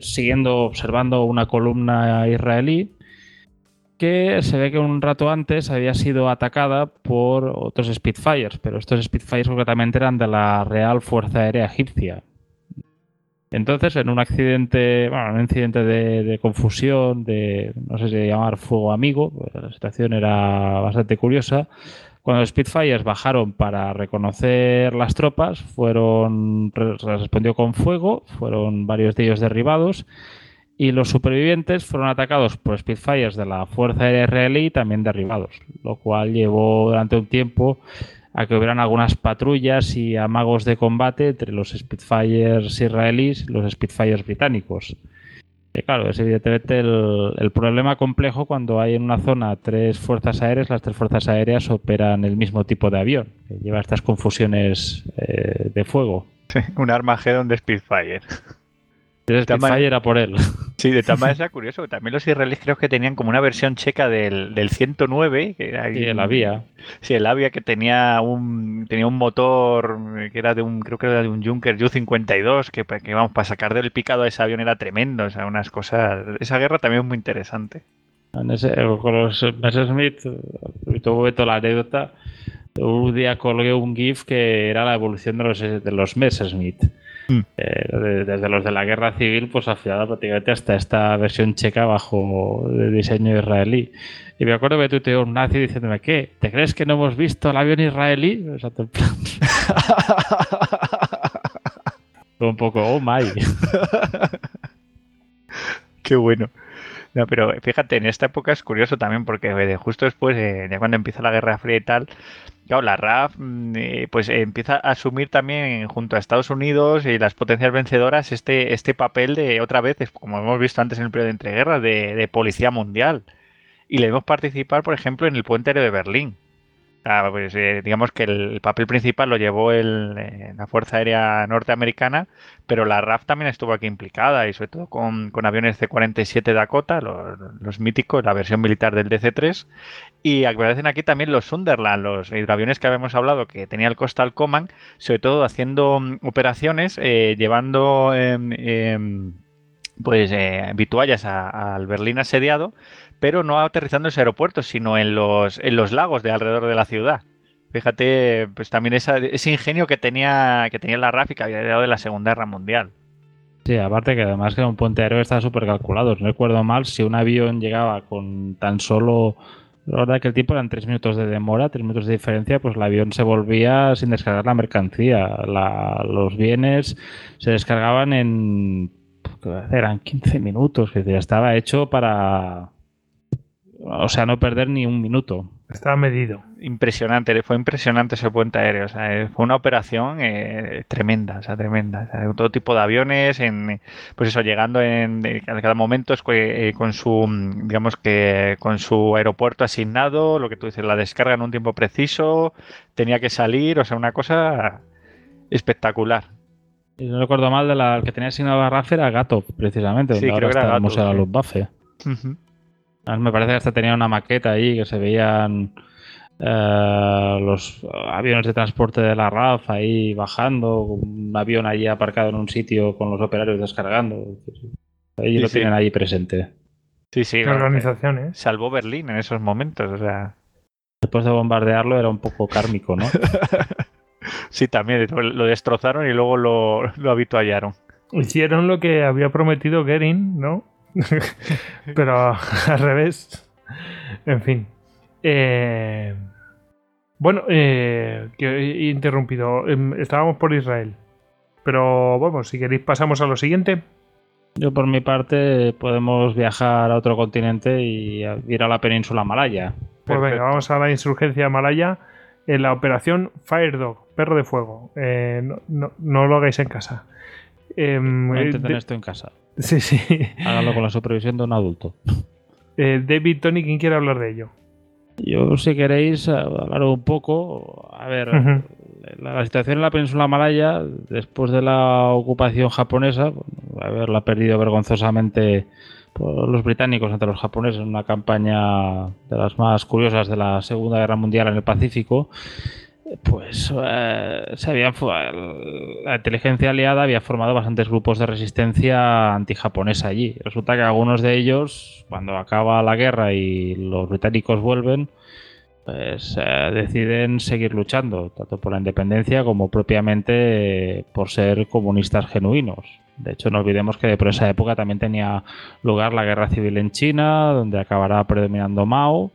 siguiendo, observando una columna israelí que se ve que un rato antes había sido atacada por otros Spitfires, pero estos Spitfires concretamente eran de la Real Fuerza Aérea Egipcia. Entonces, en un accidente, bueno, un incidente de, confusión, de no sé si llamar fuego amigo, la situación era bastante curiosa. Cuando los Spitfires bajaron para reconocer las tropas, fueron re- respondió con fuego, fueron varios de ellos derribados y los supervivientes fueron atacados por Spitfires de la Fuerza Aérea Israelí y también derribados, lo cual llevó durante un tiempo a que hubieran algunas patrullas y amagos de combate entre los Spitfires israelíes y los Spitfires británicos. Y claro, es evidentemente el, problema complejo cuando hay en una zona tres fuerzas aéreas, las tres fuerzas aéreas operan el mismo tipo de avión, que lleva estas confusiones eh, de fuego. Sí, un Armageddon de Spitfire. El Spitfire era por él. Sí, de tal manera era curioso. También los israelíes creo que tenían como una versión checa del, del 109, que era Sí, el Avia. Sí, el Avia que tenía un tenía un motor eh, que era de un creo que era de un Junker Ju-52 que, que vamos para sacar del picado a ese avión era tremendo, o sea, unas cosas. Esa guerra también es muy interesante. En ese- con los Messerschmitt, tuve toda la anécdota. Un día colgué un GIF que era la evolución de los, de los Messerschmitt. Mm. Eh, de- desde los de la guerra civil, pues afiada prácticamente hasta esta versión checa bajo de diseño israelí. Y me acuerdo que tuiteó un nazi diciéndome, ¿qué? ¿Te crees que no hemos visto el avión israelí? O sea, un poco, oh my. Qué bueno. No, pero fíjate, en esta época es curioso también porque eh, justo después, eh, ya cuando empieza la Guerra Fría y tal, claro, la RAF mm, eh, pues eh, empieza a asumir también junto a Estados Unidos y las potencias vencedoras este, este papel de otra vez, como hemos visto antes en el periodo de entreguerras, de, de policía mundial. Y le vemos participar, por ejemplo, en el puente aéreo de Berlín. Ah, pues, eh, digamos que el papel principal lo llevó el, eh, la Fuerza Aérea Norteamericana, pero la RAF también estuvo aquí implicada y sobre todo con, con aviones C-47 Dakota, los, los míticos, la versión militar del DC-3, y aparecen aquí también los Sunderland, los hidroaviones que habíamos hablado que tenía el Coastal Command, sobre todo haciendo mm, operaciones, eh, llevando em, em, pues eh, vituallas al Berlín asediado, pero no aterrizando en ese aeropuerto, sino en los, en los lagos de alrededor de la ciudad. Fíjate, pues también esa- ese ingenio que tenía, que tenía la RAF había dado de la Segunda Guerra Mundial. Sí, aparte que además que era un puente aéreo estaba súper calculado. No recuerdo mal si un avión llegaba con tan solo. La verdad que el tiempo eran tres minutos de demora, tres minutos de diferencia, pues el avión se volvía sin descargar la mercancía. Los bienes se descargaban en. Eran 15 minutos, que ya estaba hecho para. O sea, no perder ni un minuto. Está medido. Impresionante, fue impresionante ese puente aéreo. O sea, eh, fue una operación eh, tremenda, o sea, tremenda. O sea, todo tipo de aviones, en, pues eso, llegando en, en cada momento es que, eh, con su, digamos que con su aeropuerto asignado, lo que tú dices, la descarga en un tiempo preciso, tenía que salir, o sea, una cosa espectacular. Y no recuerdo mal de la el que tenía asignado a RAF era Gato, precisamente, Sí, donde creo ahora que era está el Gato, Museo de la sí. Además, me parece que hasta tenía una maqueta ahí que se veían eh, los aviones de transporte de la RAF ahí bajando, un avión allí aparcado en un sitio con los operarios descargando. Ahí Sí, lo sí. tienen ahí presente. Sí, sí. Bueno, organización, ¿eh? salvó Berlín en esos momentos, o sea. Después de bombardearlo era un poco kármico, ¿no? Sí, también lo lo destrozaron y luego lo, lo habituallaron. hicieron lo que había prometido Gering, ¿no? Pero al revés. En fin. Eh, bueno, eh, que he interrumpido. Em, Estábamos por Israel. Pero vamos, si queréis pasamos a lo siguiente. Yo por mi parte podemos viajar a otro continente y ir a la península malaya. Pues venga, vamos a la insurgencia malaya en la operación Fire Dog, perro de fuego. Eh, no, no- no lo hagáis en casa. Em, No eh, intenten de- esto en casa. Sí, sí. Háganlo con la supervisión de un adulto. Eh, David, Tony, ¿quién quiere hablar de ello? Yo, si queréis, eh, hablar un poco. A ver, la, la situación en la península malaya, después de la ocupación japonesa, bueno, haberla perdido vergonzosamente por los británicos ante los japoneses en una campaña de las más curiosas de la Segunda Guerra Mundial en el Pacífico, pues eh, se habían fu- la inteligencia aliada había formado bastantes grupos de resistencia antijaponesa allí. Resulta que algunos de ellos, cuando acaba la guerra y los británicos vuelven, pues eh, deciden seguir luchando, tanto por la independencia como propiamente eh, por ser comunistas genuinos. De hecho, no olvidemos que por esa época también tenía lugar la guerra civil en China, donde acabará predominando Mao,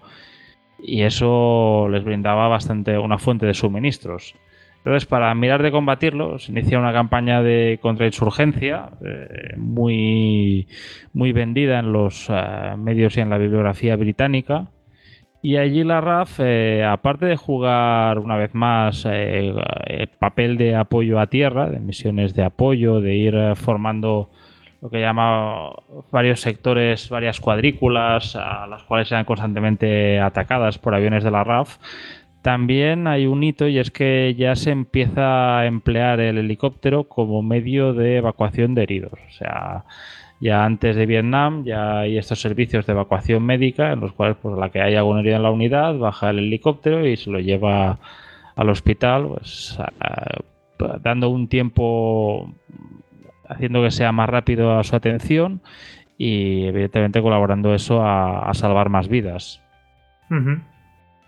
y eso les brindaba bastante una fuente de suministros. Entonces, para mirar de combatirlo, se inicia una campaña de contrainsurgencia eh, muy, muy vendida en los eh, medios y en la bibliografía británica. Y allí la RAF, eh, aparte de jugar una vez más el papel de apoyo a tierra, de misiones de apoyo, de ir formando lo que llama varios sectores, varias cuadrículas, a las cuales eran constantemente atacadas por aviones de la RAF, también hay un hito y es que ya se empieza a emplear el helicóptero como medio de evacuación de heridos. O sea, ya antes de Vietnam ya hay estos servicios de evacuación médica en los cuales por la que hay algún herido en la unidad baja el helicóptero y se lo lleva al hospital pues dando un tiempo haciendo que sea más rápido a su atención y evidentemente colaborando eso a, a salvar más vidas. Ujú.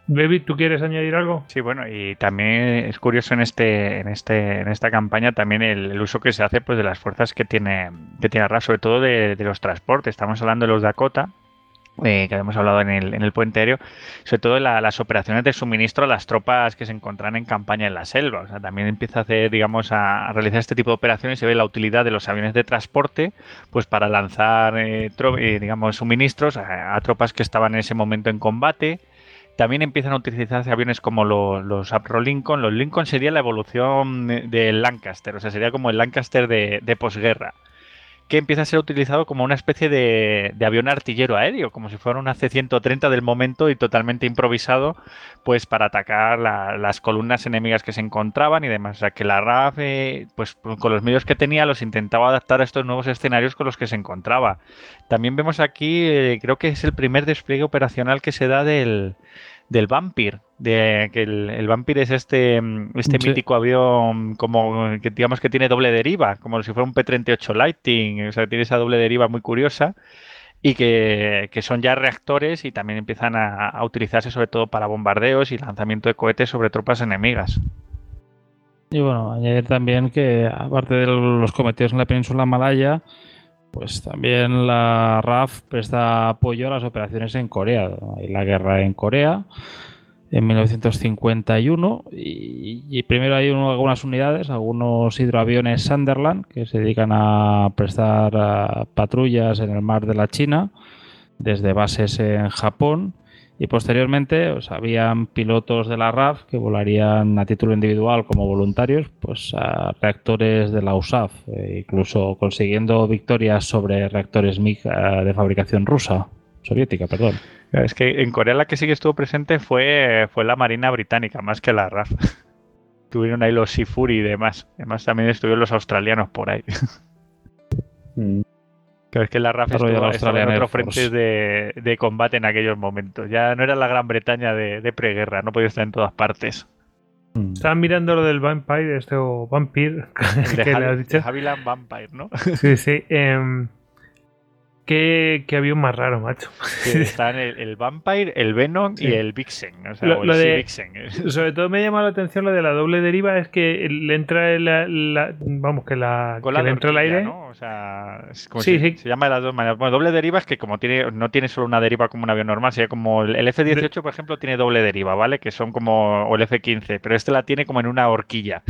David, ¿tú quieres añadir algo? Sí, bueno, y también es curioso en este, en este, en esta campaña también el, el uso que se hace pues de las fuerzas que tiene, que tiene RAF, sobre todo de, de los transportes. Estamos hablando de los Dakota, eh, que habíamos hablado en el, en el puente aéreo, sobre todo la- las operaciones de suministro a las tropas que se encontraban en campaña en la selva. O sea, también empieza a hacer, digamos, a, realizar este tipo de operaciones y se ve la utilidad de los aviones de transporte, pues para lanzar, eh, eh, digamos, suministros a, tropas que estaban en ese momento en combate. También empiezan a utilizarse aviones como lo- los Avro Lincoln. Los Lincoln sería la evolución de- del Lancaster, o sea, sería como el Lancaster de, de posguerra, que empieza a ser utilizado como una especie de, avión artillero aéreo, como si fuera un AC-130 del momento y totalmente improvisado, pues para atacar la- las columnas enemigas que se encontraban y demás. O sea, que la RAF, eh, pues con los medios que tenía, los intentaba adaptar a estos nuevos escenarios con los que se encontraba. También vemos aquí, eh, creo que es el primer despliegue operacional que se da del, del Vampir. De, que el, el Vampir es este, mm, este Sí. mítico avión como que digamos que tiene doble deriva, como si fuera un P-38 Lightning, o sea, tiene esa doble deriva muy curiosa y que, que son ya reactores y también empiezan a, a utilizarse sobre todo para bombardeos y lanzamiento de cohetes sobre tropas enemigas. Y bueno, añadir también que aparte de los cometidos en la península malaya, pues también la RAF presta apoyo a las operaciones en Corea. Hay la guerra en Corea en 1951 y, y primero hay algunas unidades, algunos hidroaviones Sunderland que se dedican a prestar patrullas en el mar de la China desde bases en Japón y posteriormente pues, habían pilotos de la RAF que volarían a título individual como voluntarios pues a reactores de la USAF, eh, incluso consiguiendo victorias sobre reactores MiG de fabricación rusa, soviética, perdón. Es que en Corea la que sí que estuvo presente fue, fue la Marina Británica, más que la RAF. Tuvieron ahí los Sea Fury y demás. Además también estuvieron los australianos por ahí. Pero es que la RAF Desarrollo estuvo, de la estaba en otros frentes de, de combate en aquellos momentos. Ya no era la Gran Bretaña de, de preguerra, no podía estar en todas partes. Mm. Estaba mirando lo del Vampire, este o Vampire, El de, que le has dicho. de Vampire, ¿no? Sí, sí. em, qué, qué avión más raro, macho. Están el, el Vampire, el Venom Sí. y el Vixen. O sea, Lo- o el lo de- Vixen. Sobre todo me ha llamado la atención lo de la doble deriva, es que le entra la, la- vamos, que, la, Con que la le entra el aire. ¿no? O sea, es como Sí, se, sí. se llama de las dos maneras. Bueno, doble deriva es que como tiene, no tiene solo una deriva como un avión normal, sería como el, el F-18, por ejemplo, tiene doble deriva, ¿vale? Que son como, o el F-15, pero este la tiene como en una horquilla.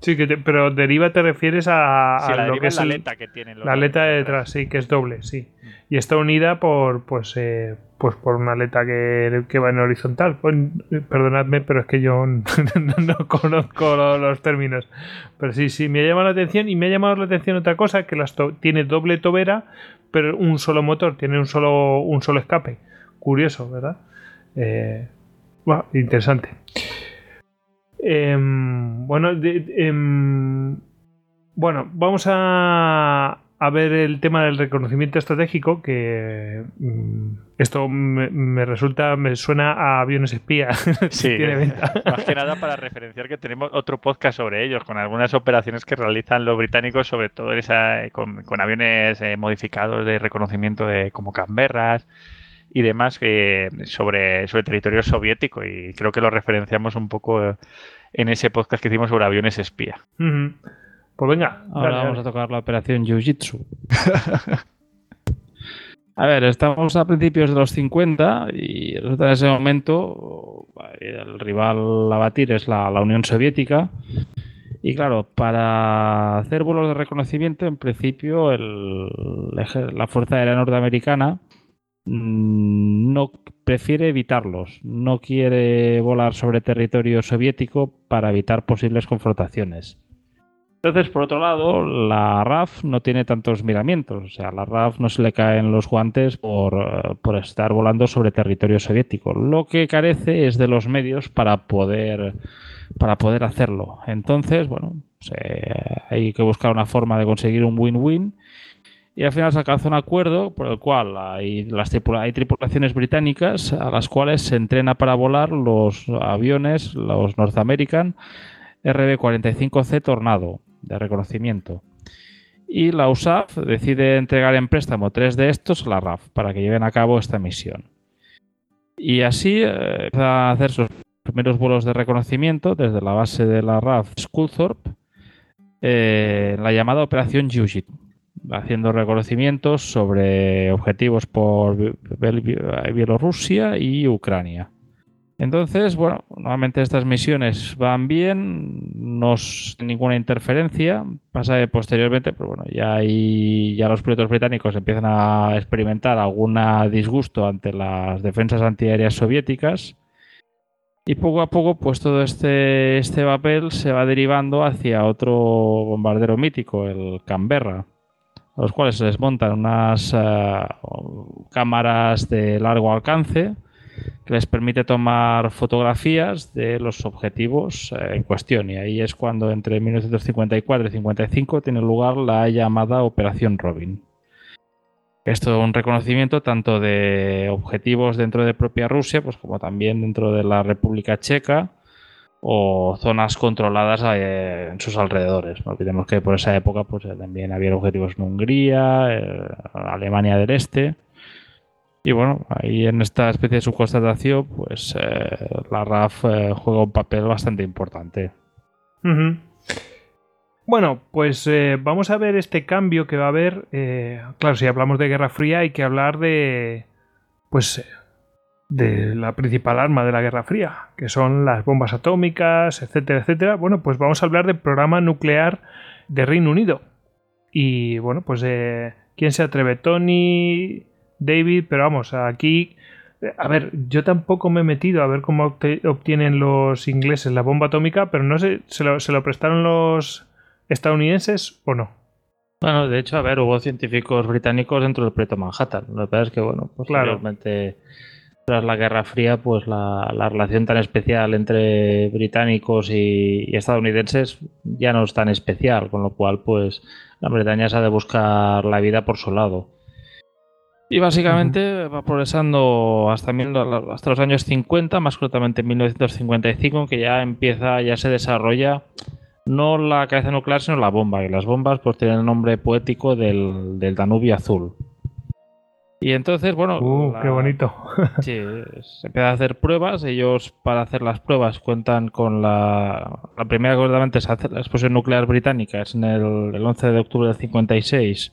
Sí, que te- pero deriva te refieres a, Sí, a la lo que es la aleta que tiene. la aleta de detrás, sí, que es doble, sí. Y está unida por, pues, eh, pues por una aleta que, que va en horizontal. Pues, perdonadme, pero es que yo no, no conozco lo- los términos. Pero sí, sí, me ha llamado la atención y me ha llamado la atención otra cosa, que las to- tiene doble tobera, pero un solo motor, tiene un solo, un solo escape. Curioso, ¿verdad? Eh, bueno, interesante. Em, bueno, de- em, bueno, vamos a, a ver el tema del reconocimiento estratégico, que mm, esto me, me resulta, me suena a aviones espía. Sí, Tiene venta. más que nada para referenciar que tenemos otro podcast sobre ellos, con algunas operaciones que realizan los británicos, sobre todo esa, con, con aviones eh, modificados de reconocimiento de como Canberras y demás eh, sobre, sobre territorio soviético y creo que lo referenciamos un poco eh, en ese podcast que hicimos sobre aviones espía. Pues venga, Ahora dale, vamos dale. a tocar la operación Jiu-Jitsu. a ver, estamos a principios de los 50 y resulta en ese momento el rival a batir es la, la Unión Soviética. Y claro, para hacer vuelos de reconocimiento, en principio el la Fuerza Aérea Norteamericana no prefiere evitarlos, no quiere volar sobre territorio soviético para evitar posibles confrontaciones. Entonces, por otro lado, la RAF no tiene tantos miramientos. O sea, la RAF no se le caen los guantes por, eh, por estar volando sobre territorio soviético. Lo que carece es de los medios para poder, para poder hacerlo. Entonces, bueno, hay que buscar una forma de conseguir un win-win. Y al final se alcanza un acuerdo por el cual hay, las tripulaciones británicas a las cuales se entrena para volar los aviones, los North American RB-45C Tornado de reconocimiento. Y la USAF decide entregar en préstamo tres de estos a la RAF para que lleven a cabo esta misión. Y así eh, empieza a hacer sus primeros vuelos de reconocimiento desde la base de la RAF Sculthorpe, eh, la llamada Operación Jiu haciendo reconocimientos sobre objetivos por Bel- Bielorrusia y Ucrania. Entonces, bueno, normalmente estas misiones van bien, no es ninguna interferencia, pasa que posteriormente, pero bueno, ya hay, ya los pilotos británicos empiezan a experimentar algún disgusto ante las defensas antiaéreas soviéticas y poco a poco, pues todo este, este papel se va derivando hacia otro bombardero mítico, el Canberra, a los cuales se les montan unas eh, cámaras de largo alcance que les permite tomar fotografías de los objetivos eh, en cuestión. Y ahí es cuando entre 1954 y 55 tiene lugar la llamada Operación Robin. Esto es un reconocimiento tanto de objetivos dentro de propia Rusia, pues como también dentro de la República Checa o zonas controladas eh, en sus alrededores. No olvidemos que por esa época pues, eh, también había objetivos en Hungría, eh, Alemania del Este. Y bueno, ahí en esta especie de subconstatación, pues la RAF juega un papel bastante importante. Bueno, pues vamos a ver este cambio que va a haber. claro, si hablamos de Guerra Fría hay que hablar de, pues, de la principal arma de la Guerra Fría, que son las bombas atómicas, etcétera, etcétera. Bueno, pues vamos a hablar del programa nuclear de Reino Unido. Y bueno, pues eh, ¿quién se atreve? Tony, David, pero vamos, aquí... A ver, yo tampoco me he metido a ver cómo obtienen los ingleses la bomba atómica, pero no sé, ¿se lo, se lo prestaron los estadounidenses o no? Bueno, de hecho, a ver, hubo científicos británicos dentro del proyecto Manhattan. Lo que pasa es que, bueno, Claro. posteriormente, tras la Guerra Fría, pues la, la relación tan especial entre británicos y, y estadounidenses ya no es tan especial, con lo cual, pues, la Bretaña se ha de buscar la vida por su lado. Y básicamente va progresando hasta, mil- hasta los años 50, más concretamente en 1955, que ya empieza, ya se desarrolla no la cabeza nuclear, sino la bomba. Y las bombas pues tienen el nombre poético del, del Danubio azul. Y entonces, bueno. Uh, la- qué bonito. Sí, se empieza a hacer pruebas. Ellos, para hacer las pruebas, cuentan con la. La primera, obviamente, es hacer la explosión nuclear británica. Es en el, el 11 de octubre del 56.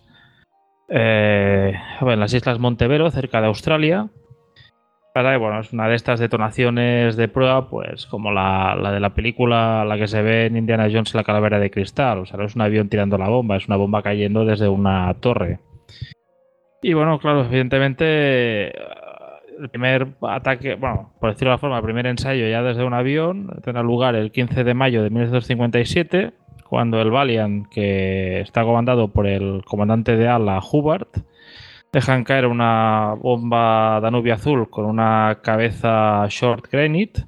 eh, en las Islas Montevero, cerca de Australia. Que, bueno, es una de estas detonaciones de prueba, pues como la, la de la película, la que se ve en Indiana Jones y la calavera de cristal. O sea, no es un avión tirando la bomba, es una bomba cayendo desde una torre. Y bueno, claro, evidentemente el primer ataque, bueno, por decirlo de la forma, el primer ensayo ya desde un avión tendrá lugar el 15 de mayo de 1957, cuando el Valiant, que está comandado por el comandante de ala Hubbard, dejan caer una bomba Danubio azul con una cabeza Short Granite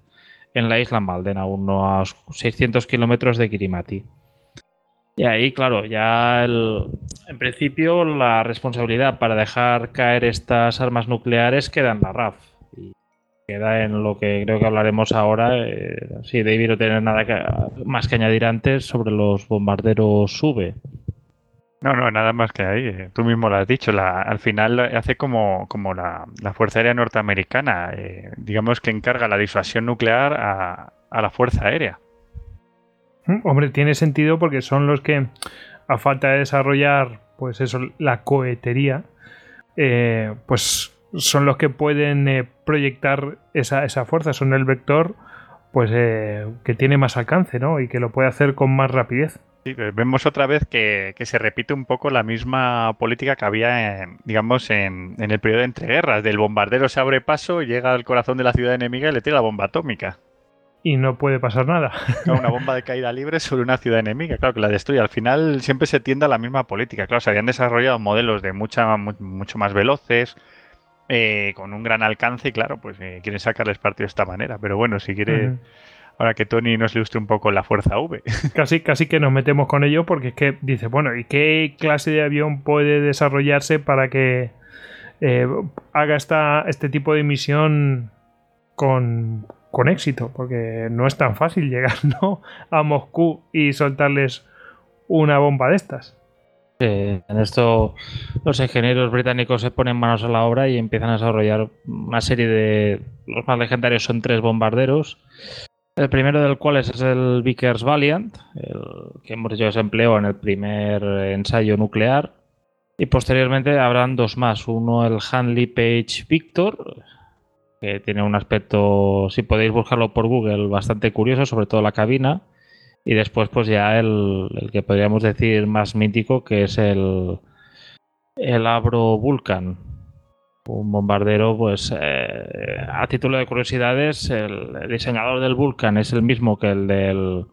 en la isla Malden, a unos 600 kilómetros de Kirimati. Y ahí, claro, ya el- en principio la responsabilidad para dejar caer estas armas nucleares queda en la RAF. Y queda en lo que creo que hablaremos ahora. eh, sí, David no tiene nada más que añadir antes sobre los bombarderos SUBE. No, no, nada más que ahí. eh, Tú mismo lo has dicho. La, al final hace como, como la, la Fuerza Aérea Norteamericana. eh, digamos que encarga la disuasión nuclear a, a la Fuerza Aérea. Hombre, tiene sentido porque son los que, a falta de desarrollar, pues eso, la cohetería, eh, pues son los que pueden eh, proyectar esa, esa fuerza, son el vector, pues eh, que tiene más alcance, ¿no? Y que lo puede hacer con más rapidez. Vemos otra vez que, que se repite un poco la misma política que había, en, digamos, en, en el periodo de entreguerras. Del bombardero se abre paso, llega al corazón de la ciudad enemiga y le tira la bomba atómica. Y no puede pasar nada. Claro, una bomba de caída libre sobre una ciudad enemiga, claro, que la destruye. Al final siempre se tiende a la misma política. Claro, se habían desarrollado modelos de mucha, mu- mucho más veloces, eh, con un gran alcance y claro, pues eh, quieren sacarles partido de esta manera. Pero bueno, si quiere, ahora que Tony nos ilustre un poco la fuerza V. Casi, casi que nos metemos con ello porque es que dice, bueno, ¿y qué clase de avión puede desarrollarse para que eh, haga esta, este tipo de misión con, con éxito? Porque no es tan fácil llegar ¿no? a Moscú y soltarles una bomba de estas. Eh, en esto los ingenieros británicos se ponen manos a la obra y empiezan a desarrollar una serie de... Los más legendarios son tres bombarderos. El primero del cual es el Vickers Valiant, el que hemos dicho que se empleó en el primer ensayo nuclear. Y posteriormente habrán dos más. Uno el Hanley Page Victor, que tiene un aspecto, si podéis buscarlo por Google, bastante curioso, sobre todo la cabina. Y después, pues ya el, que podríamos decir más mítico, que es el, el Abro Vulcan. Un bombardero, pues eh, a título de curiosidades, el, diseñador del Vulcan es el mismo que el del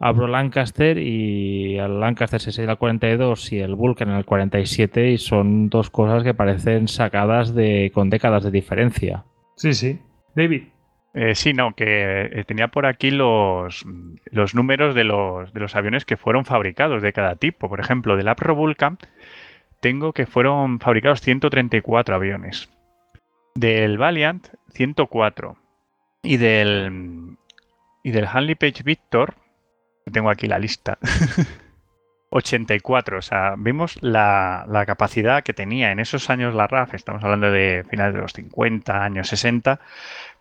Abro Lancaster y el Lancaster se en el 42 y el Vulcan en el 47 y son dos cosas que parecen sacadas de con décadas de diferencia. Sí, sí. David. Eh, sí, no, que eh, tenía por aquí los, los números de los, de los aviones que fueron fabricados de cada tipo. Por ejemplo, del Apro Vulcan tengo que fueron fabricados 134 aviones. Del Valiant, 104. Y del, y del Hanley Page Victor, tengo aquí la lista, 84. O sea, vimos la, la capacidad que tenía en esos años la RAF, estamos hablando de finales de los 50, años 60,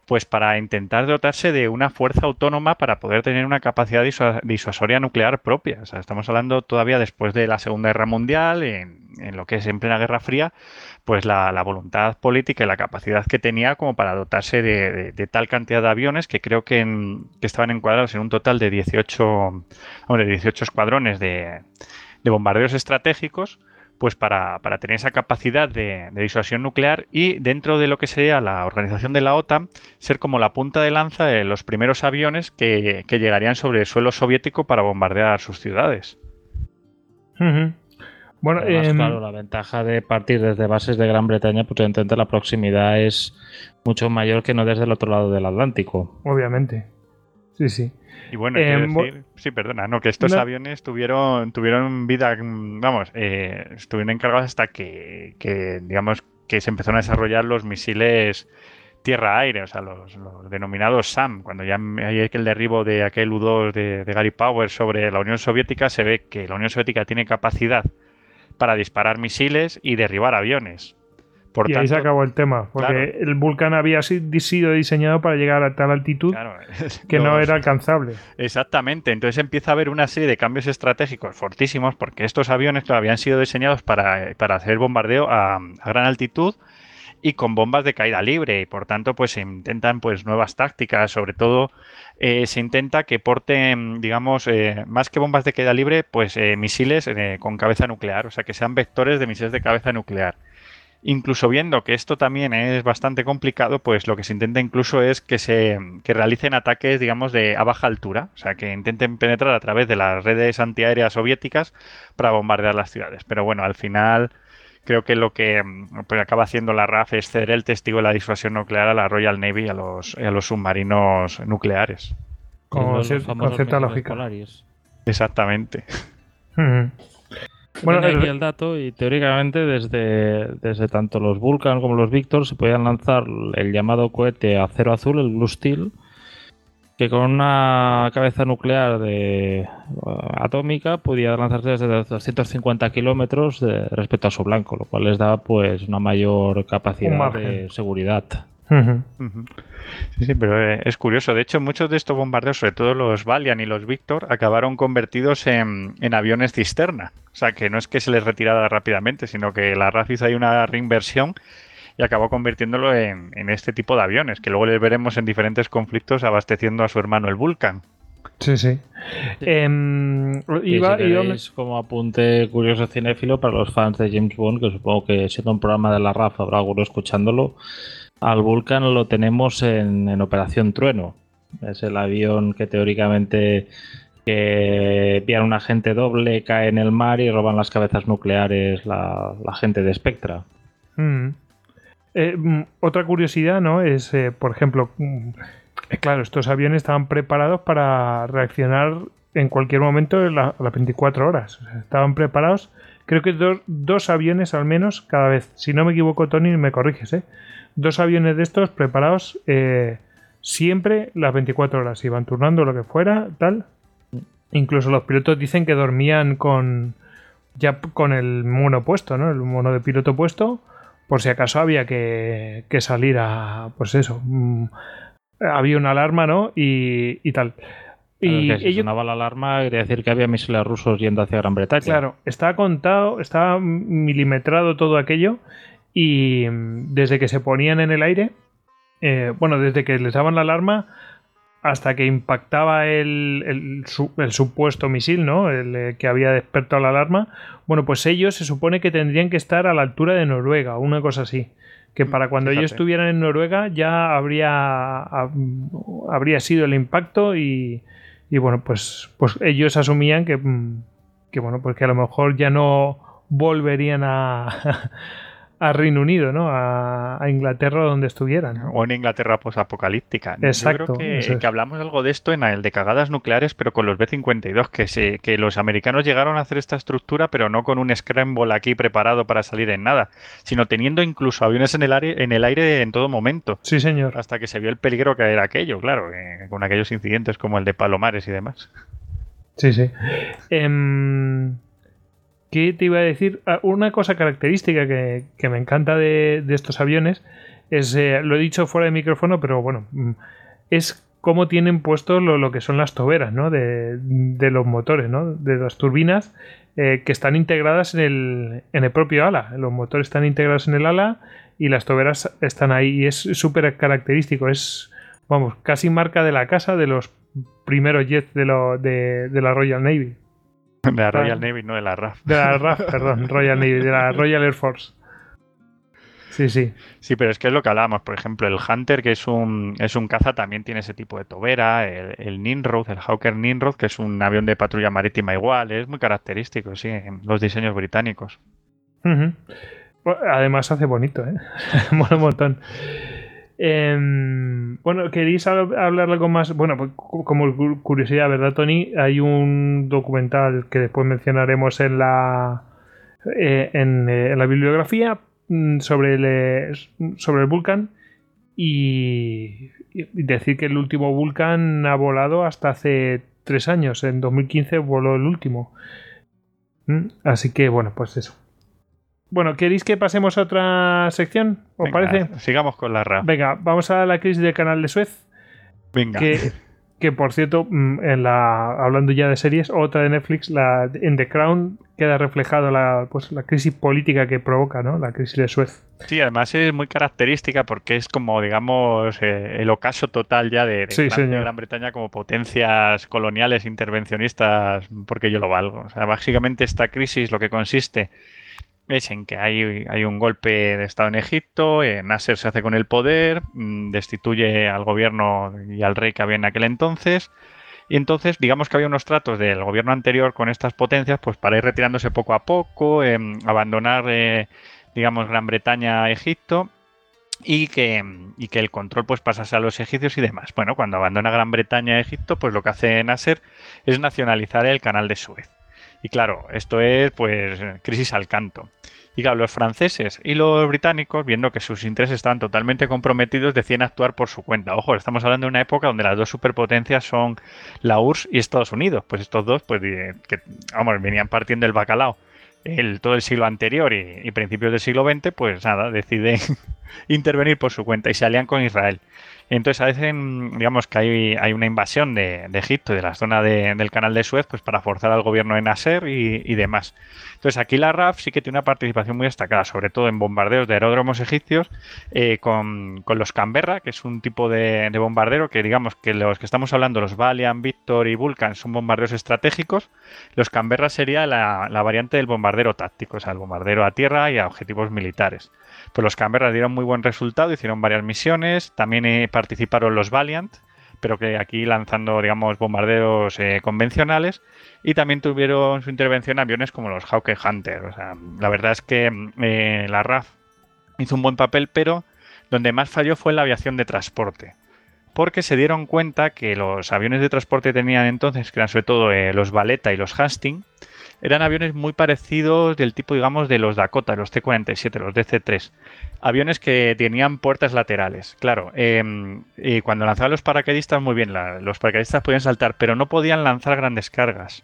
pues para intentar dotarse de una fuerza autónoma para poder tener una capacidad disua- disuasoria nuclear propia. O sea, estamos hablando todavía después de la Segunda Guerra Mundial, en, lo que es en plena Guerra Fría, pues la, voluntad política y la capacidad que tenía como para dotarse de, tal cantidad de aviones que creo que, en- que estaban encuadrados en un total de 18, hombre, 18 escuadrones de, de bombarderos estratégicos pues para, para tener esa capacidad de, de disuasión nuclear y dentro de lo que sería la organización de la OTAN, ser como la punta de lanza de los primeros aviones que, que llegarían sobre el suelo soviético para bombardear sus ciudades. Bueno, Además, em, claro, la ventaja de partir desde bases de Gran Bretaña, pues evidentemente la proximidad es mucho mayor que no desde el otro lado del Atlántico. obviamente. Sí, sí. Y bueno, Eh, decir, sí, perdona, no, que estos No. aviones tuvieron, tuvieron vida, vamos, eh, estuvieron encargados hasta que, que, digamos, que se empezaron a desarrollar los misiles tierra-aire, o sea, los, los denominados SAM. Cuando ya hay aquel derribo de aquel U-2 de, de Gary Powers sobre la Unión Soviética, se ve que la Unión Soviética tiene capacidad para disparar misiles y derribar aviones. Por y ahí se acabó el tema, porque Claro. el Vulcan había si- sido diseñado para llegar a tal altitud claro, que no era alcanzable. Exactamente, entonces empieza a haber una serie de cambios estratégicos fortísimos porque estos aviones claro, habían sido diseñados para, para hacer bombardeo a, a gran altitud y con bombas de caída libre y por tanto pues se intentan pues nuevas tácticas, sobre todo eh, se intenta que porten digamos eh, más que bombas de caída libre pues eh, misiles eh, con cabeza nuclear, o sea que sean vectores de misiles de cabeza nuclear. Incluso viendo que esto también es bastante complicado, pues lo que se intenta incluso es que se que realicen ataques, digamos, de a baja altura, o sea, que intenten penetrar a través de las redes antiaéreas soviéticas para bombardear las ciudades. Pero bueno, al final creo que lo que pues, acaba haciendo la RAF es ceder el testigo de la disuasión nuclear a la Royal Navy y a los, y a los submarinos nucleares. Con, cierta lógica. Polaris. Exactamente. Bueno, aquí el dato y teóricamente desde, desde tanto los Vulcan como los Victor se podían lanzar el llamado cohete acero azul, el Blue Steel, que con una cabeza nuclear de uh, atómica podía lanzarse desde 250 kilómetros de- respecto a su blanco, lo cual les daba pues una mayor capacidad de seguridad. Sí, sí, pero eh, es curioso. De hecho, muchos de estos bombardeos, sobre todo los Valiant y los Victor, acabaron convertidos en, en aviones cisterna. O sea, que no es que se les retirara rápidamente, sino que la RAF hizo ahí una reinversión y acabó convirtiéndolo en, en este tipo de aviones, que luego les veremos en diferentes conflictos abasteciendo a su hermano el Vulcan. Sí, sí. Y iba, si iba- queréis, como apunte curioso cinéfilo para los fans de James Bond, que supongo que siendo un programa de la RAF habrá alguno escuchándolo, al Vulcan lo tenemos en, en Operación Trueno. Es el avión que teóricamente que envían un agente doble, cae en el mar y roban las cabezas nucleares la, la gente de Spectra. Mm. Eh, mm, otra curiosidad, ¿no? Es, eh, por ejemplo, mm, eh, claro, estos aviones estaban preparados para reaccionar en cualquier momento en la- a las 24 horas. Estaban preparados, creo que dos, dos aviones al menos cada vez. Si no me equivoco, Tony, me corriges, ¿eh? Dos aviones de estos preparados eh, siempre las 24 horas. Iban turnando lo que fuera, tal. Incluso los pilotos dicen que dormían con ya con el mono puesto, ¿no? El mono de piloto puesto, por si acaso había que, que salir a, pues eso, mm, había una alarma, ¿no? Y, y tal. Y Claro, si ellos, sonaba la alarma, quería decir que había misiles rusos yendo hacia Gran Bretaña. claro, estaba contado, estaba milimetrado todo aquello y mm, desde que se ponían en el aire, eh, bueno, desde que les daban la alarma hasta que impactaba el, el su- el supuesto misil, ¿no? El eh, que había despertado la alarma. Bueno, pues ellos se supone que tendrían que estar a la altura de Noruega, una cosa así. Que para cuando ellos estuvieran en Noruega ya habría, hab- habría sido el impacto y, y bueno, pues, pues ellos asumían que, mm, que bueno, pues que a lo mejor ya no volverían a, a Reino Unido, ¿no? A, a Inglaterra donde estuvieran. O en Inglaterra posapocalíptica. Exacto, Yo creo que, eso es. que hablamos algo de esto en el de cagadas nucleares, pero con los B-52, que, se, que los americanos llegaron a hacer esta estructura, pero no con un scramble aquí preparado para salir en nada, sino teniendo incluso aviones en el, aire, en el aire en todo momento. Sí, señor. Hasta que se vio el peligro que era aquello, claro, eh, con aquellos incidentes como el de Palomares y demás. Sí, sí. Em, ¿Qué te iba a decir? Ah, Una cosa característica que, que me encanta de, de estos aviones es, eh, lo he dicho fuera de micrófono, pero bueno, mm, es cómo tienen puesto lo, lo que son las toberas, ¿no? De, de los motores, ¿no? De las turbinas eh, que están integradas en el, en el propio ala. Los motores están integrados en el ala y las toberas están ahí. Y es súper característico. Es, vamos, casi marca de la casa de los primeros jets de, lo, de, de la Royal Navy. De la. Royal Navy, no de la RAF. De la RAF, perdón, Royal Navy, de la Royal Air Force. Sí, sí. Sí, pero es que es lo que hablábamos. Por ejemplo, el Hunter, que es un, es un caza, también tiene ese tipo de tobera. El, el Nimrod, el Hawker Nimrod, que es un avión de patrulla marítima igual. Es muy característico, sí, en los diseños británicos. Ujú. Bueno, Además hace bonito, ¿eh? Mola un montón. Em, bueno, ¿queréis hab- hablar algo más? Bueno, pues, como cu- curiosidad, ¿verdad, Tony? Hay un documental que después mencionaremos en la eh, en, eh, en la bibliografía mm, sobre el, eh, sobre el Vulcan y, y decir que el último Vulcan ha volado hasta hace tres años. En 2015 voló el último. Mm, Así que, bueno, pues eso. Bueno, ¿queréis que pasemos a otra sección? ¿Os Venga, parece? Sigamos con la RAF. Venga, vamos a la crisis del canal de Suez. Venga. Que, que por cierto, mm, en la, hablando ya de series, otra de Netflix, la, en The Crown, queda reflejado la, pues, la crisis política que provoca, ¿no? La crisis de Suez. Sí, además es muy característica porque es como, digamos, eh, el ocaso total ya de, de Sí, Gran, Gran Bretaña como potencias coloniales intervencionistas, porque yo lo valgo. O sea, básicamente esta crisis lo que consiste es en que hay, hay un golpe de Estado en Egipto, eh, Nasser se hace con el poder, mm, destituye al gobierno y al rey que había en aquel entonces. Y entonces, digamos que había unos tratos del gobierno anterior con estas potencias, pues para ir retirándose poco a poco, em, abandonar, eh, digamos, Gran Bretaña a Egipto y que, y que el control pues pasase a los egipcios y demás. Bueno, cuando abandona Gran Bretaña a Egipto, pues lo que hace Nasser es nacionalizar el canal de Suez. Y claro, esto es pues crisis al canto. Y claro, los franceses y los británicos, viendo que sus intereses estaban totalmente comprometidos, deciden actuar por su cuenta. Ojo, estamos hablando de una época donde las dos superpotencias son la URSS y Estados Unidos. Pues estos dos, pues que vamos, venían partiendo el bacalao el, todo el siglo anterior y, y principios del siglo XX, pues nada, deciden intervenir por su cuenta y se alían con Israel. Entonces hacen, digamos que hay, hay una invasión de, de Egipto, de la zona de- del canal de Suez, pues para forzar al gobierno de Nasser y, y demás. Entonces aquí la RAF sí que tiene una participación muy destacada, sobre todo en bombardeos de aeródromos egipcios eh, con, con los Canberra, que es un tipo de, de bombardero que digamos que los que estamos hablando, los Valiant, Victor y Vulcan, son bombarderos estratégicos. Los Canberra sería la, la variante del bombardero táctico, o sea, el bombardero a tierra y a objetivos militares. Pues los Canberra dieron muy buen resultado, hicieron varias misiones, también eh, participaron los Valiant, pero que aquí lanzando, digamos, bombarderos eh, convencionales y también tuvieron su intervención aviones como los Hawker Hunter. O sea, la verdad es que eh, la RAF hizo un buen papel, pero donde más falló fue en la aviación de transporte. Porque se dieron cuenta que los aviones de transporte tenían entonces, que eran sobre todo los Valeta y los Hastings, eran aviones muy parecidos del tipo, digamos, de los Dakota, los C-47, los DC-3. Aviones que tenían puertas laterales. Claro, eh, y cuando lanzaban los paracaidistas, muy bien, la- los paracaidistas podían saltar, pero no podían lanzar grandes cargas.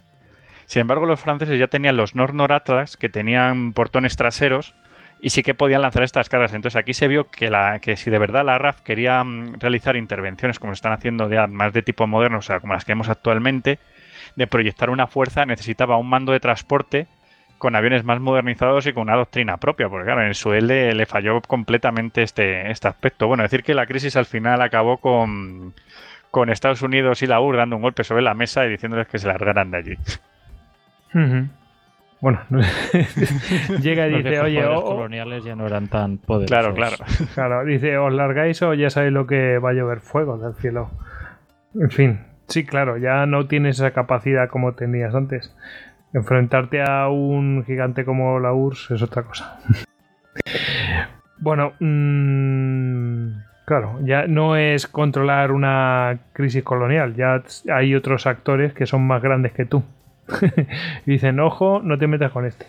Sin embargo, los franceses ya tenían los Nord-Nord Atlas, que tenían portones traseros, y sí que podían lanzar estas cargas. Entonces aquí se vio que, la, que si de verdad la RAF quería mm, realizar intervenciones como se están haciendo ya más de tipo moderno, o sea, como las que vemos actualmente, de proyectar una fuerza necesitaba un mando de transporte con aviones más modernizados y con una doctrina propia, porque claro, en Suez le, le falló completamente este, este aspecto. Bueno, decir que la crisis al final acabó con, con Estados Unidos y la URSS dando un golpe sobre la mesa y diciéndoles que se largaran de allí. Bueno, llega y Los dice, oye, o- coloniales ya no eran tan poderosos. Claro, claro. claro, dice, os largáis o ya sabéis lo que va a llover fuego del cielo. En fin, sí, claro, ya no tienes esa capacidad como tenías antes. Enfrentarte a un gigante como la URSS es otra cosa. bueno, mm, claro, ya no es controlar una crisis colonial, ya hay otros actores que son más grandes que tú. y dicen, ojo, no te metas con este.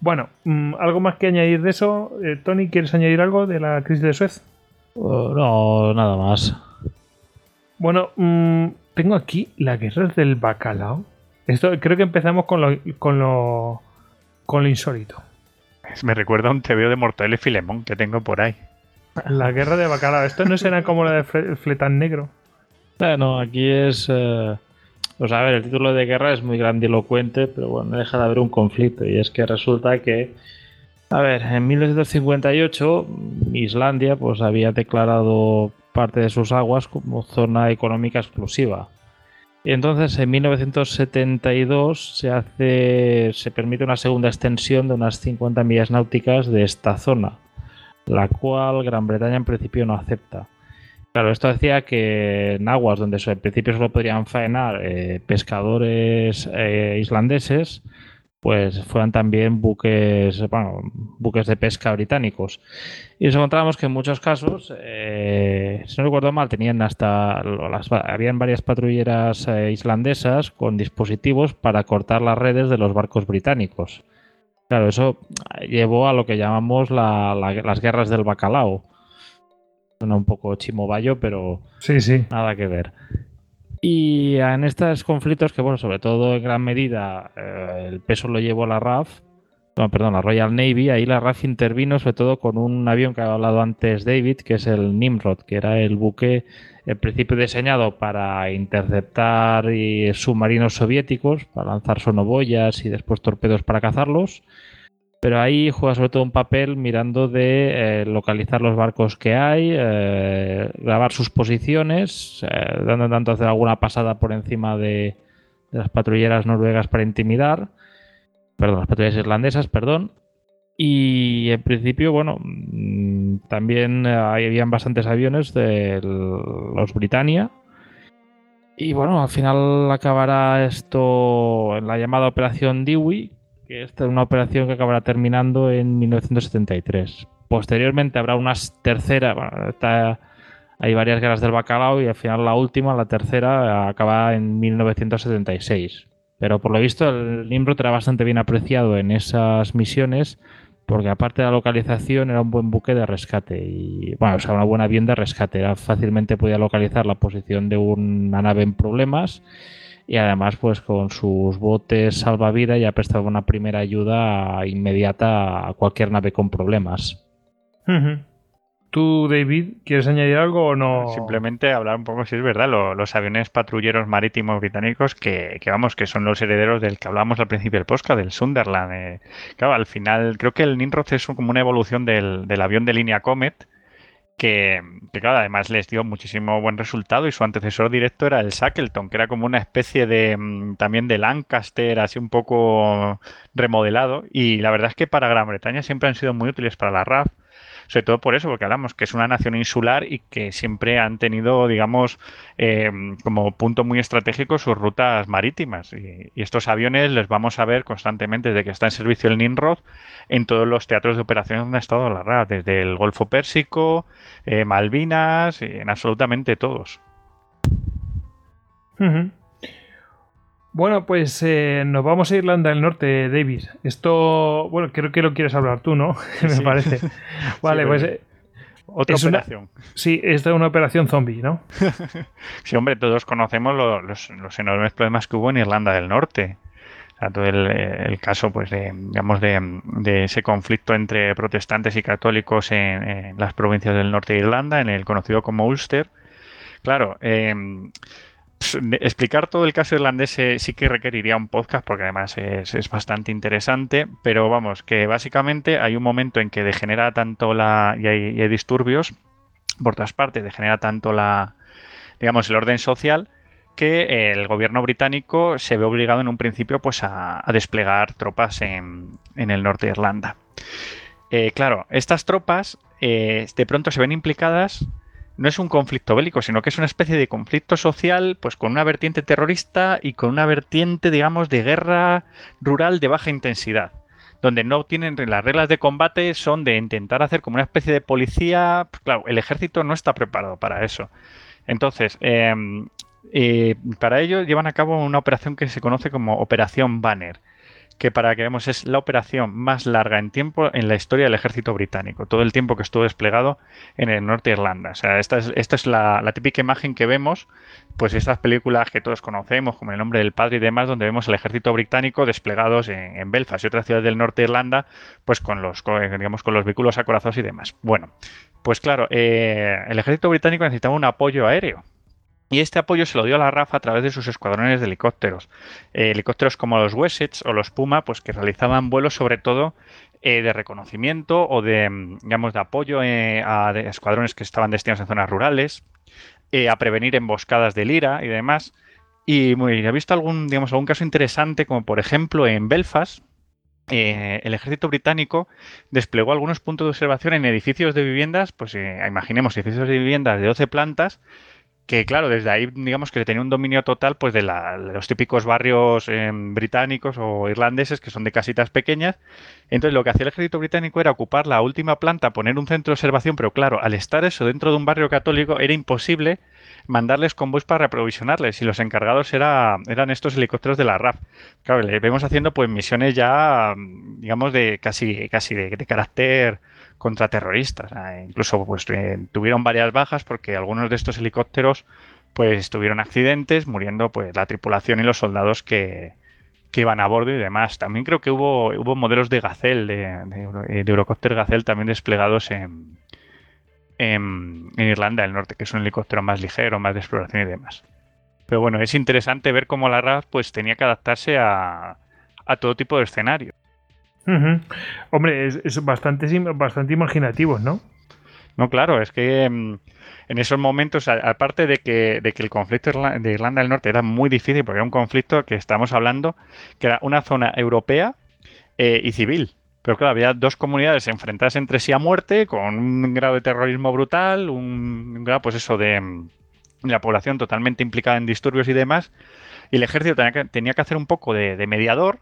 Bueno, mm, ¿algo más que añadir de eso? Eh, Tony, ¿quieres añadir algo de la crisis de Suez? Oh, no, nada más. Bueno, mm, tengo aquí la guerra del bacalao. Esto creo que empezamos con lo, con lo, con lo insólito. Me recuerda a un TVO de Mortadelo y Filemón que tengo por ahí. La guerra de bacalao. Esto no será como la de Fre- Fletán Negro. Bueno, aquí es. eh, pues a ver, el título de guerra es muy grandilocuente, pero bueno, no deja de haber un conflicto. Y es que resulta que. A ver, en 1958 Islandia pues había declarado parte de sus aguas como zona económica exclusiva. Y entonces en 1972 se hace se permite una segunda extensión de unas 50 millas náuticas de esta zona, la cual Gran Bretaña en principio no acepta. Claro, esto decía que en aguas donde en principio solo podrían faenar eh, pescadores eh, islandeses, pues fueran también buques, bueno, buques de pesca británicos. Y nos encontramos que en muchos casos, eh, si no recuerdo mal, tenían hasta las, habían varias patrulleras eh, islandesas con dispositivos para cortar las redes de los barcos británicos. Claro, eso llevó a lo que llamamos la- la- las guerras del bacalao. Suena un poco chimobayo, pero Sí, sí. nada que ver. Y en estos conflictos, que bueno, sobre todo en gran medida eh, el peso lo llevó la RAF, no, perdón, la Royal Navy, ahí la RAF intervino sobre todo con un avión que ha hablado antes David, que es el Nimrod, que era el buque en principio diseñado para interceptar submarinos soviéticos, para lanzar sonoboyas y después torpedos para cazarlos. Pero ahí juega sobre todo un papel mirando de eh, localizar los barcos que hay, eh, grabar sus posiciones, eh, dando tanto hacer alguna pasada por encima de, las patrulleras noruegas para intimidar perdón, las patrullas irlandesas, perdón. Y en principio, bueno, mm, también habían bastantes aviones de los Britannia. Y bueno, al final acabará esto en la llamada Operación Dewey, que es una operación que acabará terminando en 1973. Posteriormente habrá unas terceras, bueno, hay varias guerras del bacalao y al final la última, la tercera, acaba en 1976. Pero por lo visto el Nimrod era bastante bien apreciado en esas misiones porque aparte de la localización era un buen buque de rescate y bueno, o una buena avión de rescate, era fácilmente podía localizar la posición de una nave en problemas y además pues con sus botes salvavidas ya prestaba una primera ayuda inmediata a cualquier nave con problemas. ¿Tú, David, quieres añadir algo o no? Simplemente hablar un poco, si es verdad, los aviones patrulleros marítimos británicos que, vamos, que son los herederos del que hablábamos al principio del podcast, del Sunderland. Eh. claro, al final, creo que el Nimrod es como una evolución del, avión de línea Comet, que, claro, además les dio muchísimo buen resultado y su antecesor directo era el Shackleton, que era como una especie de mm, también de Lancaster, así un poco remodelado. Y la verdad es que para Gran Bretaña siempre han sido muy útiles para la RAF sobre todo por eso, porque hablamos que es una nación insular y que siempre han tenido, digamos, eh, como punto muy estratégico sus rutas marítimas. Y, estos aviones les vamos a ver constantemente desde que está en servicio el Nimrod en todos los teatros de operaciones donde ha estado la RAF, desde el Golfo Pérsico, eh, Malvinas, en absolutamente todos. Bueno, pues eh, nos vamos a Irlanda del Norte, David. Esto, bueno, creo que lo quieres hablar tú, ¿no? Me parece. Vale, pues... Eh, otra operación. sí, esta es una operación zombie, ¿no? sí, hombre, todos conocemos los, enormes problemas que hubo en Irlanda del Norte. todo el, caso, pues, de, digamos, de, ese conflicto entre protestantes y católicos en, las provincias del norte de Irlanda, en el conocido como Ulster. Claro, eh, explicar todo el caso irlandés eh, sí que requeriría un podcast porque además es, bastante interesante, pero vamos, que básicamente hay un momento en que degenera tanto la... y hay, disturbios, por todas partes, degenera tanto la... digamos, el orden social que el gobierno británico se ve obligado en un principio pues a, desplegar tropas en, el norte de Irlanda. Eh, claro, estas tropas eh, de pronto se ven implicadas no es un conflicto bélico, sino que es una especie de conflicto social, pues con una vertiente terrorista y con una vertiente, digamos, de guerra rural de baja intensidad. Donde no tienen las reglas de combate, son de intentar hacer como una especie de policía. Pues claro, el ejército no está preparado para eso. Entonces, em, eh, para ello llevan a cabo una operación que se conoce como Operación Banner que para que veamos es la operación más larga en tiempo en la historia del ejército británico, todo el tiempo que estuvo desplegado en el norte de Irlanda. O sea, esta es, esta es la, típica imagen que vemos, pues estas películas que todos conocemos, como El nombre del padre y demás, donde vemos el ejército británico desplegados en, Belfast y otras ciudades del norte de Irlanda, pues con los, digamos, con los vehículos acorazados y demás. Bueno, pues claro, eh, el ejército británico necesitaba un apoyo aéreo y este apoyo se lo dio a la RAF a través de sus escuadrones de helicópteros. Eh, helicópteros como los Wessex o los Puma, pues que realizaban vuelos sobre todo eh, de reconocimiento o de, mm, digamos, de apoyo eh, a escuadrones que estaban destinados en zonas rurales, a prevenir emboscadas de lira y demás. Y muy, he visto algún, digamos, algún caso interesante, como por ejemplo en Belfast, el ejército británico desplegó algunos puntos de observación en edificios de viviendas, pues imaginemos edificios de viviendas de 12 plantas, que claro, desde ahí digamos que tenía un dominio total pues de, los típicos barrios em, británicos o irlandeses que son de casitas pequeñas. Entonces lo que hacía el ejército británico era ocupar la última planta, poner un centro de observación, pero claro, al estar eso dentro de un barrio católico era imposible mandarles convoys para reprovisionarles y los encargados era, eran estos helicópteros de la RAF. Claro, le vemos haciendo pues misiones ya digamos de casi, casi de carácter contra terroristas. incluso pues, eh, tuvieron varias bajas porque algunos de estos helicópteros pues tuvieron accidentes, muriendo pues la tripulación y los soldados que, que iban a bordo y demás. También creo que hubo, hubo modelos de Gazelle, de, de, de Eurocopter Gazelle también desplegados en, en, en, Irlanda del Norte, que es un helicóptero más ligero, más de exploración y demás. Pero bueno, es interesante ver cómo la RAF pues, tenía que adaptarse a, a todo tipo de escenario. Hombre, es, bastante, bastante imaginativo, ¿no? No, claro, es que en esos momentos, aparte de que, de que el conflicto de Irlanda del Norte era muy difícil, porque era un conflicto que estamos hablando, que era una zona europea eh, y civil. Pero claro, había dos comunidades enfrentadas entre sí a muerte, con un grado de terrorismo brutal, un grado, pues eso, de, de la población totalmente implicada en disturbios y demás. Y el ejército tenía que, tenía que hacer un poco de mediador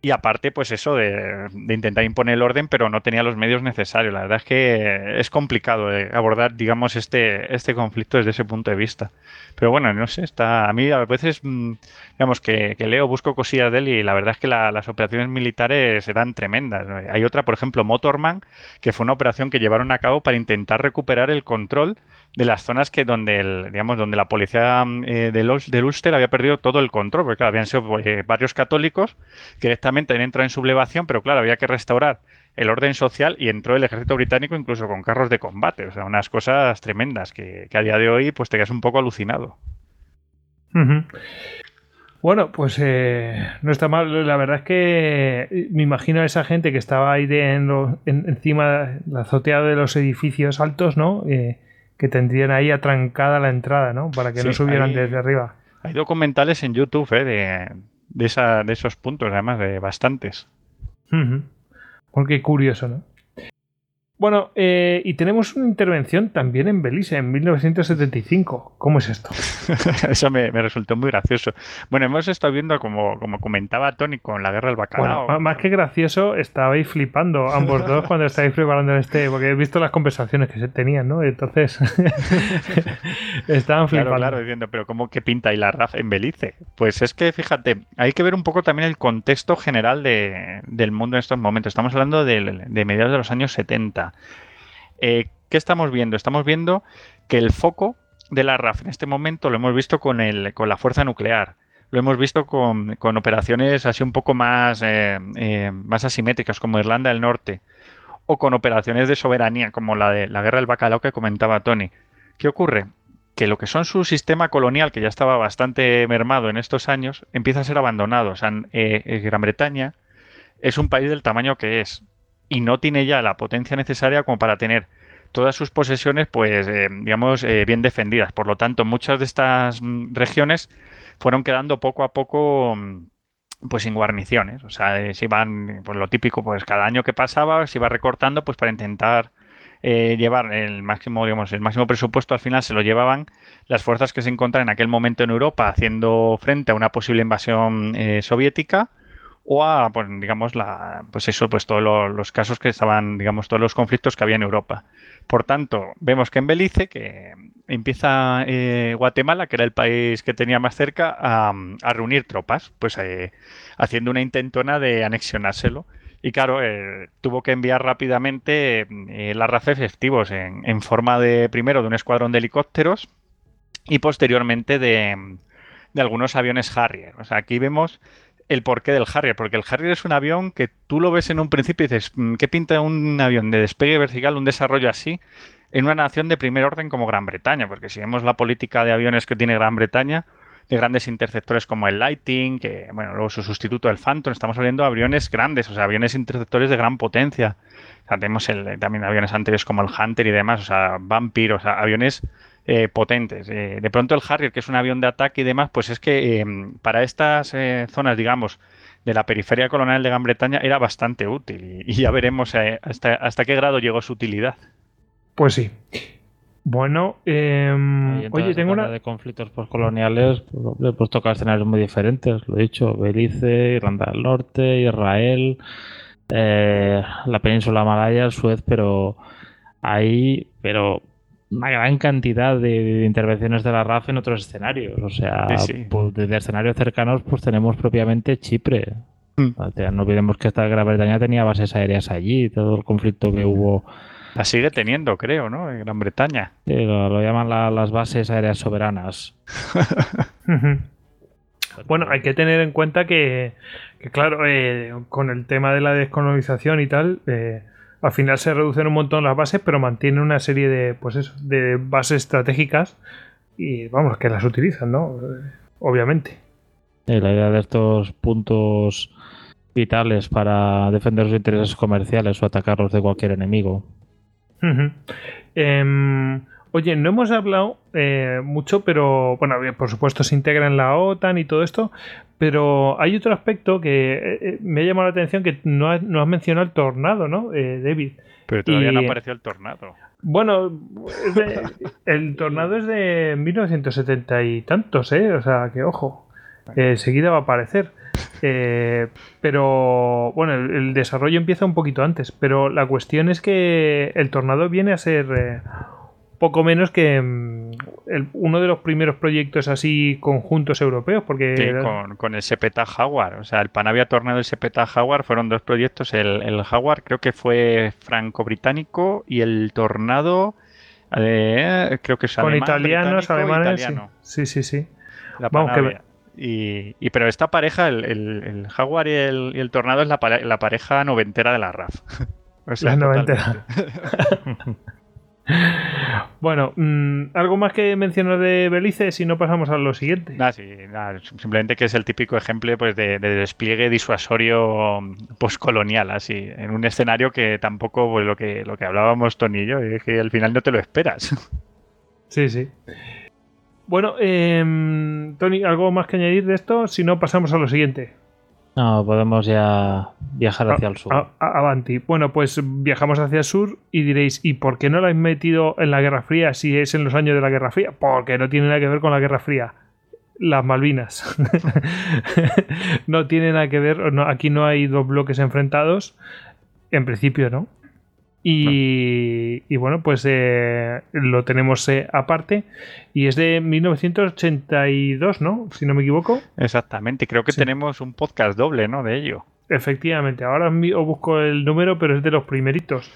y aparte, pues eso de, intentar imponer el orden, pero no tenía los medios necesarios. La verdad es que es complicado abordar, digamos, este, este conflicto desde ese punto de vista. Pero bueno, no sé, está. A mí a veces, digamos, que, que leo, busco cosillas de él y la verdad es que la, las operaciones militares eran tremendas. Hay otra, por ejemplo, Motorman, que fue una operación que llevaron a cabo para intentar recuperar el control de las zonas que donde el, digamos donde la policía eh, del, del Ulster había perdido todo el control, porque claro, habían sido eh, barrios católicos que directamente habían entrado en sublevación, pero claro, había que restaurar el orden social y entró el ejército británico incluso con carros de combate, o sea, unas cosas tremendas que, que a día de hoy pues te quedas un poco alucinado. Bueno, pues eh, no está mal. La verdad es que me imagino a esa gente que estaba ahí de, en en, encima, la azotea de los edificios altos, ¿no? Eh, que tendrían ahí atrancada la entrada, ¿no? Para que sí, no subieran hay, desde arriba. Hay documentales en YouTube ¿eh? de, de, esa, de, esos puntos, además, de bastantes. Uh -huh. Porque curioso, ¿no? Bueno, eh, y tenemos una intervención también en Belice en 1975. ¿Cómo es esto? Eso me, me, resultó muy gracioso. Bueno, hemos estado viendo, como, como comentaba Tony, con la guerra del bacalao. Bueno, más que gracioso, estabais flipando ambos dos cuando estáis preparando este, porque he visto las conversaciones que se tenían, ¿no? Entonces, estaban flipando. Claro, claro, diciendo, pero ¿cómo que pinta y la RAF en Belice? Pues es que, fíjate, hay que ver un poco también el contexto general de, del mundo en estos momentos. Estamos hablando de, de mediados de los años 70. Eh, ¿Qué estamos viendo? Estamos viendo que el foco de la RAF en este momento lo hemos visto con, la fuerza nuclear. Lo hemos visto con, operaciones así un poco más, eh, eh, más asimétricas, como Irlanda del Norte, o con operaciones de soberanía, como la de la guerra del bacalao que comentaba Tony. ¿Qué ocurre? Que lo que son su sistema colonial, que ya estaba bastante mermado en estos años, empieza a ser abandonado. O sea, Gran Bretaña es un país del tamaño que es y no tiene ya la potencia necesaria como para tener todas sus posesiones, pues, eh, digamos, eh, bien defendidas. Por lo tanto, muchas de estas mm, regiones fueron quedando poco a poco, mm, pues, sin guarniciones. O sea, eh, se iban, pues, lo típico, pues, cada año que pasaba se iba recortando, pues, para intentar eh, llevar el máximo, digamos, el máximo presupuesto. Al final se lo llevaban las fuerzas que se encontraban en aquel momento en Europa haciendo frente a una posible invasión eh, soviética o a, pues, digamos, la, pues eso, pues todos los, los, casos que estaban, digamos, todos los conflictos que había en Europa. Por tanto, vemos que en Belice, que empieza eh, Guatemala, que era el país que tenía más cerca, a, reunir tropas, pues eh, haciendo una intentona de anexionárselo. Y claro, eh, tuvo que enviar rápidamente la RAF efectivos en, en, forma de, primero, de un escuadrón de helicópteros y posteriormente de, de algunos aviones Harrier. O sea, aquí vemos el porqué del Harrier, porque el Harrier es un avión que tú lo ves en un principio y dices, ¿qué pinta un avión de despegue vertical, un desarrollo así, en una nación de primer orden como Gran Bretaña? Porque si vemos la política de aviones que tiene Gran Bretaña, de grandes interceptores como el Lighting, que, bueno, luego su sustituto, el Phantom, estamos hablando de aviones grandes, o sea, aviones interceptores de gran potencia. O sea, tenemos el, también aviones anteriores como el Hunter y demás, o sea, Vampire, o sea, aviones eh, potentes. Eh, de pronto el Harrier, que es un avión de ataque y demás, pues es que eh, para estas eh, zonas, digamos, de la periferia colonial de Gran Bretaña era bastante útil y, y ya veremos eh, hasta, hasta qué grado llegó su utilidad. Pues sí. Bueno, eh, oye, tengo una... de conflictos postcoloniales, pues, pues toca escenarios muy diferentes, lo he dicho, Belice, Irlanda del Norte, Israel, eh, la península malaya, Suez, pero ahí, pero una gran cantidad de, de, intervenciones de la RAF en otros escenarios. O sea, sí, sí. Pues, desde escenarios cercanos, pues tenemos propiamente Chipre. Mm. O sea, no olvidemos que esta Gran Bretaña tenía bases aéreas allí, todo el conflicto que hubo. La sigue teniendo, creo, ¿no? En Gran Bretaña. Sí, lo, lo llaman la, las bases aéreas soberanas. Bueno, hay que tener en cuenta que, que claro, eh, con el tema de la descolonización y tal, eh, al final se reducen un montón las bases, pero mantienen una serie de, pues eso, de bases estratégicas y vamos, que las utilizan, ¿no? Obviamente. Eh, la idea de estos puntos vitales para defender sus intereses comerciales o atacarlos de cualquier enemigo. Em, oye, no hemos hablado eh, mucho, pero bueno, por supuesto se integra en la OTAN y todo esto, pero hay otro aspecto que eh, eh, me ha llamado la atención que no has, no has mencionado el tornado, ¿no, eh, David? Pero todavía no apareció el tornado. Bueno, de- el tornado es de 1970 y tantos, ¿eh? O sea, que ojo, eh, enseguida va a aparecer. Eh, pero bueno, el, el desarrollo empieza un poquito antes, pero la cuestión es que el tornado viene a ser eh, poco menos que mm, el- uno de los primeros proyectos así conjuntos europeos, porque Sí, con, con el Sepeta Jaguar. O sea, el Panavia Tornado y el Sepeta Jaguar fueron dos proyectos. El, el Jaguar creo que fue franco-británico y el Tornado eh, creo que es con alemán, italianos, alemanes, italiano. sí, sí, sí. La Vamos, que. Y, y- pero esta pareja, el, el- el Jaguar y el, y el Tornado es la pareja noventera de la RAF. O sea, La noventera. Bueno, mm, algo más que mencionar de Belice si no pasamos a lo siguiente. Sí, simplemente que es el típico ejemplo pues, de, de despliegue disuasorio postcolonial, así, en un escenario que tampoco, pues lo que, lo que hablábamos Tony y yo, es que al final no te lo esperas. Sí, sí. Bueno, em, Tony, ¿algo más que añadir de esto? Si no, pasamos a lo siguiente. No, podemos ya viajar hacia el sur. A- a- avanti. Bueno, pues viajamos hacia el sur y diréis, ¿y por qué no lo habéis metido en la Guerra Fría si es en los años de la Guerra Fría? Porque no tiene nada que ver con la Guerra Fría. Las Malvinas. no tiene nada que ver, no, aquí no hay dos bloques enfrentados. En principio, ¿no? Y, y bueno, pues eh, lo tenemos eh, aparte. Y es de 1982, ¿no? Si no me equivoco. Exactamente, creo que Sí. tenemos un podcast doble, ¿no? De ello. Efectivamente, ahora os busco el número, pero es de los primeritos.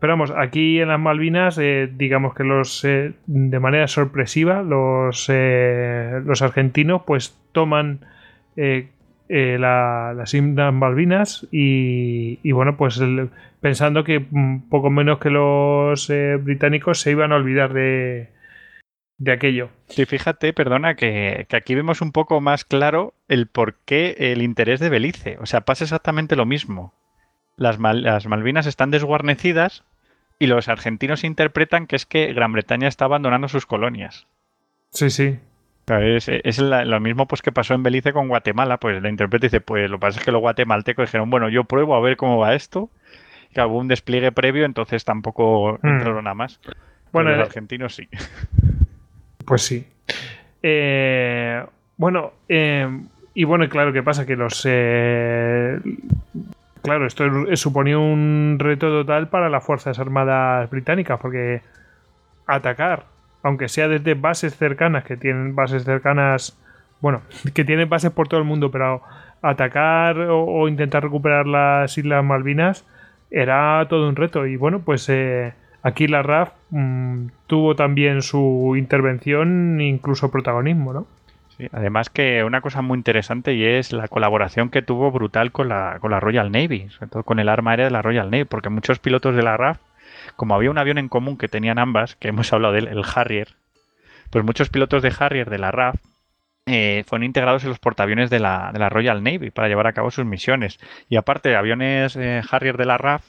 Pero vamos, aquí en las Malvinas, eh, digamos que los eh, de manera sorpresiva, los, eh, los argentinos pues toman eh, la- las Islas Malvinas y, y, bueno, pues el- pensando que mm, poco menos que los eh, británicos se iban a olvidar de, de aquello. Sí, fíjate, perdona, que, que aquí vemos un poco más claro el por qué el interés de Belice. O sea, pasa exactamente lo mismo. Las, Mal- las Malvinas están desguarnecidas y los argentinos interpretan que es que Gran Bretaña está abandonando sus colonias. Sí, sí. Es, es la- lo mismo pues que pasó en Belice con Guatemala, pues la interpreta y dice, pues lo que pasa es que los guatemaltecos dijeron, bueno, yo pruebo a ver cómo va esto, que hubo un despliegue previo, entonces tampoco Hmm. entraron a más. Pero Bueno, los eh, argentinos sí. Pues sí. Eh, bueno, eh, y bueno, claro, ¿qué pasa? Que los... eh, claro, esto es- suponía un reto total para las Fuerzas Armadas británicas, porque atacar, aunque sea desde bases cercanas, que tienen bases cercanas, bueno, que tienen bases por todo el mundo, pero atacar o, intentar recuperar las Islas Malvinas era todo un reto. Y bueno, pues eh, aquí la RAF mm, tuvo también su intervención, incluso protagonismo, ¿no? Sí, además que una cosa muy interesante y es la colaboración que tuvo brutal con la, con la Royal Navy, sobre todo con el arma aérea de la Royal Navy, porque muchos pilotos de la RAF, como había un avión en común que tenían ambas, que hemos hablado de él, el Harrier, pues muchos pilotos de Harrier de la RAF eh, fueron integrados en los portaaviones de la, de la Royal Navy para llevar a cabo sus misiones. Y aparte, aviones eh, Harrier de la RAF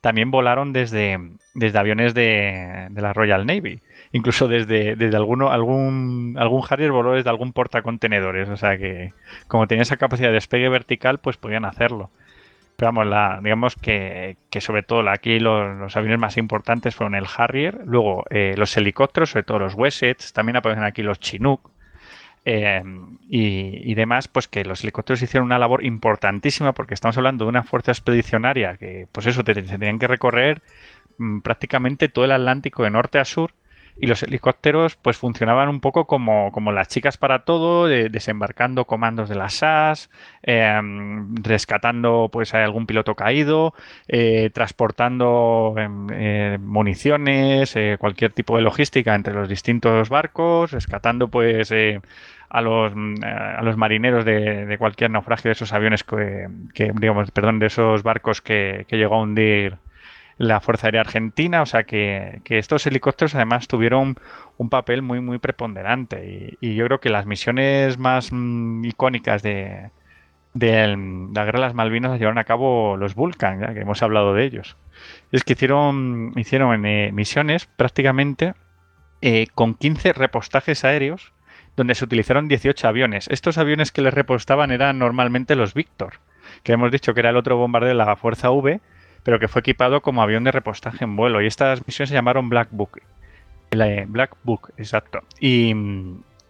también volaron desde, desde aviones de, de la Royal Navy. Incluso desde, desde alguno, algún, algún Harrier voló desde algún portacontenedores. O sea que, como tenía esa capacidad de despegue vertical, pues podían hacerlo. Vamos, la, digamos que, que sobre todo aquí los, aviones más importantes fueron el Harrier, luego eh, los helicópteros, sobre todo los Wessets, también aparecen aquí los Chinook, eh, y, demás, pues que los helicópteros hicieron una labor importantísima porque estamos hablando de una fuerza expedicionaria que, pues eso, tenían que recorrer mm, prácticamente todo el Atlántico de norte a sur y los helicópteros pues funcionaban un poco como, como las chicas para todo, de- desembarcando comandos de la SAS, eh, rescatando pues a algún piloto caído, eh, transportando em, eh, municiones, eh, cualquier tipo de logística entre los distintos barcos, rescatando pues eh, a los, mm, a los marineros de, de cualquier naufragio de esos aviones que, que, digamos, perdón, de esos barcos que, que llegó a hundir la Fuerza Aérea Argentina, o sea que, que estos helicópteros además tuvieron un papel muy muy preponderante y, yo creo que las misiones más mm, icónicas de, de la Guerra de las Malvinas las llevaron a cabo los Vulcan, ya que hemos hablado de ellos. Es que hicieron, hicieron eh, misiones prácticamente eh, con 15 repostajes aéreos donde se utilizaron 18 aviones. Estos aviones que les repostaban eran normalmente los Victor, que hemos dicho que era el otro bombardero de la Fuerza V, pero que fue equipado como avión de repostaje en vuelo. Y estas misiones se llamaron Black Book. Eh, Black Book, exacto. Y,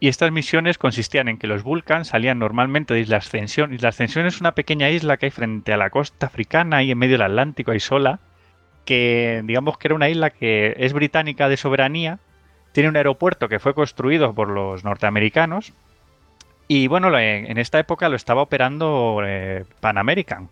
y estas misiones consistían en que los Vulcan salían normalmente de Isla Ascensión. Isla Ascensión es una pequeña isla que hay frente a la costa africana y en medio del Atlántico, ahí sola, que digamos que era una isla que es británica de soberanía, tiene un aeropuerto que fue construido por los norteamericanos y bueno, en en esta época lo estaba operando eh, Pan American.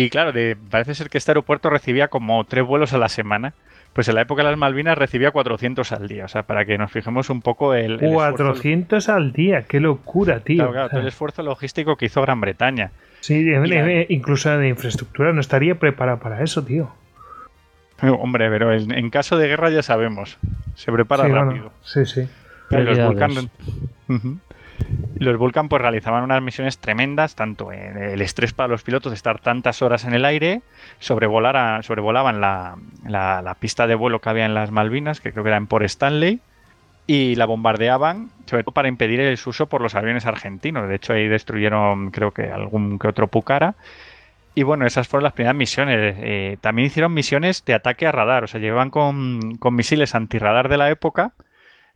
Y claro, de- parece ser que este aeropuerto recibía como tres vuelos a la semana. Pues en la época de las Malvinas recibía 400 al día. O sea, para que nos fijemos un poco el, el esfuerzo- 400 al día, qué locura, tío. Claro, claro, todo el esfuerzo logístico que hizo Gran Bretaña. Sí, la- incluso de infraestructura no estaría preparada para eso, tío. Hombre, pero en, en caso de guerra ya sabemos. Se prepara sí, bueno, rápido. sí, sí. Y los Vulcan, Prioridades. Ujú. Y los Vulcan pues realizaban unas misiones tremendas, tanto en el estrés para los pilotos de estar tantas horas en el aire, sobrevolar sobrevolaban la, pista de vuelo que había en las Malvinas, que creo que era en Port Stanley, y la bombardeaban, sobre todo para impedir el uso por los aviones argentinos. De hecho, ahí destruyeron creo que algún que otro Pucara. Y bueno, esas fueron las primeras misiones. Eh, también hicieron misiones de ataque a radar, o sea, llevaban con, con misiles antirradar de la época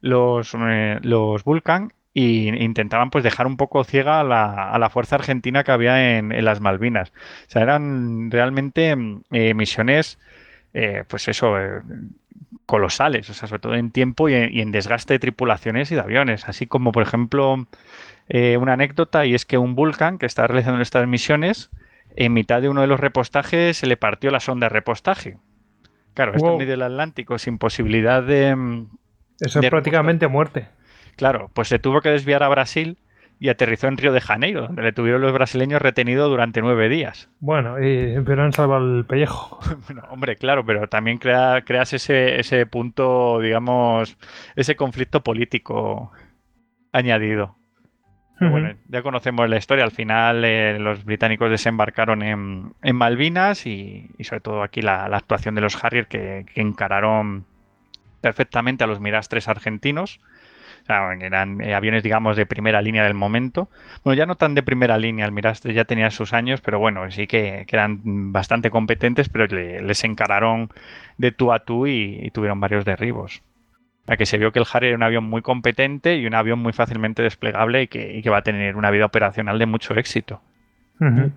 los, eh, los Vulcan y intentaban pues dejar un poco ciega a la, a la fuerza argentina que había en, en las Malvinas. O sea, eran realmente mm, eh, misiones, eh, pues eso, eh, colosales, o sea, sobre todo en tiempo y en, y en desgaste de tripulaciones y de aviones. Así como, por ejemplo, una anécdota y es que un Vulcan que estaba realizando estas misiones, en mitad de uno de los repostajes se le partió la sonda de repostaje. Claro, esto Wow. en medio del Atlántico, sin posibilidad de, mm, Eso De es prácticamente muerte. Claro, pues se tuvo que desviar a Brasil y aterrizó en Río de Janeiro, donde le tuvieron los brasileños retenido durante nueve días. Bueno, eh, pero han salvado el pellejo. Bueno, hombre, claro, pero también crea- creas ese, ese punto, digamos, ese conflicto político añadido. Pero bueno, ya conocemos la historia. Al final eh, los británicos desembarcaron en, en Malvinas y, y sobre todo aquí la, la actuación de los Harrier que, que encararon perfectamente a los Mirastres argentinos. O sea, eran eh, aviones, digamos, de primera línea del momento. Bueno, ya no tan de primera línea, el Mirastre ya tenía sus años, pero bueno, sí que, que eran bastante competentes, pero le- les encararon de tú a tú y, y tuvieron varios derribos. O sea, que se vio que el Harrier era un avión muy competente y un avión muy fácilmente desplegable y que, y que va a tener una vida operacional de mucho éxito.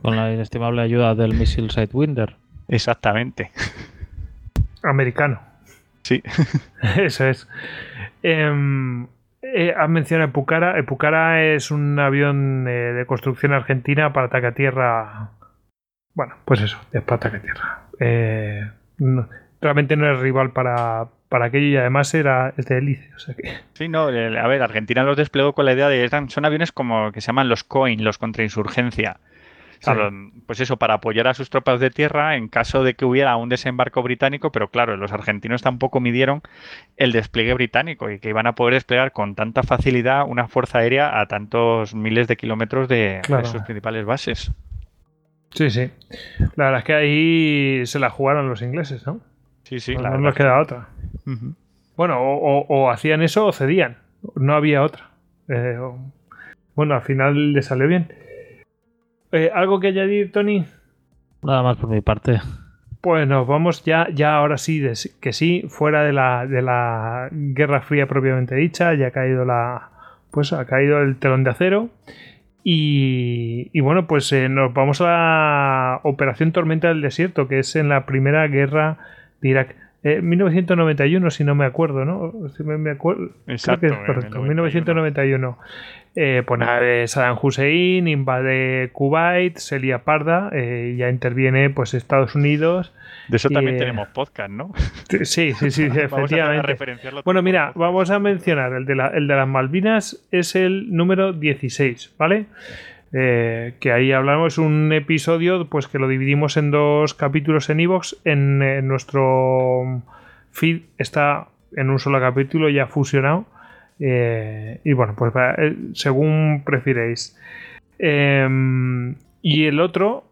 Con la inestimable ayuda del misil Sidewinder. Exactamente. Americano. Sí. Eso es. Em, eh, has mencionado Epucara. Epucara es un avión eh, de construcción argentina para ataque a tierra. Bueno, pues eso, es para ataque a tierra. Eh, realmente no es rival para, para aquello y además era es de hélice. O Sí, no, el- a ver, Argentina los desplegó con la idea de son aviones como que se llaman los COIN, los contrainsurgencia. Sí. Pues eso, para apoyar a sus tropas de tierra en caso de que hubiera un desembarco británico, pero claro, los argentinos tampoco midieron el despliegue británico y que iban a poder desplegar con tanta facilidad una fuerza aérea a tantos miles de kilómetros de, sus principales bases. sí, sí. La verdad es que ahí se la jugaron los ingleses, ¿no? Sí, sí, no la no nos queda otra. Bueno, o, o- o hacían eso o cedían. No había otra. Eh, o- bueno, al final le salió bien. Eh, ¿Algo que añadir, Tony? Nada más por mi parte. Pues nos vamos ya, ya ahora sí, de que sí, fuera de la, de la Guerra Fría propiamente dicha, ya ha caído la. Pues ha caído el telón de acero. Y, y bueno, pues eh, nos vamos a la Operación Tormenta del Desierto, que es en la primera guerra de Irak. Eh, 1991, si no me acuerdo, ¿no? Si me, me acuerdo. Exacto, creo que es correcto. el 1991. Eh, pues nada, eh, Saddam Hussein invade Kuwait, se lía parda, eh, ya interviene pues Estados Unidos. De eso también eh, tenemos podcast, ¿no? Sí, sí, sí, Vamos efectivamente. Bueno, mira, vamos a mencionar el de, la- el de las Malvinas, es el número 16, ¿vale? Eh, que ahí hablamos un episodio, pues que lo dividimos en dos capítulos en Evox. En, eh, nuestro feed está en un solo capítulo ya fusionado. Eh, y bueno, pues según prefiréis. Em, y el otro,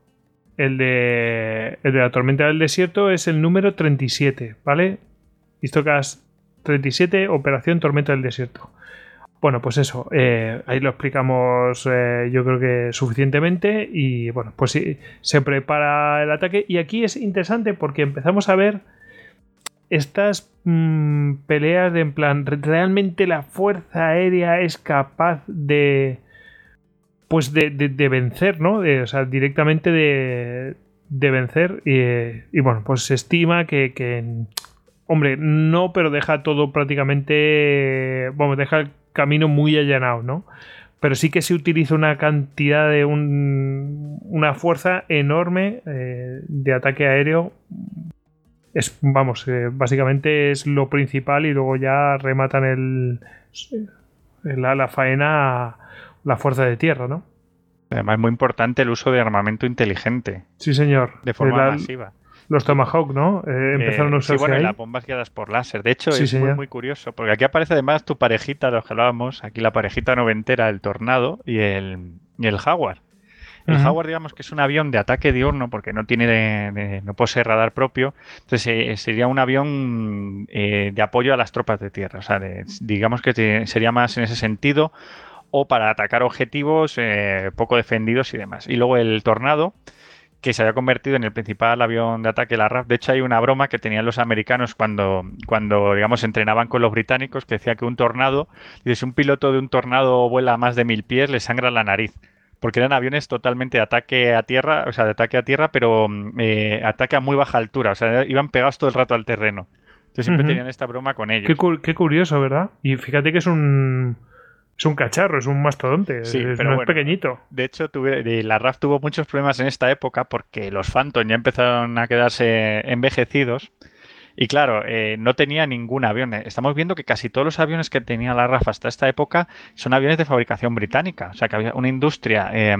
el de, el de la tormenta del desierto, es el número 37, ¿vale? Histocast 37, Operación Tormenta del Desierto. Bueno, pues eso, eh, ahí lo explicamos eh, yo creo que suficientemente y bueno, pues sí, se prepara el ataque y aquí es interesante porque empezamos a ver estas mm, peleas de en plan, ¿re- ¿realmente la Fuerza Aérea es capaz de pues de, de- vencer, ¿no? O sea, directamente de, de vencer y, bueno, pues se estima que, que Hombre, no, pero deja todo prácticamente. Vamos, deja camino muy allanado, ¿no? Pero sí que se utiliza una cantidad de un, una fuerza enorme eh, de ataque aéreo. Es, vamos, eh, básicamente es lo principal y luego ya rematan el, la, la faena la fuerza de tierra, ¿no? Además, es muy importante el uso de armamento inteligente, Sí, señor. de forma La- masiva. Los Tomahawk, ¿no? Eh, empezaron Eh, a sí, usarse bueno, y ahí. las bombas guiadas por láser. De hecho, Sí, es muy, señor. muy curioso, porque aquí aparece además tu parejita, de los que hablábamos, aquí la parejita noventera, el Tornado y el, y el Jaguar. El. Jaguar, digamos que es un avión de ataque diurno porque no tiene de- de- no posee radar propio. Entonces eh, sería un avión eh, de apoyo a las tropas de tierra. O sea, de- digamos que te- sería más en ese sentido o para atacar objetivos eh, poco defendidos y demás. Y luego el Tornado, que se había convertido en el principal avión de ataque de la RAF. De hecho, hay una broma que tenían los americanos cuando, cuando digamos, entrenaban con los británicos que decía que un tornado, dice, si un piloto de un tornado vuela a más de mil pies, le sangra la nariz. Porque eran aviones totalmente de ataque a tierra, o sea, de ataque a tierra, pero eh, ataque a muy baja altura. O sea, iban pegados todo el rato al terreno. Entonces siempre tenían esta broma con ellos. Qué, cu- qué curioso, ¿verdad? Y fíjate que es un. Es un cachorro, es un mastodonte. Sí, es, pero no bueno. es pequeñito. De hecho, tuve- la RAF tuvo muchos problemas en esta época porque los Phantom ya empezaron a quedarse envejecidos. Y claro, eh, no tenía ningún avión. Estamos viendo que casi todos los aviones que tenía la RAF hasta esta época son aviones de fabricación británica. O sea, que había una industria eh,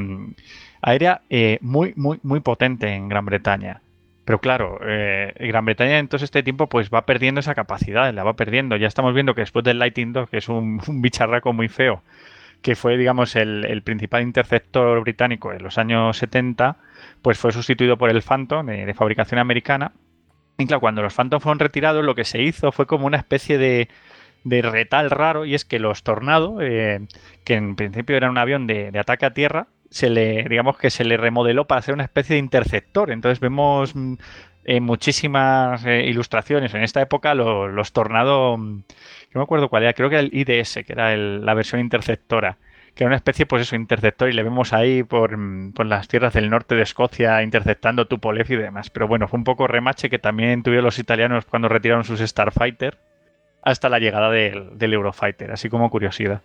aérea eh, muy, muy, muy potente en Gran Bretaña. Pero claro, eh, Gran Bretaña en todo este tiempo pues va perdiendo esa capacidad, la va perdiendo. Ya estamos viendo que después del Lightning II, que es un, bicharraco muy feo, que fue, digamos, el, principal interceptor británico en los años 70, pues fue sustituido por el Phantom de, de fabricación americana. Y claro, cuando los Phantom fueron retirados, lo que se hizo fue como una especie de, de retal raro, y es que los Tornado, eh, que en principio eran un avión de ataque a tierra, se le, digamos que se le remodeló para ser una especie de interceptor. Entonces vemos mm, en muchísimas eh, ilustraciones en esta época lo- los Tornado, mm, no me acuerdo cuál era, creo que era el IDS, que era la versión interceptora, que era una especie, pues eso, interceptor, y le vemos ahí por, mm, por las tierras del norte de Escocia interceptando Tupolev y demás. Pero bueno, fue un poco remache que también tuvieron los italianos cuando retiraron sus Starfighter hasta la llegada del Eurofighter, así como curiosidad.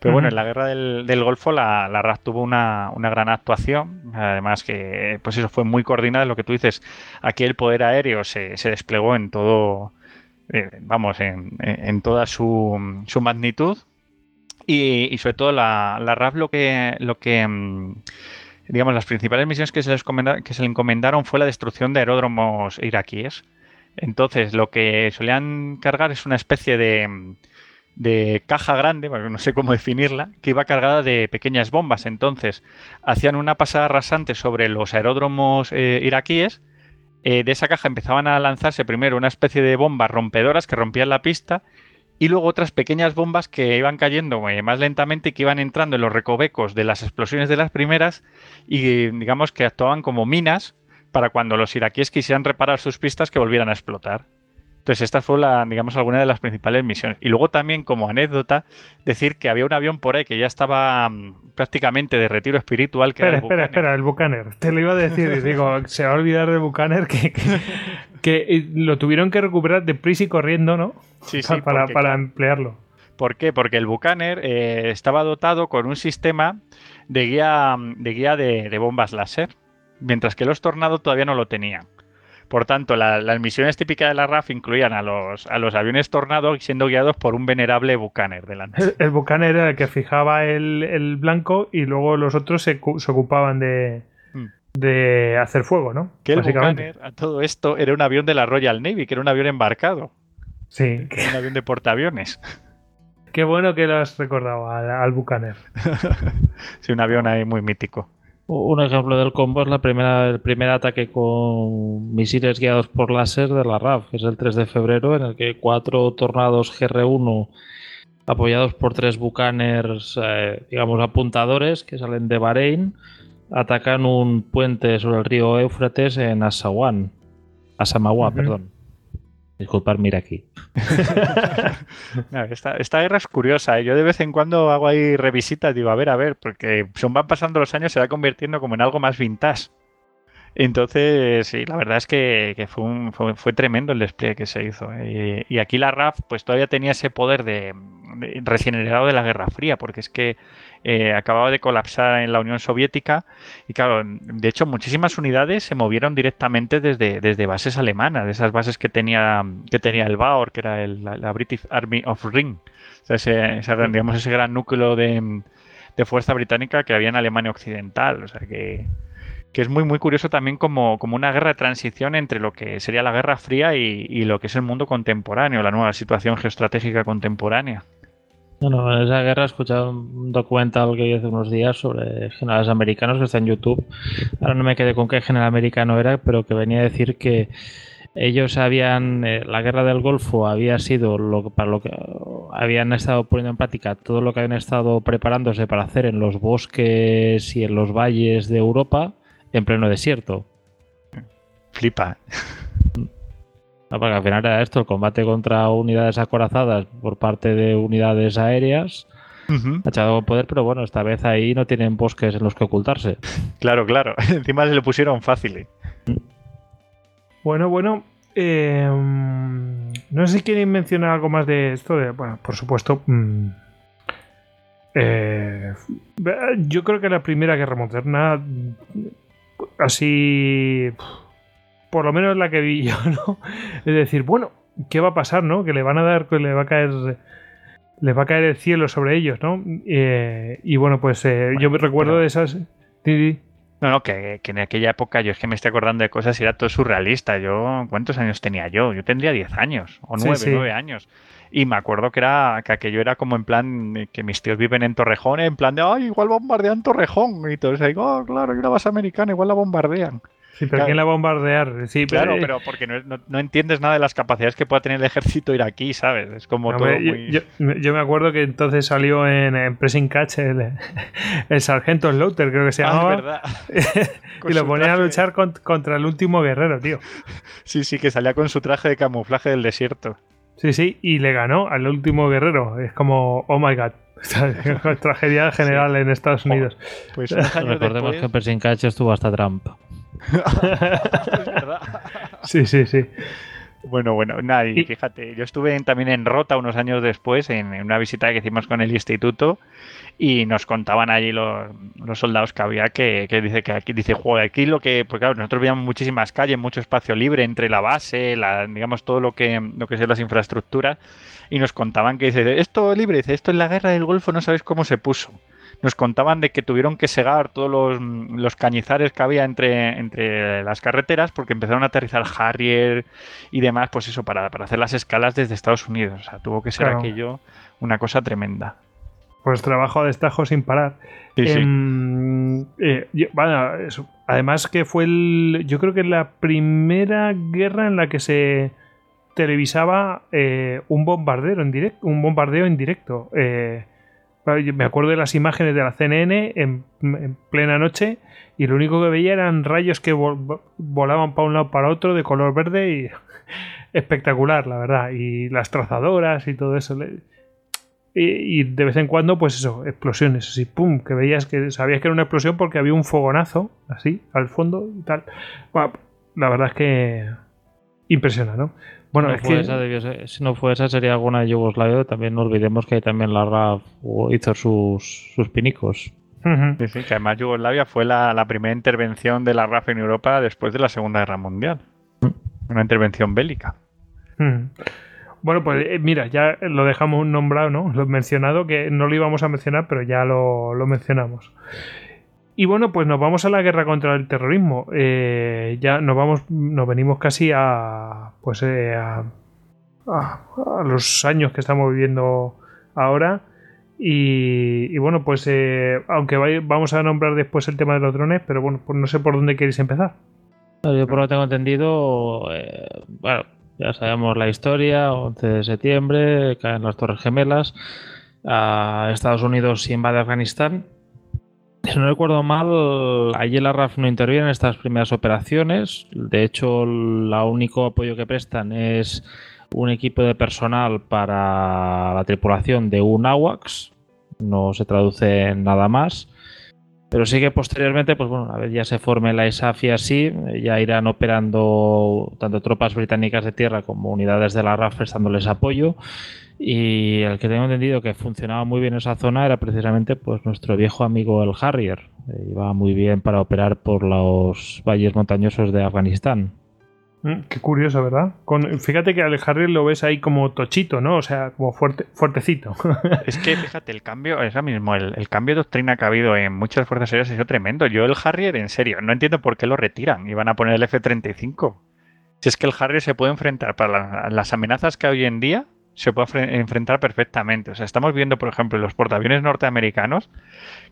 Pero bueno, en la guerra del, del Golfo la, la RAF tuvo una, una gran actuación, además que pues eso fue muy coordinada, lo que tú dices, aquí el poder aéreo se, se desplegó en todo, eh, vamos, en, en- toda su, su magnitud. Y, y sobre todo la, la RAF lo que, lo que mm, digamos, las principales misiones que se, les que se le encomendaron fue la destrucción de aeródromos iraquíes. Entonces, lo que solían cargar es una especie de, de caja grande, no sé cómo definirla, que iba cargada de pequeñas bombas. Entonces, hacían una pasada rasante sobre los aeródromos eh, iraquíes. Eh, de esa caja empezaban a lanzarse primero una especie de bombas rompedoras que rompían la pista y luego otras pequeñas bombas que iban cayendo eh, más lentamente y que iban entrando en los recovecos de las explosiones de las primeras y digamos que actuaban como minas para cuando los iraquíes quisieran reparar sus pistas que volvieran a explotar. Entonces, esta fue, la, digamos, alguna de las principales misiones. Y luego también, como anécdota, decir que había un avión por ahí que ya estaba mm, prácticamente de retiro espiritual. Que espera, era espera, espera, el Bucaner. Te lo iba a decir y digo, se va a olvidar del Bucaner que, que, que, lo tuvieron que recuperar deprisa y corriendo, ¿no? Sí, sí, para, porque, para emplearlo. ¿Por qué? Porque el Bucaner eh, estaba dotado con un sistema de guía de, guía de, de bombas láser, mientras que los Tornado todavía no lo tenían. Por tanto, la- las misiones típicas de la RAF incluían a los, a los aviones Tornado siendo guiados por un venerable Bucaner delante. El, el Bucaner era el que fijaba el, el blanco y luego los otros se, se ocupaban de, Mm. de hacer fuego, ¿no? Que el Básicamente. Bucaner, a todo esto, era un avión de la Royal Navy, que era un avión embarcado, Sí. un avión de portaaviones. Qué bueno que lo has recordado al, al Bucaner. Sí, un avión ahí muy mítico. Un ejemplo del combo es la primera, el primer ataque con misiles guiados por láser de la RAF, que es el 3 de febrero, en el que cuatro tornados GR1 apoyados por tres bucaners, eh, digamos, apuntadores que salen de Bahrein, atacan un puente sobre el río Éufrates en Assawan. Asamawa, perdón. Disculpad, mira aquí. Esta, guerra es curiosa. ¿eh? Yo de vez en cuando hago ahí revisitas, digo, a ver, a ver, porque según van pasando los años se va convirtiendo como en algo más vintage. Entonces, sí, la verdad es que, fue, tremendo el despliegue que se hizo. ¿eh? Y, y aquí la RAF pues todavía tenía ese poder de, de recién heredado de la Guerra Fría, porque es que eh, acababa de colapsar en la Unión Soviética y claro, de hecho muchísimas unidades se movieron directamente desde, desde bases alemanas, de esas bases que tenía, que tenía el BAOR, que era la, British Army of Ring, o sea, ese, digamos, ese gran núcleo de, de fuerza británica que había en Alemania Occidental, o sea que que es muy muy curioso también como, como una guerra de transición entre lo que sería la Guerra Fría y, y lo que es el mundo contemporáneo, la nueva situación geoestratégica contemporánea. Bueno, en esa guerra he escuchado un documental que vi hace unos días sobre generales americanos que está en YouTube. Ahora no me quedé con qué general americano era, pero que venía a decir que ellos habían, eh, la guerra del Golfo había sido lo para lo que habían estado poniendo en práctica todo lo que habían estado preparándose para hacer en los bosques y en los valles de Europa en pleno desierto. Flipa. No, porque al final era esto, el combate contra unidades acorazadas por parte de unidades aéreas. Ha echado con poder, pero bueno, esta vez ahí no tienen bosques en los que ocultarse. Claro, claro. Encima se lo pusieron fácil. ¿eh? Bueno, bueno. eh, no sé si quieren mencionar algo más de esto. De, bueno, por supuesto. mm, eh, yo creo que la Primera Guerra Moderna, así, por lo menos la que vi yo, ¿no? Es decir, bueno, ¿qué va a pasar, no? Que le van a dar, que le va a caer, va a caer el cielo sobre ellos, ¿no? Eh, y bueno, pues eh, yo me recuerdo pero- de esas. Sí. No, no, que, que en aquella época yo es que me estoy acordando de cosas y era todo surrealista. Yo, ¿cuántos años tenía yo? Yo tendría 10 años o Sí, 9, sí. 9 años. Y me acuerdo que era que aquello era como en plan eh, que mis tíos viven en Torrejón, en plan de, ay, igual bombardean Torrejón. Y todos ahí, oh, claro, hay una base americana, igual la bombardean. Sí, pero Claro. ¿quién la va a bombardear? Sí, Claro, pero porque no, no- no entiendes nada de las capacidades que pueda tener el ejército iraquí, ¿sabes? Es como No, todo muy... yo, yo me acuerdo que entonces salió en, en Pressing Catch el, el sargento Slaughter, creo que se Ah, es llamaba. verdad. Con y lo ponían a traje- luchar con- contra el último guerrero, tío. Sí, sí, que salía con su traje de camuflaje del desierto. Sí, sí, y le ganó al último guerrero. Es como, oh my god. Tragedia general en Estados Unidos. Pues años Recordemos después... que Pershing Catch estuvo hasta Trump. es verdad. Sí, sí, sí. Bueno, bueno, nada, y fíjate, yo estuve en- también en Rota unos años después, en, en una visita que hicimos con el instituto, y nos contaban allí los, los soldados que había que, que dice que aquí, dice, joder, aquí lo que, pues claro, nosotros veíamos muchísimas calles, mucho espacio libre entre la base, la, digamos, todo lo que, lo que son las infraestructuras, y nos contaban que dice, esto libre, dice, esto en la guerra del Golfo no sabéis cómo se puso. Nos contaban de que tuvieron que segar todos los, los cañizares que había entre, entre las carreteras porque empezaron a aterrizar Harrier y demás, pues eso, para, para hacer las escalas desde Estados Unidos. O sea, tuvo que ser Claro. aquello una cosa tremenda. Pues trabajo a destajo sin parar. Sí, sí. Em, eh, yo- bueno, eso. Además que fue el, yo creo que la primera guerra en la que se televisaba eh, un bombardero en directo, un bombardeo en directo. Eh, me acuerdo de las imágenes de la CNN en, en plena noche y lo único que veía eran rayos que vol- volaban para un lado para otro de color verde y espectacular, la verdad. Y las trazadoras y todo eso. Y, de vez en cuando, pues eso, explosiones, así, pum, que veías que sabías que era una explosión porque había un fogonazo, así, al fondo y tal. La verdad es que impresiona, ¿no? Bueno, no es fue que... esa, debió ser- si no fue esa, sería alguna de Yugoslavia. También no olvidemos que también la RAF hizo sus, sus pinicos. Ujú. Sí, sí, que además Yugoslavia fue la, la primera intervención de la RAF en Europa después de la Segunda Guerra Mundial. Una intervención bélica. Mm. Bueno, pues eh, mira, ya lo dejamos nombrado, ¿no? Lo mencionado, que no lo íbamos a mencionar, pero ya lo, lo mencionamos. Y bueno, pues nos vamos a la guerra contra el terrorismo. Eh, ya nos vamos, nos venimos casi a, pues, eh, a, a- los años que estamos viviendo ahora. Y, bueno, pues eh, aunque vamos a nombrar después el tema de los drones, pero bueno, pues no sé por dónde queréis empezar. Yo por lo que tengo entendido, eh, bueno, ya sabemos la historia, 11 de septiembre, caen las Torres Gemelas, Estados Unidos invade Afganistán. Si no recuerdo mal, allí la RAF no interviene en estas primeras operaciones. De hecho, el único apoyo que prestan es un equipo de personal para la tripulación de un AWACS. No se traduce en nada más. Pero sí que posteriormente, pues bueno, a ver, ya se forme la ISAF y así, ya irán operando tanto tropas británicas de tierra como unidades de la RAF prestándoles apoyo. Y el que tengo entendido que funcionaba muy bien esa zona era precisamente pues nuestro viejo amigo el Harrier. Eh, iba muy bien para operar por los valles montañosos de Afganistán. Mm, Qué curioso, ¿verdad? Con, fíjate que al Harry lo ves ahí como tochito, ¿no? O sea, como fuerte, fuertecito. Es que fíjate, el cambio, es lo mismo, el, el cambio de doctrina que ha habido en muchas fuerzas aéreas ha sido tremendo. Yo el Harrier, en serio, no entiendo por qué lo retiran y van a poner el F-35. Si es que el Harrier se puede enfrentar para la- las amenazas que hay hoy en día, se puede fre- enfrentar perfectamente. O sea, estamos viendo, por ejemplo, en los portaaviones norteamericanos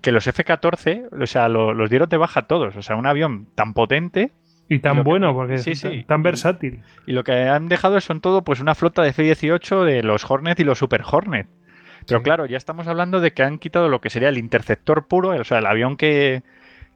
que los F-14, o sea, lo- los dieron de baja todos. O sea, un avión tan potente y tan que- bueno, porque sí, es tan- sí. tan versátil. Y lo que han dejado son todo pues una flota de F-18 de los Hornet y los Super Hornet. Pero Sí. claro, ya estamos hablando de que han quitado lo que sería el interceptor puro, o sea, el avión que,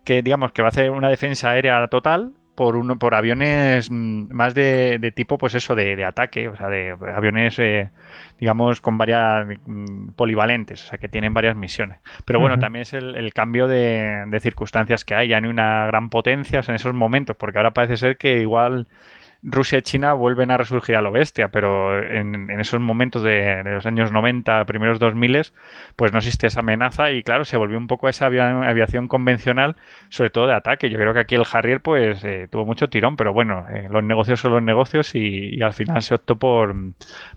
que digamos que va a hacer una defensa aérea total por uno por aviones mm, más de, de tipo pues eso de, de ataque, o sea, de aviones eh, digamos con varias mm, polivalentes, o sea, que tienen varias misiones. Pero bueno, también es el, el cambio de, de circunstancias que hay, ya no hay una gran potencia en esos momentos, porque ahora parece ser que igual Rusia y China vuelven a resurgir a lo bestia, pero en, esos momentos de, los años 90, primeros 2000, pues no existe esa amenaza y claro, se volvió un poco esa avia- aviación convencional, sobre todo de ataque. Yo creo que aquí el Harrier pues eh, tuvo mucho tirón, pero bueno, eh, los negocios son los negocios y, al final se optó por,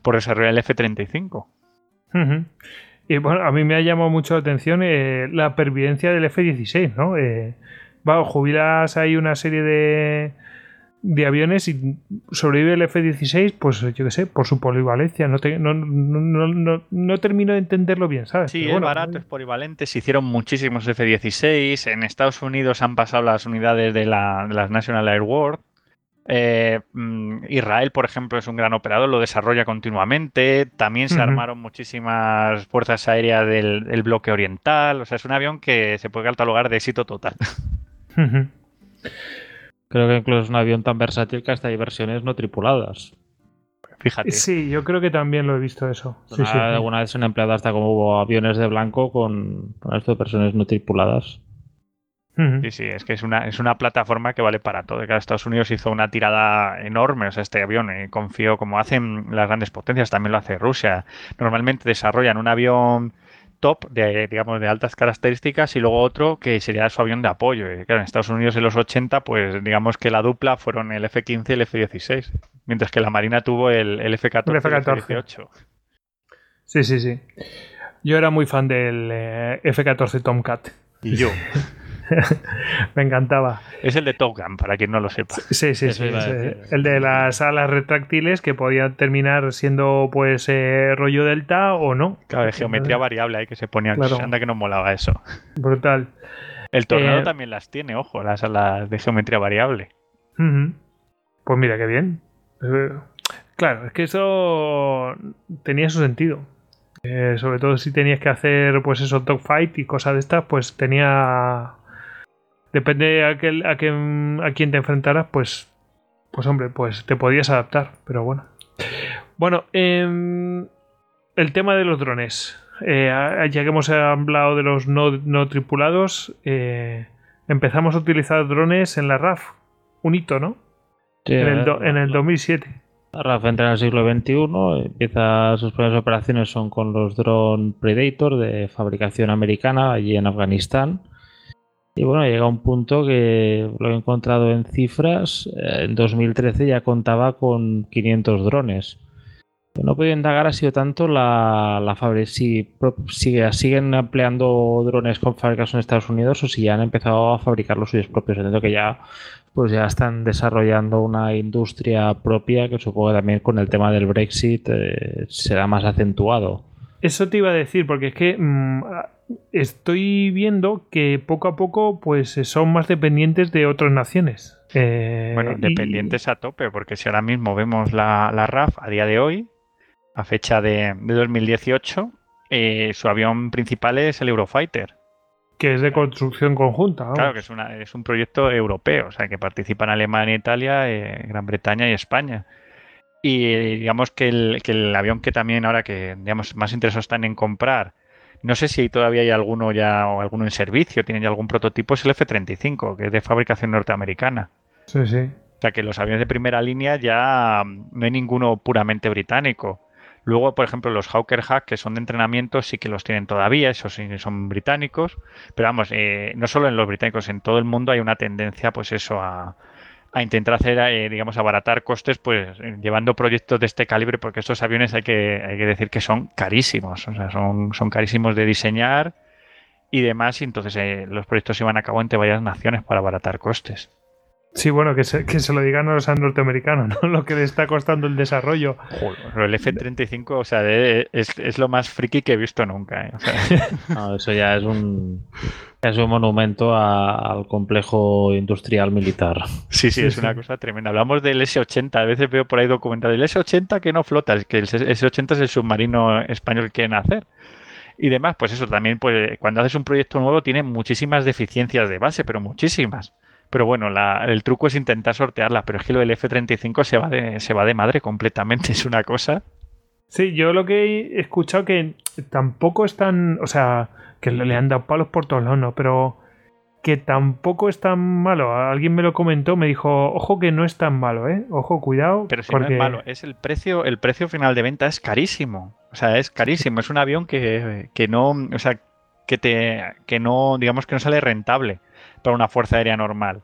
por desarrollar el F-35. Ujú. Y bueno, a mí me ha llamado mucho la atención eh, la pervivencia del F-16, ¿no? Eh, va, jubilas ahí una serie de, de aviones y sobrevive el F-16, pues yo qué sé, por su polivalencia. No, te- no, no, no, no- no termino de entenderlo bien, ¿sabes? Sí, es barato, es polivalente. Se hicieron muchísimos F-16. En Estados Unidos han pasado las unidades de, la, de las National Air War. Eh, mm, Israel, por ejemplo, es un gran operador, lo desarrolla continuamente. También se armaron muchísimas fuerzas aéreas del, del bloque oriental. O sea, es un avión que se puede catalogar de éxito total. Ujú. Creo que incluso es un avión tan versátil que hasta hay versiones no tripuladas. Fíjate. Sí, yo creo que también lo he visto eso. Sí, sí. Alguna vez se han empleado hasta como hubo aviones de blanco con, con esto de versiones no tripuladas. Sí, sí, es que es una, es una plataforma que vale para todo. Claro, Estados Unidos hizo una tirada enorme, o sea, este avión, eh, confío, como hacen las grandes potencias, también lo hace Rusia. Normalmente desarrollan un avión top, de, digamos, de altas características, y luego otro que sería su avión de apoyo. Y claro, en Estados Unidos en los 80, pues digamos que la dupla fueron el F-15 y el F-16, mientras que la Marina tuvo el, el F-14 El y el F-14. F-18. Sí, sí, sí. Yo era muy fan del eh, F-14 Tomcat. Y yo. Me encantaba. Es el de Top Gun, para quien no lo sepa. Sí, sí, sí. El de las alas retráctiles que podían terminar siendo pues eh, rollo delta o no. Claro, de geometría variable ahí que se ponía. Claro. Anda que no molaba eso. Brutal. El tornado Eh, también las tiene, ojo, las alas de geometría variable. Pues mira, qué bien. Eh, Claro, es que eso tenía su sentido. Eh, sobre todo si tenías que hacer, pues eso, dogfight y cosas de estas, pues tenía. Depende a, qué- a, quién- a quién te enfrentaras, pues pues hombre, pues te podías adaptar, pero bueno. Bueno, em, el tema de los drones. Eh, ya que hemos hablado de los no, no tripulados, eh, empezamos a utilizar drones en la RAF. Un hito, ¿no? Sí, en, el eh, do- en el 2007. La RAF entra en el siglo XXI, empieza sus primeras operaciones son con los drone Predator de fabricación americana allí en Afganistán. Y bueno, llega un punto que lo he encontrado en cifras, eh, en 2013 ya contaba con 500 drones. No he podido indagar ha sido tanto la, la fabri- si sigue- siguen empleando drones con fabricación en Estados Unidos o si ya han empezado a fabricar los suyos propios. Entiendo que ya pues ya están desarrollando una industria propia que supongo que también con el tema del Brexit eh, será más acentuado. Eso te iba a decir, porque es que mm, estoy viendo que poco a poco pues son más dependientes de otras naciones. Eh, Bueno, y- dependientes a tope, porque si ahora mismo vemos la, la RAF a día de hoy, a fecha de, de 2018, eh, su avión principal es el Eurofighter. que es de construcción conjunta. vamos. Claro que es, una, es un proyecto europeo, o sea, que participan Alemania, Italia, eh, Gran Bretaña y España. Y eh, digamos que el, que el avión que también ahora que digamos más interesados están en comprar, no sé si todavía hay alguno ya o alguno en servicio, tienen ya algún prototipo, es el F-35, que es de fabricación norteamericana. Sí, sí. O sea que los aviones de primera línea ya mm, no hay ninguno puramente británico. Luego, por ejemplo, los Hawker Hack, que son de entrenamiento, sí que los tienen todavía, esos sí son británicos. Pero vamos, eh, no solo en los británicos, en todo el mundo hay una tendencia, pues eso, a, a intentar hacer, eh, digamos, abaratar costes, pues eh, llevando proyectos de este calibre, porque estos aviones hay que, hay que decir que son carísimos, o sea, son, son carísimos de diseñar y demás, y entonces eh, los proyectos se van a cabo entre varias naciones para abaratar costes. Sí, bueno, que se, que se lo digan a los norteamericanos, ¿no? Lo que le está costando el desarrollo. Joder, el F-35, o sea, de- es, es lo más friki que he visto nunca. ¿eh? O sea, No, eso ya es un, es un monumento a- al complejo industrial militar. sí, sí, es una cosa tremenda. Hablamos del S-80, a veces veo por ahí documentado el S-80 que no flota, es que el S-80 es el submarino español que quieren hacer. Y demás, pues eso también, pues cuando haces un proyecto nuevo tiene muchísimas deficiencias de base, pero muchísimas. Pero bueno, la- el truco es intentar sortearlas, pero es que lo del F-35 se va de, se va de madre completamente, es una cosa. Sí, yo lo que he escuchado que tampoco es tan. O sea, que le le han dado palos por todos lados, ¿no? Pero que tampoco es tan malo. Alguien me lo comentó, me dijo, ojo que no es tan malo, ¿eh? Ojo, cuidado. Pero si porque... no es malo, es el precio, el precio final de venta es carísimo. O sea, es carísimo. Es un avión que, que no, o sea, que te, que no, digamos que no sale rentable para una fuerza aérea normal.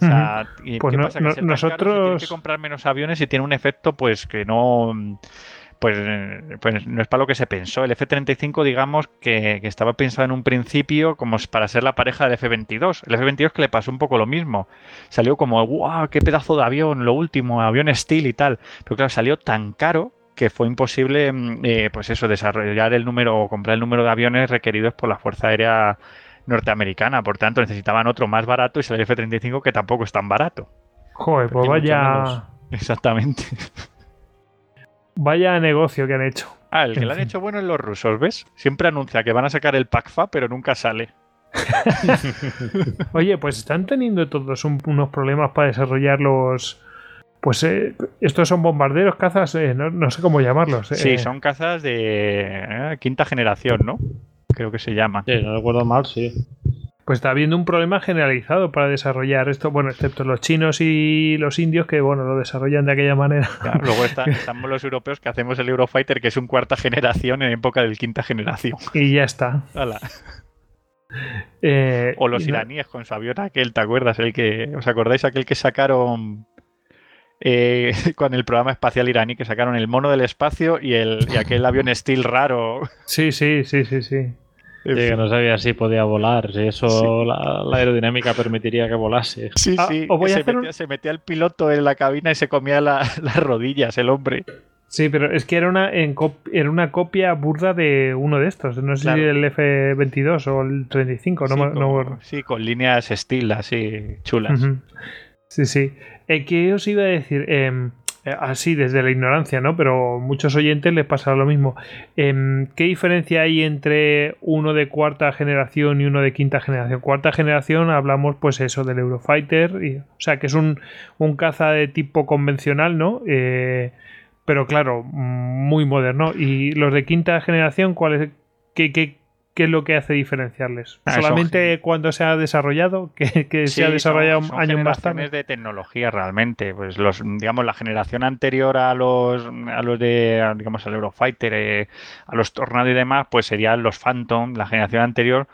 O sea, ¿y Pues qué no- pasa? Que no- al ser tan caro, se nosotros- que comprar menos aviones y tiene un efecto, pues, que no, pues, eh, pues no es para lo que se pensó. El F-35, digamos, que, que estaba pensado en un principio como para ser la pareja del F-22. El F-22 que le pasó un poco lo mismo. Salió como, ¡guau! ¡Qué pedazo de avión! Lo último, avión Steel y tal. Pero claro, salió tan caro que fue imposible, mm, eh, pues eso, desarrollar el número o comprar el número de aviones requeridos por la Fuerza Aérea norteamericana. Por tanto, necesitaban otro más barato y salió el F-35 que tampoco es tan barato. Joder, pues vaya. Exactamente. vaya negocio que han hecho. Ah, el que lo han hecho bueno en los rusos, ¿ves? Siempre anuncia que van a sacar el PACFA, pero nunca sale. Oye, pues están teniendo todos un- unos problemas para desarrollar los. Pues eh, estos son bombarderos, cazas, eh, no, no sé cómo llamarlos. eh. Sí, son cazas de eh, quinta generación, ¿no? Creo que se llaman. Sí, no recuerdo mal, sí. Pues está habiendo un problema generalizado para desarrollar esto, bueno, excepto los chinos y los indios que, bueno, lo desarrollan de aquella manera. Claro, luego está- estamos los europeos que hacemos el Eurofighter, que es un cuarta generación en época del quinta generación. Y ya está. Eh, O los no- iraníes con su avión aquel, ¿te acuerdas? El que, ¿Os acordáis aquel que sacaron eh, con el programa espacial iraní? Que sacaron el mono del espacio y, el, y aquel avión Steel raro. Sí, sí, sí, sí, sí. Sí, que no sabía si podía volar, si eso Sí. la, la aerodinámica permitiría que volase. Sí, Ah, sí, voy a se, hacer un- metía, se metía el piloto en la cabina y se comía la- las rodillas el hombre. Sí, pero es que era una, en cop- era una copia burda de uno de estos. No sé Claro. si el F-22 o el 35, no, sí, me- no con, me acuerdo. sí, con líneas Steel así chulas. Sí, sí. Eh, ¿Qué os iba a decir? Em, eh, así desde la ignorancia, ¿no? Pero muchos oyentes les pasa lo mismo. Em, ¿Qué diferencia hay entre uno de cuarta generación y uno de quinta generación? Cuarta generación hablamos pues eso del Eurofighter, y, o sea que es un, un caza de tipo convencional, ¿no? Eh, pero claro, muy moderno. ¿Y los de quinta generación, cuál es, qué, qué, qué es lo que hace diferenciarles? Ah, ¿Solamente cuando se ha desarrollado? ¿Que, que se ha desarrollado son, son años más tarde? de tecnología realmente. Pues los, digamos, la generación anterior a los, a los de, digamos, al Eurofighter, eh, a los Tornado y demás, pues serían los Phantom. La generación anterior,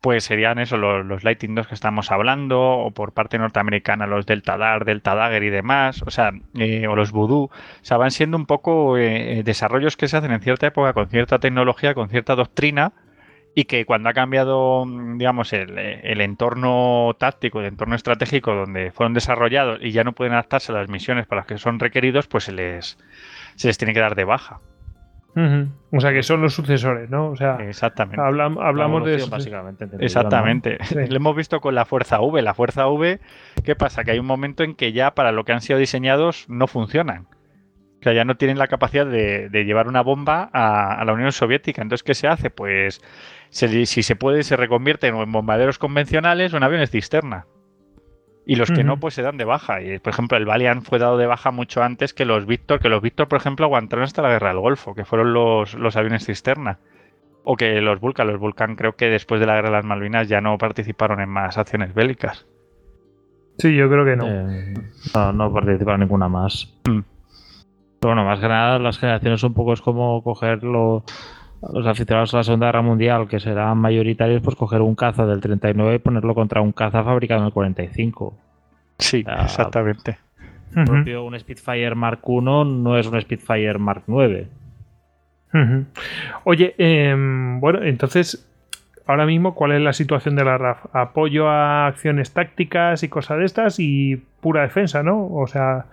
pues serían eso, los, los Lightning 2 que estamos hablando, o por parte norteamericana los Delta Dart, Delta Dagger y demás, o sea, eh, o los Voodoo. O sea, van siendo un poco eh, desarrollos que se hacen en cierta época con cierta tecnología, con cierta doctrina y que cuando ha cambiado, digamos, el, el, entorno táctico, el entorno estratégico donde fueron desarrollados y ya no pueden adaptarse a las misiones para las que son requeridos, pues se les, se les tiene que dar de baja. Uh -huh. O sea que son los sucesores, ¿no? O sea, Exactamente. Hablam, hablamos de eso. Básicamente, Exactamente. Lo hemos visto con la Fuerza V. La Fuerza V, ¿qué pasa? Que hay un momento en que ya para lo que han sido diseñados no funcionan. O sea, ya no tienen la capacidad de, de llevar una bomba a, a, la Unión Soviética. Entonces, ¿qué se hace? Pues se, si se puede, se reconvierten en bombarderos convencionales o en aviones cisterna. Y los que uh -huh. no, pues se dan de baja. Y, por ejemplo, el Valiant fue dado de baja mucho antes que los Victor, que los Victor, por ejemplo, aguantaron hasta la guerra del Golfo, que fueron los, los aviones cisterna. O que los Vulcan, los Vulcan creo que después de la guerra de las Malvinas ya no participaron en más acciones bélicas. Sí, yo creo que no. Eh, no, no participaron ninguna más. Mm. Pero bueno, más que nada, las generaciones un poco es como coger lo, los aficionados a la Segunda Guerra Mundial, que serán mayoritarios, pues coger un caza del 39 y ponerlo contra un caza fabricado en el 45. Sí, o sea, exactamente. Uh -huh. propio un Spitfire Mark I no es un Spitfire Mark IX. Uh -huh. Oye, eh, bueno, entonces, ahora mismo, ¿cuál es la situación de la RAF? Apoyo a acciones tácticas y cosas de estas y pura defensa, ¿no? O sea,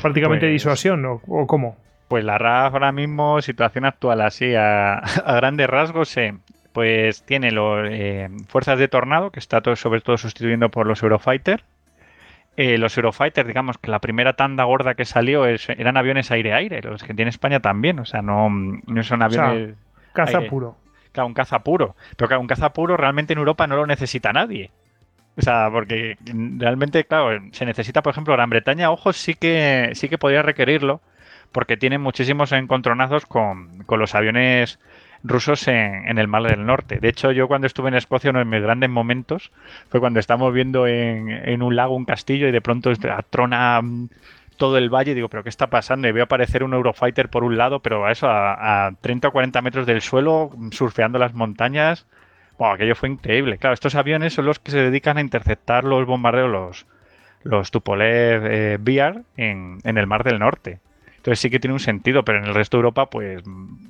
prácticamente pues... disuasión, ¿o, ¿o cómo? Pues la RAF ahora mismo, situación actual así, a, a grandes rasgos, eh, pues tiene los, eh, fuerzas de tornado, que está todo, sobre todo sustituyendo por los Eurofighter. Eh, los Eurofighter, digamos que la primera tanda gorda que salió es, eran aviones aire-aire, los que tiene España también, o sea, no, no son aviones. O sea, caza aire. puro. Claro, un caza puro. Pero claro, un caza puro realmente en Europa no lo necesita nadie. O sea, porque realmente, claro, se necesita, por ejemplo, Gran Bretaña, ojo, sí que, sí que podría requerirlo porque tienen muchísimos encontronazos con, con los aviones rusos en, el Mar del Norte. De hecho, yo cuando estuve en Escocia, uno de mis grandes momentos fue cuando estábamos viendo en, en un lago un castillo y de pronto trona todo el valle y digo, ¿pero qué está pasando? Y veo aparecer un Eurofighter por un lado, pero a eso, a, a 30 o 40 metros del suelo, surfeando las montañas. Wow, aquello fue increíble. Claro, estos aviones son los que se dedican a interceptar los bombardeos, los, los Tupolev eh, en, en el Mar del Norte. Entonces sí que tiene un sentido, pero en el resto de Europa, pues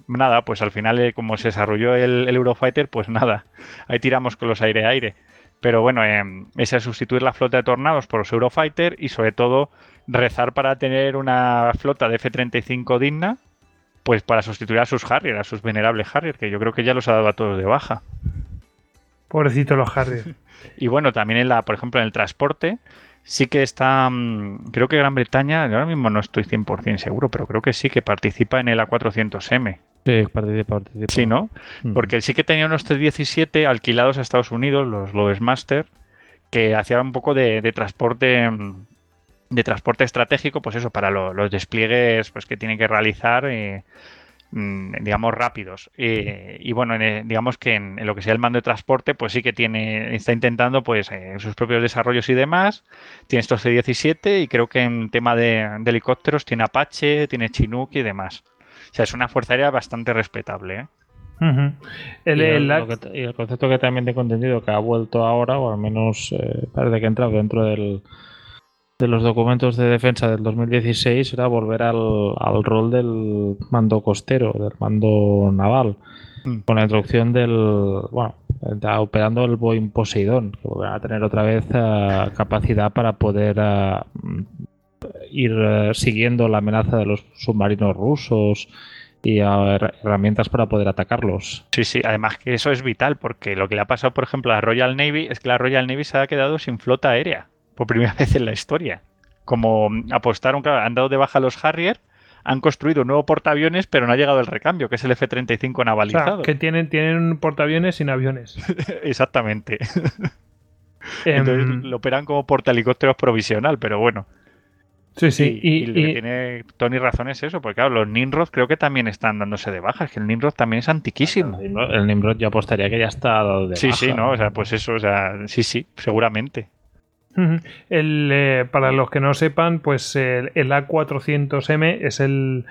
nada, pues al final, eh, como se desarrolló el, el, Eurofighter, pues nada, ahí tiramos con los aire-aire. Pero bueno, eh, ese es sustituir la flota de tornados por los Eurofighter y sobre todo rezar para tener una flota de F-35 digna, pues para sustituir a sus Harrier, a sus venerables Harrier, que yo creo que ya los ha dado a todos de baja. Pobrecito los Harrier. y bueno, también en la, por ejemplo, en el transporte, sí que está, creo que Gran Bretaña, ahora mismo no estoy 100% seguro, pero creo que sí que participa en el A400M. Sí, participa, participa. Sí, ¿no? Mm. Porque sí que tenía unos T-17 alquilados a Estados Unidos, los Loadmaster, que hacían un poco de, de, transporte de transporte estratégico, pues eso, para lo, los despliegues pues, que tienen que realizar. Eh, digamos rápidos eh, y bueno en, digamos que en, en, lo que sea el mando de transporte pues sí que tiene está intentando pues eh, sus propios desarrollos y demás tiene estos C-17 y creo que en tema de, de, helicópteros tiene Apache tiene Chinook y demás o sea es una fuerza aérea bastante respetable ¿eh? Uh -huh. el, y, el, el, que, y, el, concepto que también tengo entendido que ha vuelto ahora o al menos eh, parece que ha entrado dentro del de los documentos de defensa del 2016 era volver al, al rol del mando costero, del mando naval, mm. con la introducción del, bueno, operando el Boeing Poseidón, que volverá a tener otra vez uh, capacidad para poder uh, ir uh, siguiendo la amenaza de los submarinos rusos y herramientas para poder atacarlos. Sí, sí, además que eso es vital porque lo que le ha pasado, por ejemplo, a la Royal Navy es que la Royal Navy se ha quedado sin flota aérea por primera vez en la historia. como apostaron, claro, han dado de baja los Harrier, han construido un nuevo portaaviones, pero no ha llegado el recambio, que es el F-35 O sea, navalizado. que tienen, tienen portaaviones sin aviones. Exactamente. Em, Entonces lo operan como portahelicópteros provisional, pero bueno. sí, sí. y, Y, y lo que y- tiene Tony razón es eso, porque claro, los Nimrod creo que también están dándose de baja, es que el Nimrod también es antiquísimo. El Nimrod, el Nimrod yo apostaría que ya está dado de Sí, baja. sí, ¿no? O sea, pues eso, o sea, sí, sí, seguramente. El, eh, para los que no sepan, pues el, el A400M es el.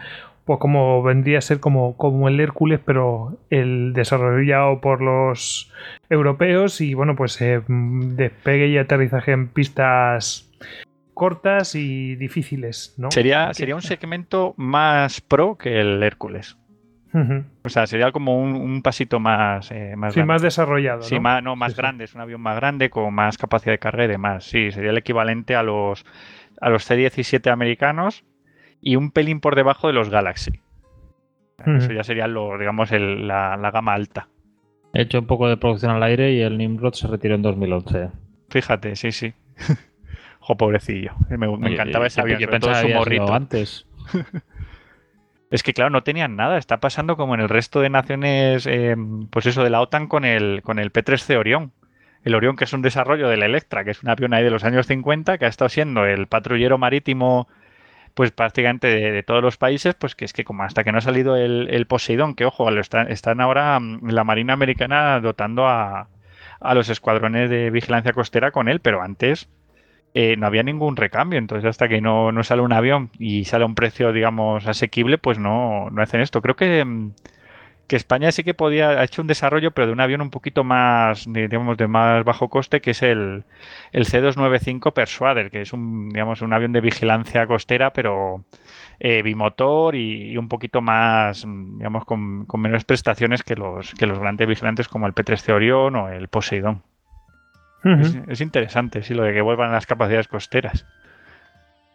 Pues como vendría a ser como, como el Hércules, pero el desarrollado por los europeos y bueno, pues eh, despegue y aterrizaje en pistas cortas y difíciles, ¿no? Sería, sería un segmento más pro que el Hércules. O sea, sería como un, un pasito más, eh, más Sí, grande. más desarrollado. Sí, ¿no? más, no, más Sí, sí. grande, es un avión más grande con más capacidad de carga y demás. Sí, sería el equivalente a los, a los C-17 americanos y un pelín por debajo de los Galaxy. Eso ya sería lo, digamos, el- la, la gama alta. He hecho un poco de producción al aire y el Nimrod se retiró en 2011. Fíjate, sí, sí. Jo, pobrecillo. Me, me Oye, encantaba ese avión, yo sobre todo pensaba su morrito. antes. Es que claro, no tenían nada. Está pasando como en el resto de naciones, eh, pues eso, de la OTAN con el, con el P-3C Orión. El Orión, que es un desarrollo del Electra, que es un avión ahí de los años 50, que ha estado siendo el patrullero marítimo, pues prácticamente de, de todos los países, pues que es que como hasta que no ha salido el, Poseidón, que ojo, están, están ahora mm, la Marina Americana dotando a, a los escuadrones de vigilancia costera con él, pero antes eh, no había ningún recambio. Entonces, hasta que no, no sale un avión y sale a un precio, digamos, asequible, pues no, no hacen esto. Creo que, mm, que España sí que podía, ha hecho un desarrollo, pero de un avión un poquito más, digamos, de más bajo coste, que es el, el C-295 Persuader, que es un, digamos, un avión de vigilancia costera, pero eh, bimotor y, un poquito más, mm, digamos, con, con menores prestaciones que los, que los grandes vigilantes como el P-3C Orión o el Poseidón. Es, es interesante, sí, lo de que vuelvan las capacidades costeras.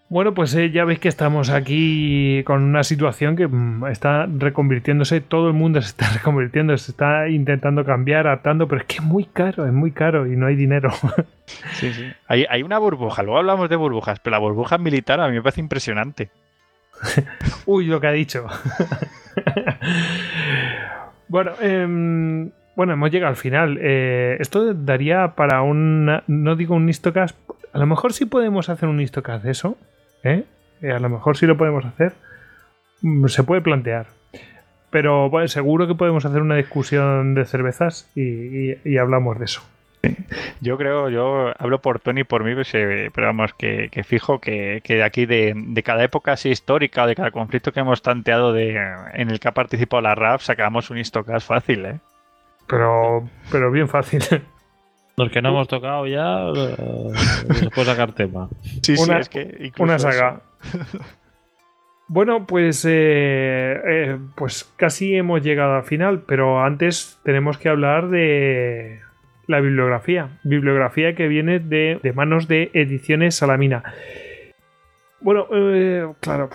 Bueno, pues eh, ya veis que estamos aquí con una situación que mm, está reconvirtiéndose, todo el mundo se está reconvirtiendo, se está intentando cambiar, adaptando, pero es que es muy caro, es muy caro y no hay dinero. Sí, sí. Hay, hay una burbuja, luego hablamos de burbujas, pero la burbuja militar a mí me parece impresionante. Uy, lo que ha dicho. bueno, em, bueno, hemos llegado al final. Eh, esto daría para un, no digo un histocast, a lo mejor sí podemos hacer un histocast de eso, ¿eh? Eh, a lo mejor sí lo podemos hacer. Mm, Se puede plantear. Pero bueno, seguro que podemos hacer una discusión de cervezas y, y- hablamos de eso. Yo creo, yo hablo por Tony y por mí, pues, eh, pero vamos, que, fijo que, que aquí, de, de cada época así histórica, de cada conflicto que hemos tanteado de, en el que ha participado la RAF, sacamos un histocast fácil, ¿eh? Pero, pero bien fácil. Los que no hemos tocado ya, eh, se puede sacar tema. Sí, Una- es que Una saga. Bueno, pues, eh, eh, pues casi hemos llegado al final, pero antes tenemos que hablar de la bibliografía. Bibliografía que viene de, de manos de Ediciones Salamina. Bueno, eh, claro,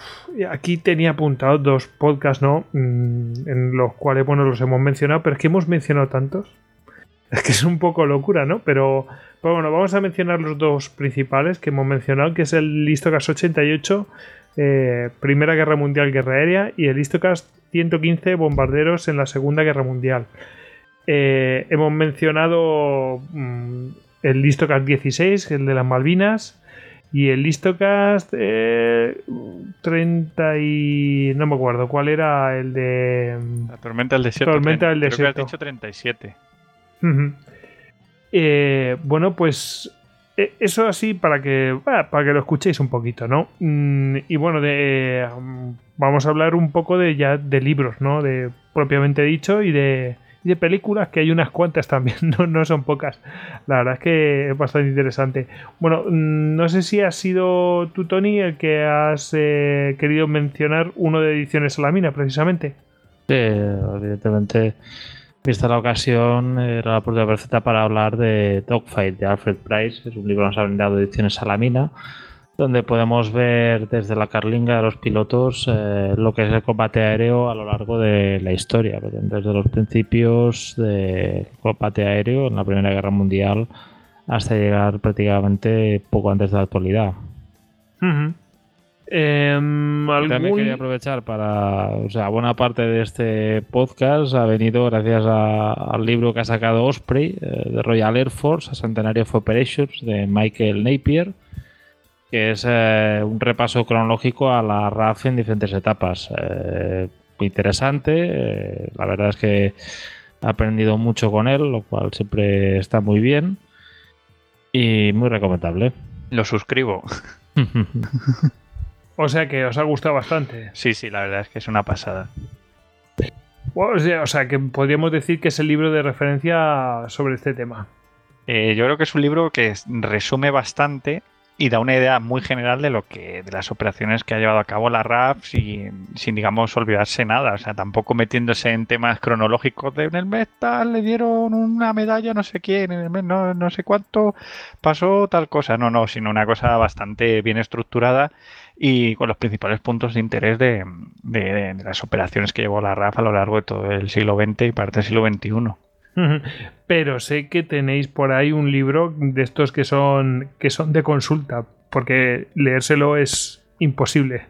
aquí tenía apuntados dos podcasts, ¿no? Mm, en los cuales, bueno, los hemos mencionado, pero es que hemos mencionado tantos. Es que es un poco locura, ¿no? Pero, pero bueno, vamos a mencionar los dos principales que hemos mencionado, que es el Listocast 88, eh, Primera Guerra Mundial, Guerra Aérea, y el Listocast 115, Bombarderos en la Segunda Guerra Mundial. Eh, hemos mencionado mm, el Listocast 16, el de las Malvinas, y el Listocast eh, 30 y... no me acuerdo cuál era el de... La tormenta del desierto. Tormenta del Creo que desierto. has dicho 37. Ujú. Eh, bueno, pues eh, eso así para que bah, para que lo escuchéis un poquito, ¿no? Mm, y bueno, de, mm, vamos a hablar un poco de ya de libros, ¿no? De propiamente dicho y de, y de películas que hay unas cuantas también, no, no son pocas. La verdad es que es bastante interesante. Bueno, mm, no sé si has sido tú, Tony, el que has eh, querido mencionar uno de Ediciones Salamina, precisamente. Sí, evidentemente, vista la ocasión, era la oportunidad perfecta para hablar de Dogfight de Alfred Price. Es un libro que nos ha brindado Ediciones Salamina, donde podemos ver desde la carlinga de los pilotos eh, lo que es el combate aéreo a lo largo de la historia, desde los principios del combate aéreo en la Primera Guerra Mundial hasta llegar prácticamente poco antes de la actualidad. Em, También ¿algún- quería aprovechar para, o sea, buena parte de este podcast ha venido gracias a- al libro que ha sacado Osprey eh, de Royal Air Force, a Centenary of Operations de Michael Napier, que es eh, un repaso cronológico a la RAF en diferentes etapas. Eh, muy interesante, eh, la verdad es que he aprendido mucho con él, lo cual siempre está muy bien y muy recomendable. Lo suscribo. O sea que os ha gustado bastante. Sí, sí, la verdad es que es una pasada. O sea, o sea, que podríamos decir que es el libro de referencia sobre este tema. Eh, yo creo que es un libro que es- resume bastante y da una idea muy general de lo que de las operaciones que ha llevado a cabo la RAF sin, sin digamos olvidarse nada, o sea, tampoco metiéndose en temas cronológicos de en el mes tal le dieron una medalla no sé quién, en el mes no, no sé cuánto pasó tal cosa, no, no, sino una cosa bastante bien estructurada y con los principales puntos de interés de, de- de- las operaciones que llevó la RAF a lo largo de todo el siglo XX y parte del siglo XXI. Pero sé que tenéis por ahí un libro de estos que son que son de consulta, porque leérselo es imposible.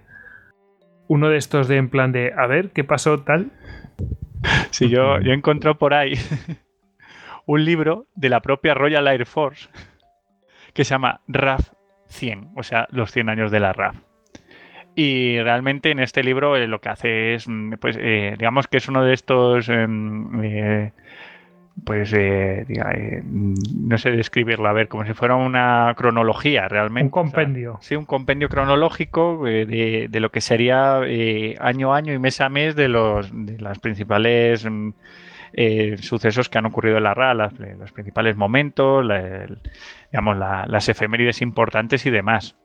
Uno de estos de en plan de a ver qué pasó tal. Sí, yo, yo he encontrado por ahí un libro de la propia Royal Air Force que se llama RAF 100, o sea, los 100 años de la RAF. Y realmente en este libro eh, lo que hace es, mm, pues, eh, digamos que es uno de estos, em, eh, pues, eh, diga, eh, mm, no sé describirlo, a ver, como si fuera una cronología realmente. Un compendio. O sea, sí, un compendio cronológico eh, de, de lo que sería eh, año a año y mes a mes de los de las principales mm, sucesos que han ocurrido en la RA, las- eh, los principales momentos, la- el- digamos, la- las efemérides importantes y demás.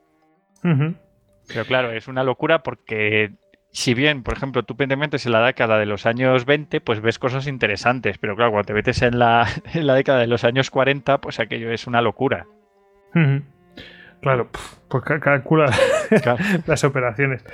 Pero claro, es una locura porque si bien, por ejemplo, tú te metes en la década de los años 20, pues ves cosas interesantes, pero claro, cuando te metes en la, en la década de los años 40, pues aquello es una locura. Claro, pues ca- calcula Claro. las operaciones.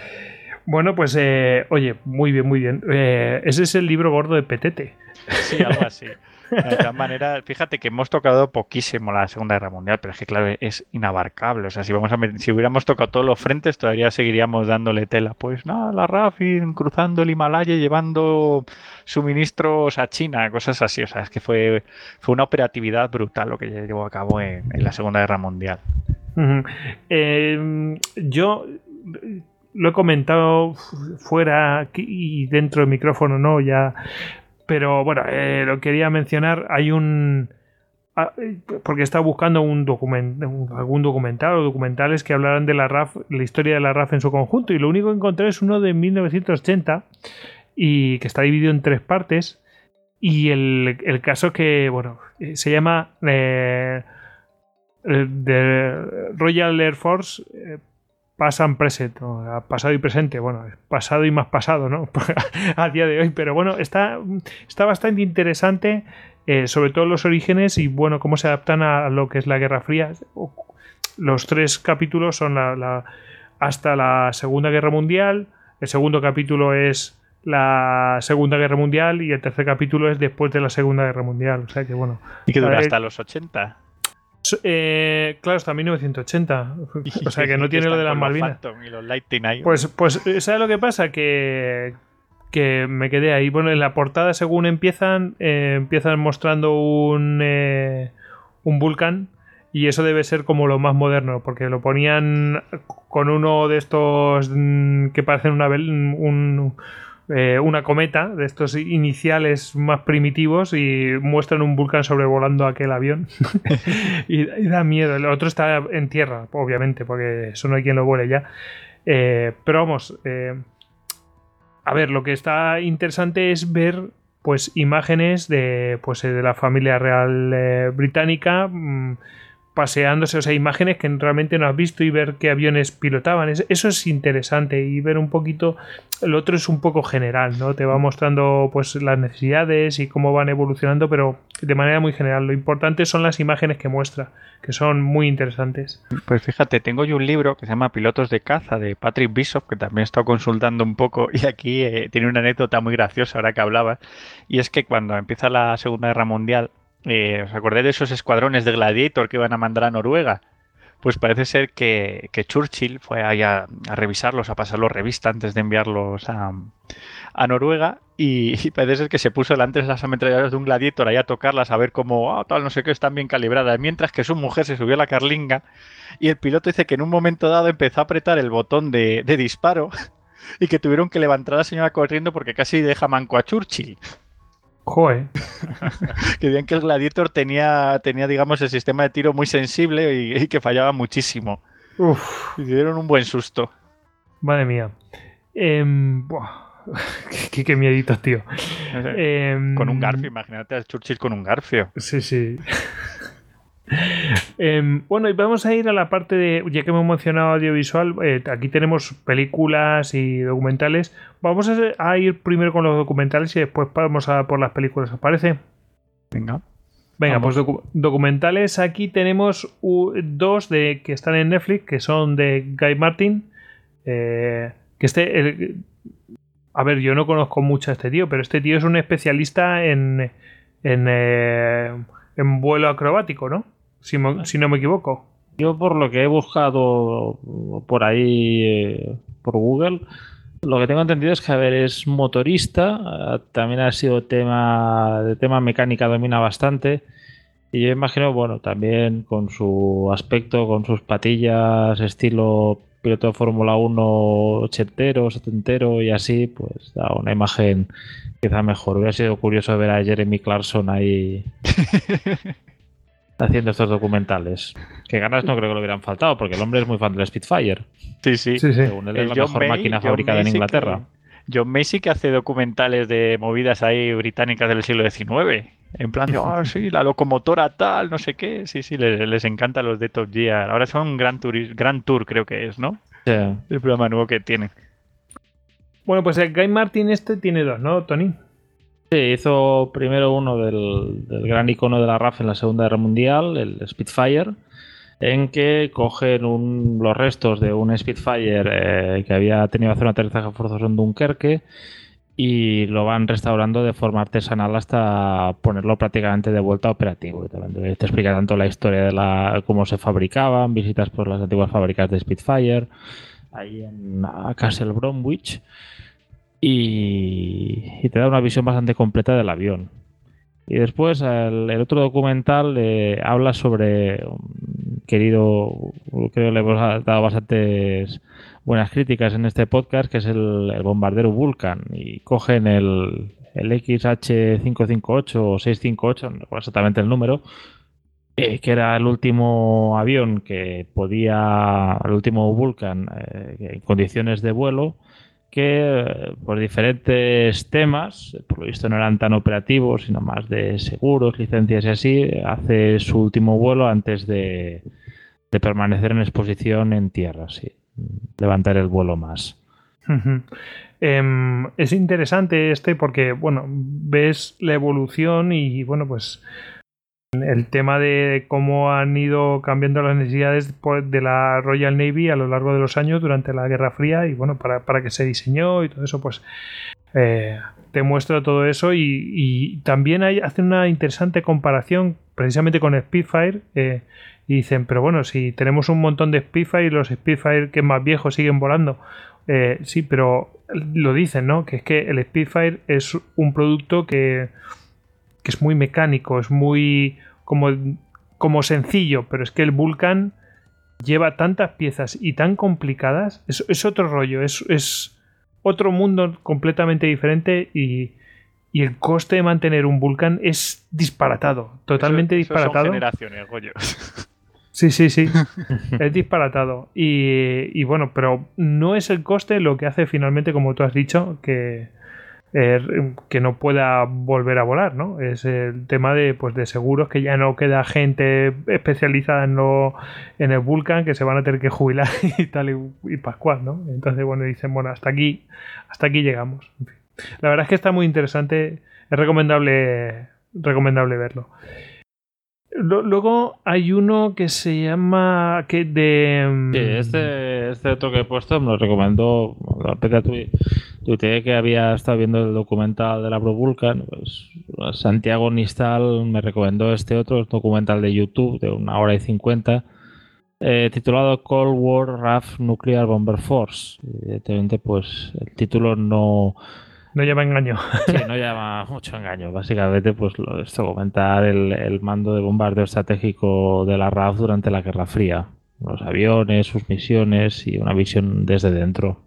Bueno, pues eh, oye, muy bien, muy bien. Eh, ese es el libro gordo de Petete. Sí, algo así. De todas maneras, fíjate que hemos tocado poquísimo la Segunda Guerra Mundial, pero es que claro, es inabarcable. O sea, si vamos a si hubiéramos tocado todos los frentes, todavía seguiríamos dándole tela. Pues nada, la RAF y cruzando el Himalaya, llevando suministros a China, cosas así. O sea, es que fue, fue una operatividad brutal lo que llevó a cabo en, la Segunda Guerra Mundial. Eh, yo lo he comentado fu- fuera y dentro del micrófono, no, ya. Pero bueno, eh, lo quería mencionar. Hay un. ah, eh, Porque he estado buscando un document, algún documental o documentales que hablaran de la RAF, la historia de la RAF en su conjunto. Y lo único que encontré es uno de 1980 y que está dividido en tres partes. Y el, el caso que, bueno, eh, se llama eh, eh, de Royal Air Force Past and Present, pasado y presente, bueno, pasado y más pasado, ¿no? a día de hoy, pero bueno, está, está bastante interesante, eh, sobre todo los orígenes y bueno, cómo se adaptan a lo que es la Guerra Fría. Los tres capítulos son la, la- hasta la Segunda Guerra Mundial, el segundo capítulo es la Segunda Guerra Mundial y el tercer capítulo es después de la Segunda Guerra Mundial, o sea que bueno. Y que dura hasta los 80. Eh, claro, hasta 1980. O sea, que no tiene lo de las Malvinas. Y los. Pues, pues, ¿sabes lo que pasa? Que, que me quedé ahí. Bueno, en la portada, según empiezan, eh, empiezan mostrando un, eh, un Vulcan. Y eso debe ser como lo más moderno, porque lo ponían con uno de estos mm, que parecen una, un, eh, una cometa, de estos iniciales más primitivos, y muestran un Vulcan sobrevolando aquel avión. y, y da miedo. El otro está en tierra, obviamente, porque eso no hay quien lo vuele ya. Eh, pero vamos, eh, a ver, lo que está interesante es ver pues imágenes de pues de la familia real británica mm, paseándose, o sea, imágenes que realmente no has visto y ver qué aviones pilotaban. Es- eso es interesante y ver un poquito. El otro es un poco general, ¿no? Te va mostrando pues las necesidades y cómo van evolucionando, pero de manera muy general. Lo importante son las imágenes que muestra, que son muy interesantes. Pues fíjate, tengo yo un libro que se llama Pilotos de caza de Patrick Bishop, que también he estado consultando un poco y aquí eh, tiene una anécdota muy graciosa ahora que hablaba, y es que cuando empieza la Segunda Guerra Mundial, eh, ¿os acordáis de esos escuadrones de Gladiator que iban a mandar a Noruega? pues parece ser que, Churchill fue ahí a, revisarlos, a pasarlos revista antes de enviarlos a, Noruega y, y, parece ser que se puso delante de las ametralladoras de un gladiator ahí a tocarlas a ver cómo, oh, tal, no sé qué, están bien calibradas, mientras que su mujer se subió a la carlinga y el piloto dice que en un momento dado empezó a apretar el botón de, de disparo y que tuvieron que levantar a la señora corriendo porque casi deja manco a Churchill. Joder. que bien que el Gladiator tenía, tenía, digamos, el sistema de tiro muy sensible y, y que fallaba muchísimo. Uf. Y dieron un buen susto. Madre mía. Eh, qué, qué mieditos, tío. Eh, con un garfio, imagínate a Churchill con un garfio. Sí, sí. Eh, bueno, y vamos a ir a la parte de, ya que hemos mencionado audiovisual, eh, aquí tenemos películas y documentales. Vamos a, a, ir primero con los documentales y después vamos a por las películas, ¿os parece? Venga. Venga, vamos. pues docu documentales aquí tenemos dos de que están en Netflix, que son de Guy Martin. Eh, que este, el, a ver, yo no conozco mucho a este tío, pero este tío es un especialista en, en, eh, en vuelo acrobático, ¿no? Si, no me equivoco. Yo por lo que he buscado por ahí, eh, por Google, lo que tengo entendido es que, a ver, es motorista, también ha sido tema, de tema mecánica domina bastante. Y yo imagino, bueno, también con su aspecto, con sus patillas, estilo piloto de Fórmula 1 ochentero, setentero y así, pues da una imagen quizá mejor. Hubiera sido curioso ver a Jeremy Clarkson ahí haciendo estos documentales. Que ganas no creo que le hubieran faltado, porque el hombre es muy fan del Spitfire. Sí, sí. sí, sí. Según él es la John mejor May, máquina John fabricada en Inglaterra. Que, John Macy que hace documentales de movidas ahí británicas del siglo XIX. En plan de, ah, oh, sí, la locomotora tal, no sé qué. Sí, sí, les, les encanta los de Top Gear. Ahora son un gran, turis, gran tour, creo que es, ¿no? Yeah. El programa nuevo que tienen. Bueno, pues el Guy Martin este tiene dos, ¿no, Tony? Sí, hizo primero uno del, gran icono de la RAF en la Segunda Guerra Mundial, el Spitfire, en que cogen un, los restos de un Spitfire eh, que había tenido que hacer un aterrizaje forzoso en Dunkerque y lo van restaurando de forma artesanal hasta ponerlo prácticamente de vuelta operativo. Te explica tanto la historia de la, cómo se fabricaban, visitas por las antiguas fábricas de Spitfire, ahí en Castle Bromwich y, te da una visión bastante completa del avión. Y después el, el otro documental eh, habla sobre un querido, creo que le hemos dado bastantes buenas críticas en este podcast, que es el, el bombardero Vulcan. Y cogen el, el XH558 o 658, no recuerdo exactamente el número, eh, que era el último avión que podía, el último Vulcan eh, en condiciones de vuelo, que por diferentes temas, por lo visto no eran tan operativos, sino más de seguros, licencias y así, hace su último vuelo antes de, de permanecer en exposición en tierra, sí, levantar el vuelo más. Eh, es interesante este porque, bueno, ves la evolución y, bueno, pues el tema de cómo han ido cambiando las necesidades de la Royal Navy a lo largo de los años durante la Guerra Fría y bueno, para, para que se diseñó y todo eso, pues eh, te muestra todo eso y, también hay, hace una interesante comparación precisamente con Spitfire eh, y dicen, pero bueno, si tenemos un montón de Spitfire los Spitfire que más viejos siguen volando, eh, sí, pero lo dicen, ¿no? Que es que el Spitfire es un producto que que es muy mecánico, es muy como, como sencillo, pero es que el Vulcan lleva tantas piezas y tan complicadas, es, es otro rollo, es, es, otro mundo completamente diferente y, y, el coste de mantener un Vulcan es disparatado, totalmente eso, eso disparatado. Son generaciones, Goyo. Sí, sí, sí. es disparatado. Y, y, bueno, pero no es el coste lo que hace finalmente, como tú has dicho, que, eh, que no pueda volver a volar, ¿no? Es el tema de, pues, de seguros que ya no queda gente especializada en, en el Vulcan que se van a tener que jubilar y tal y, y pascual, ¿no? Entonces, bueno, dicen, bueno, hasta aquí, hasta aquí llegamos. La verdad es que está muy interesante, es recomendable, recomendable verlo. Luego hay uno que se llama que de sí, este, este otro que he puesto me lo recomendó tuiteé que había estado viendo el documental de la Pro Vulcan pues Santiago Nistal me recomendó este otro documental de YouTube de una hora y cincuenta eh, titulado Cold War RAF Nuclear Bomber Force. Evidentemente, pues el título no, No lleva engaño. sí, no llama mucho engaño. Básicamente, pues lo, esto comentar el, el mando de bombardeo estratégico de la RAF durante la Guerra Fría. Los aviones, sus misiones y una visión desde dentro.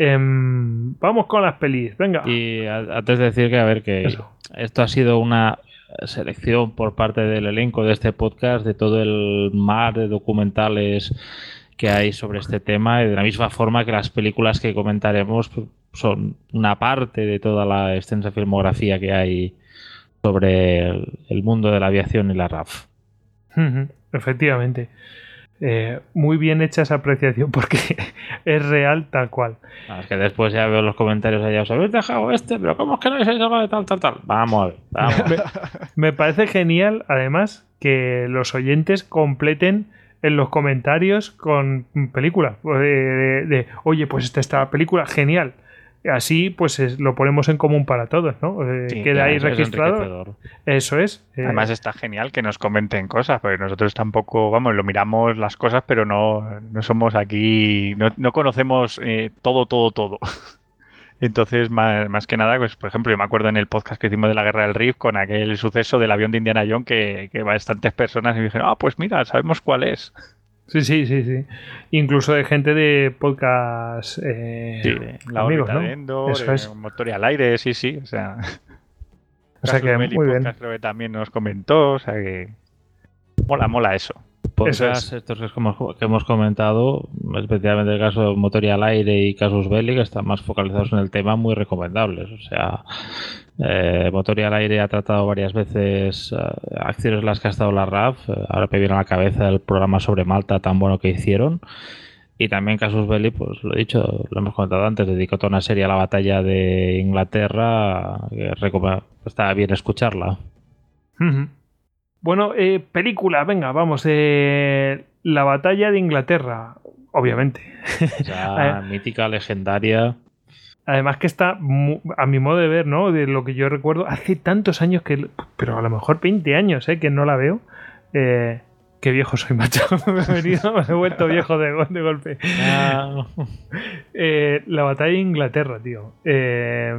Em, vamos con las pelis, venga. Y a- antes de decir que, a ver, que Eso. esto ha sido una selección por parte del elenco de este podcast de todo el mar de documentales que hay sobre este tema, y de la misma forma que las películas que comentaremos pues, son una parte de toda la extensa filmografía que hay sobre el, el mundo de la aviación y la RAF. Efectivamente. Eh, muy bien hecha esa apreciación porque es real tal cual. Ah, Es que después ya veo los comentarios allá, os habéis dejado este, pero ¿cómo es que no habéis hablado de tal, tal, tal? Vamos a ver, vamos a ver. Me parece genial, además, que los oyentes completen en los comentarios con películas. De, de- de, oye, pues esta, esta película, genial. Así, pues es- lo ponemos en común para todos, ¿no? Eh, Sí, queda ahí Eso es registrado. Eso es. Eh, Además está genial que nos comenten cosas, porque nosotros tampoco, vamos, lo miramos las cosas, pero no, no somos aquí, no, no conocemos eh, todo, todo, todo. Entonces, más, más que nada, pues por ejemplo, yo me acuerdo en el podcast que hicimos de la Guerra del Rif con aquel suceso del avión de Indiana Jones que, que bastantes personas me dijeron, ah, pues mira, sabemos cuál es. Sí, sí, sí, sí. Incluso de gente de podcast. eh, Sí, la amigos, ¿no? de Endor, Eso eh, es. motor y al aire, sí, sí. O sea, O sea que muy bien. Podcast creo que también nos comentó, o sea que mola, mola eso. Podcast, es. estos que hemos, que hemos comentado, especialmente el caso de Motor y al aire y Casus Belli, que están más focalizados en el tema, muy recomendables. O sea, eh, Motor y al aire ha tratado varias veces eh, acciones en las que ha estado la RAF. eh, ahora me viene a la cabeza el programa sobre Malta tan bueno que hicieron. Y también Casus Belli, pues lo he dicho, lo hemos comentado antes, dedicó toda una serie a la batalla de Inglaterra, que está bien escucharla. Ujú. Bueno, eh, película, venga, vamos. eh, la batalla de Inglaterra, obviamente. Ya mítica, legendaria. Además que está, a mi modo de ver, ¿no? De lo que yo recuerdo, hace tantos años que, pero a lo mejor 20 años, ¿eh? Que no la veo. Eh, qué viejo soy, macho. me, he venido, me he vuelto viejo de, gol- de golpe. Ya- Eh, la batalla de Inglaterra, tío. Eh,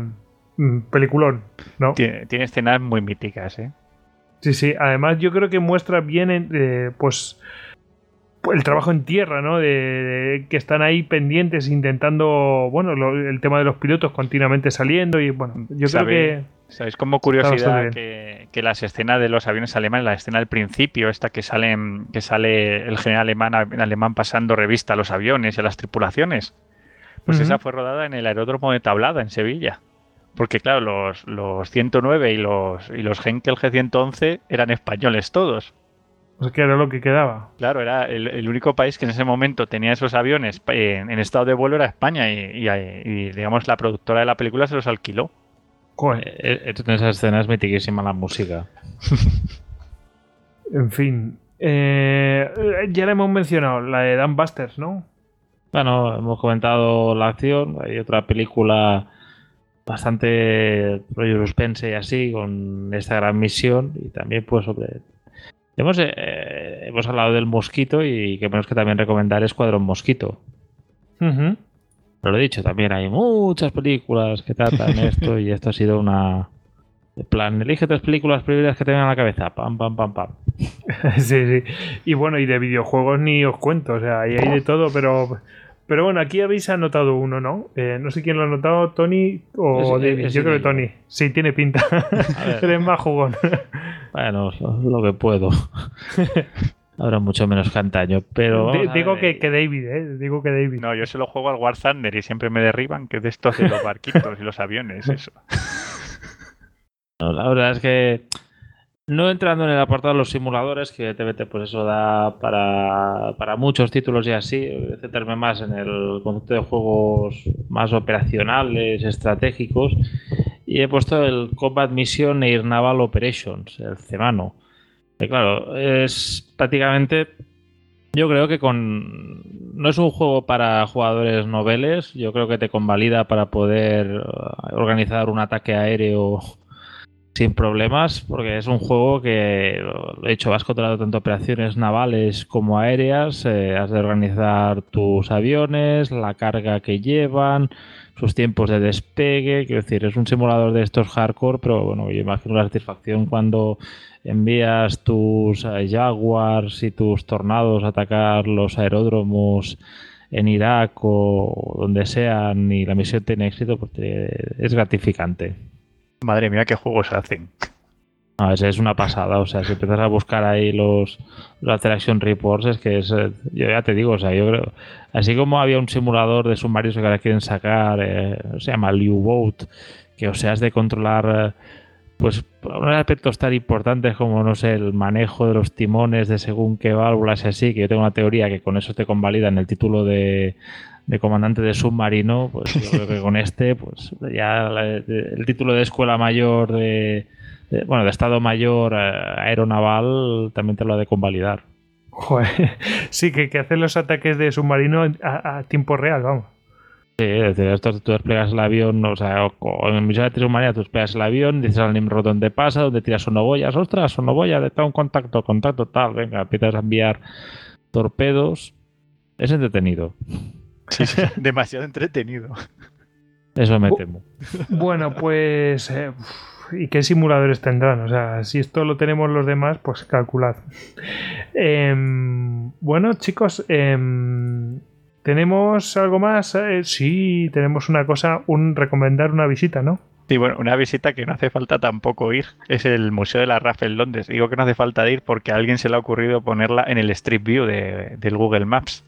mm, peliculón, ¿no? Tiene, tiene escenas muy míticas, ¿eh? Sí, sí. Además, yo creo que muestra bien, eh, pues, el trabajo en tierra, ¿no? De, de que están ahí pendientes intentando, bueno, lo- el tema de los pilotos continuamente saliendo y, bueno, yo Sabe- creo ¿Sabéis como curiosidad que, que las escenas de los aviones alemanes, la escena del principio, esta que salen, que sale el general alemán, alemán pasando revista a los aviones y a las tripulaciones, pues esa fue rodada en el aeródromo de Tablada, en Sevilla. Porque claro, los, los 109 y los, y los Henkel G111 eran españoles todos. pues, que era lo que quedaba. Claro, era el, el único país que en ese momento tenía esos aviones en, en estado de vuelo era España y, y- y, digamos la productora de la película se los alquiló. Eh, eh, En esa escena es mitiquísima la música. en fin. Eh, ya le hemos mencionado, la de Dan Busters, ¿no? Bueno, hemos comentado la acción. Hay otra película bastante rollo suspense y así, con esta gran misión. Y también, pues, sobre. Hemos, eh, hemos hablado del Mosquito y que menos que también recomendar Escuadrón Mosquito. Pero lo he dicho, también hay muchas películas que tratan esto y esto ha sido una. Plan, elige tres películas primeras que te vengan a la cabeza. Pam, pam, pam, pam. sí, sí. Y bueno, y de videojuegos ni os cuento, o sea, ahí hay de todo, pero. Pero bueno, aquí habéis anotado uno, ¿no? Eh, no sé quién lo ha anotado, Tony o Es- David. es Yo creo que. Tony. Sí, tiene pinta. Eres más jugón. Bueno, lo que puedo. Ahora mucho menos que antaño, pero. Digo que, que David, ¿eh? Digo que David. No, yo se lo juego al War Thunder y siempre me derriban, que de estos de los barquitos y los aviones, eso. No, la verdad es que no entrando en el apartado de los simuladores, que TBT pues eso da para, para muchos títulos y así, centrarme más en el concepto de juegos más operacionales, estratégicos, y he puesto el Combat Mission Air Naval Operations, el CEMANO. Que claro, es prácticamente yo creo que con no es un juego para jugadores noveles, yo creo que te convalida para poder organizar un ataque aéreo sin problemas, porque es un juego que, lo he dicho, vas controlando tanto operaciones navales como aéreas, eh, has de organizar tus aviones, la carga que llevan, sus tiempos de despegue, quiero decir, es un simulador de estos hardcore, pero bueno, yo imagino la satisfacción cuando envías tus eh, Jaguars y tus Tornados a atacar los aeródromos en Irak o donde sean y la misión tiene éxito, pues es gratificante. Madre mía, qué juegos hacen. No, es, es una pasada, o sea, si empiezas a buscar ahí los, los Interaction Reports, es que es, eh, yo ya te digo, o sea, yo creo, así como había un simulador de submarinos que ahora quieren sacar, eh, se llama U-Boat, que o sea, has de controlar, eh, pues, unos aspectos tan importantes como, no sé, el manejo de los timones de según qué válvulas y así, que yo tengo una teoría que con eso te convalidan el título de, de comandante de submarino, pues yo creo que con este, pues ya la- el título de escuela mayor de, de- bueno, de Estado Mayor eh, Aeronaval también te lo ha de convalidar. Joder. Sí, que, que hacen los ataques de submarino a, a tiempo real, vamos. Sí, es decir, esto tú desplegas el avión, o sea, o- o en misión de submarina tú desplegas el avión, dices al Nimrod dónde pasa, dónde tiras sonoboyas, ostras, sonoboya, está un contacto, contacto, tal, venga, empiezas a enviar torpedos. Es entretenido, Sí, sí, demasiado entretenido. eso me temo. Bueno, pues. eh, uf, ¿Y qué simuladores tendrán? O sea, si esto lo tenemos los demás, pues calculad. Em, bueno, chicos, em, ¿tenemos algo más? Eh, sí, tenemos una cosa, un recomendar una visita, ¿no? Sí, bueno, una visita que no hace falta tampoco ir es el Museo de la RAF en Londres. Digo que no hace falta ir porque a alguien se le ha ocurrido ponerla en el Street View de- del Google Maps.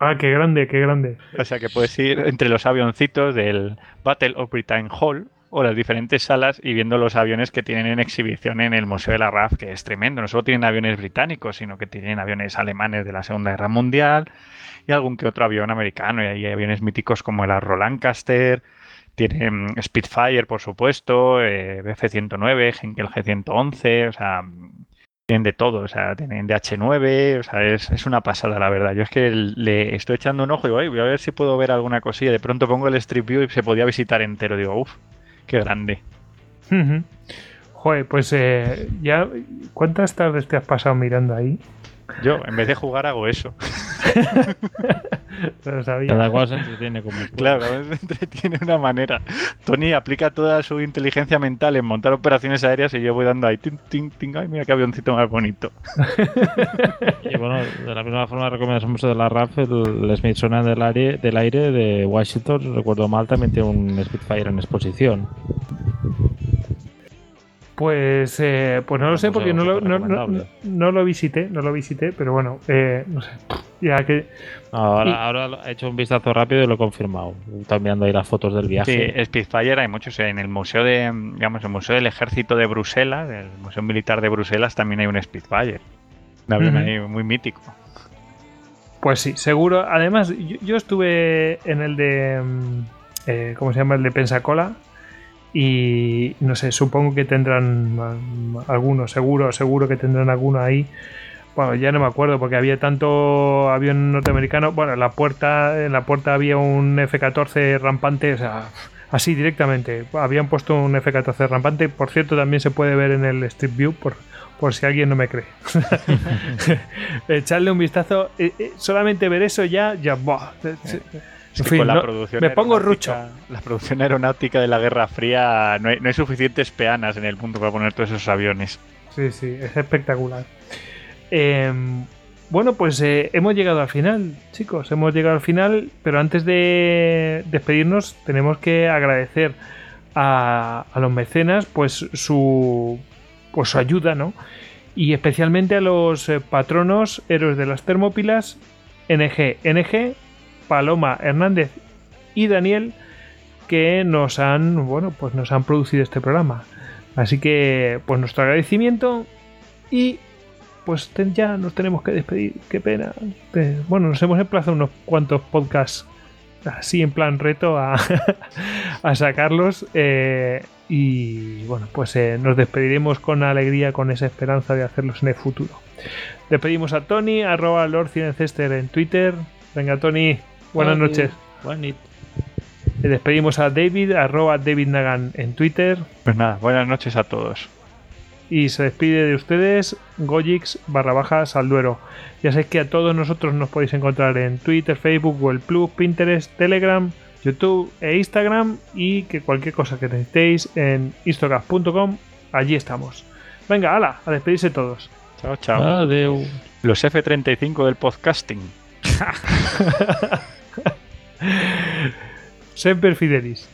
Ah, qué grande, qué grande. O sea que puedes ir entre los avioncitos del Battle of Britain Hall o las diferentes salas y viendo los aviones que tienen en exhibición en el Museo de la RAF, que es tremendo. No solo tienen aviones británicos, sino que tienen aviones alemanes de la Segunda Guerra Mundial y algún que otro avión americano. Y hay aviones míticos como el Arrow Lancaster, tienen Spitfire, por supuesto, eh, BF-109, Henkel G-111, o sea, tienen de todo, o sea, tienen DH9, o sea, es, es una pasada, la verdad. Yo es que le estoy echando un ojo y digo, "Ay, voy a ver si puedo ver alguna cosilla. De pronto pongo el Street View y se podía visitar entero. Digo, uff, qué grande. Joder, pues eh, ya. ¿Cuántas tardes te has pasado mirando ahí? Yo, en vez de jugar, hago eso. No lo sabía. Cada cual se entretiene como puede. Claro, me entretiene de una manera. Tony aplica toda su inteligencia mental en montar operaciones aéreas y yo voy dando ahí, ting, ting, ting, ay, mira qué avioncito más bonito. Y bueno, de la misma forma recomendamos de la RAF, el Smithsonian del aire, del aire de Washington, recuerdo mal, también tiene un Spitfire en exposición. Pues, eh, pues no lo sé Museo porque no lo, no, no- no lo visité, no lo visité, pero bueno, eh, no sé. Ya que Ahora, Y- ahora he hecho un vistazo rápido y lo he confirmado. Estoy mirando ahí las fotos del Sí, viaje. Spitfire hay muchos. En el museo de, digamos, el museo del ejército de Bruselas, el museo militar de Bruselas, también hay un Spitfire. Un avión ahí muy mítico. Pues sí, seguro. Además, yo, yo estuve en el de. mm, eh, ¿Cómo se llama? El de Pensacola. Y no sé, supongo que tendrán mm, algunos, seguro, seguro que tendrán alguno ahí. Bueno, ya no me acuerdo porque había tanto avión norteamericano. Bueno, en la puerta, en la puerta había un F-14 rampante, o sea, así directamente. Habían puesto un F-14 rampante. Por cierto, también se puede ver en el Street View por, por si alguien no me cree. Echarle un vistazo. eh, eh, solamente ver eso ya, ya, buah. Es En que fin, con la no- producción me pongo aeronáutica- La producción aeronáutica de la Guerra Fría no hay, no hay suficientes peanas en el mundo para poner todos esos aviones. Sí, sí, es espectacular. Eh, bueno, pues eh, hemos llegado al final, chicos, hemos llegado al final, pero antes de despedirnos tenemos que agradecer a, a los mecenas pues su, pues su ayuda, ¿no? Y especialmente a los eh, patronos héroes de las termópilas, NG, NG, Paloma Hernández y Daniel, que nos han, bueno, pues nos han producido este programa. Así que, pues nuestro agradecimiento y pues ya nos tenemos que despedir. Qué pena. Bueno, nos hemos emplazado unos cuantos podcasts así en plan reto a, a sacarlos. eh, y bueno, pues eh, nos despediremos con alegría, con esa esperanza de hacerlos en el futuro. Despedimos a Tony, arroba Lord en Twitter. Venga, Tony, buenas noches. Buenas Le despedimos a David, arroba David Nagan en Twitter. Pues nada, buenas noches a todos. Y se despide de ustedes Gojix barra baja Salduero. Ya sé que a todos nosotros nos podéis encontrar en Twitter, Facebook, Google Plus, Pinterest, Telegram, YouTube e Instagram. Y que cualquier cosa que necesitéis en istocast.com, allí estamos. Venga, ala, a despedirse todos. Chao, chao. Adeu. Los F35 del podcasting. Semper Fidelis.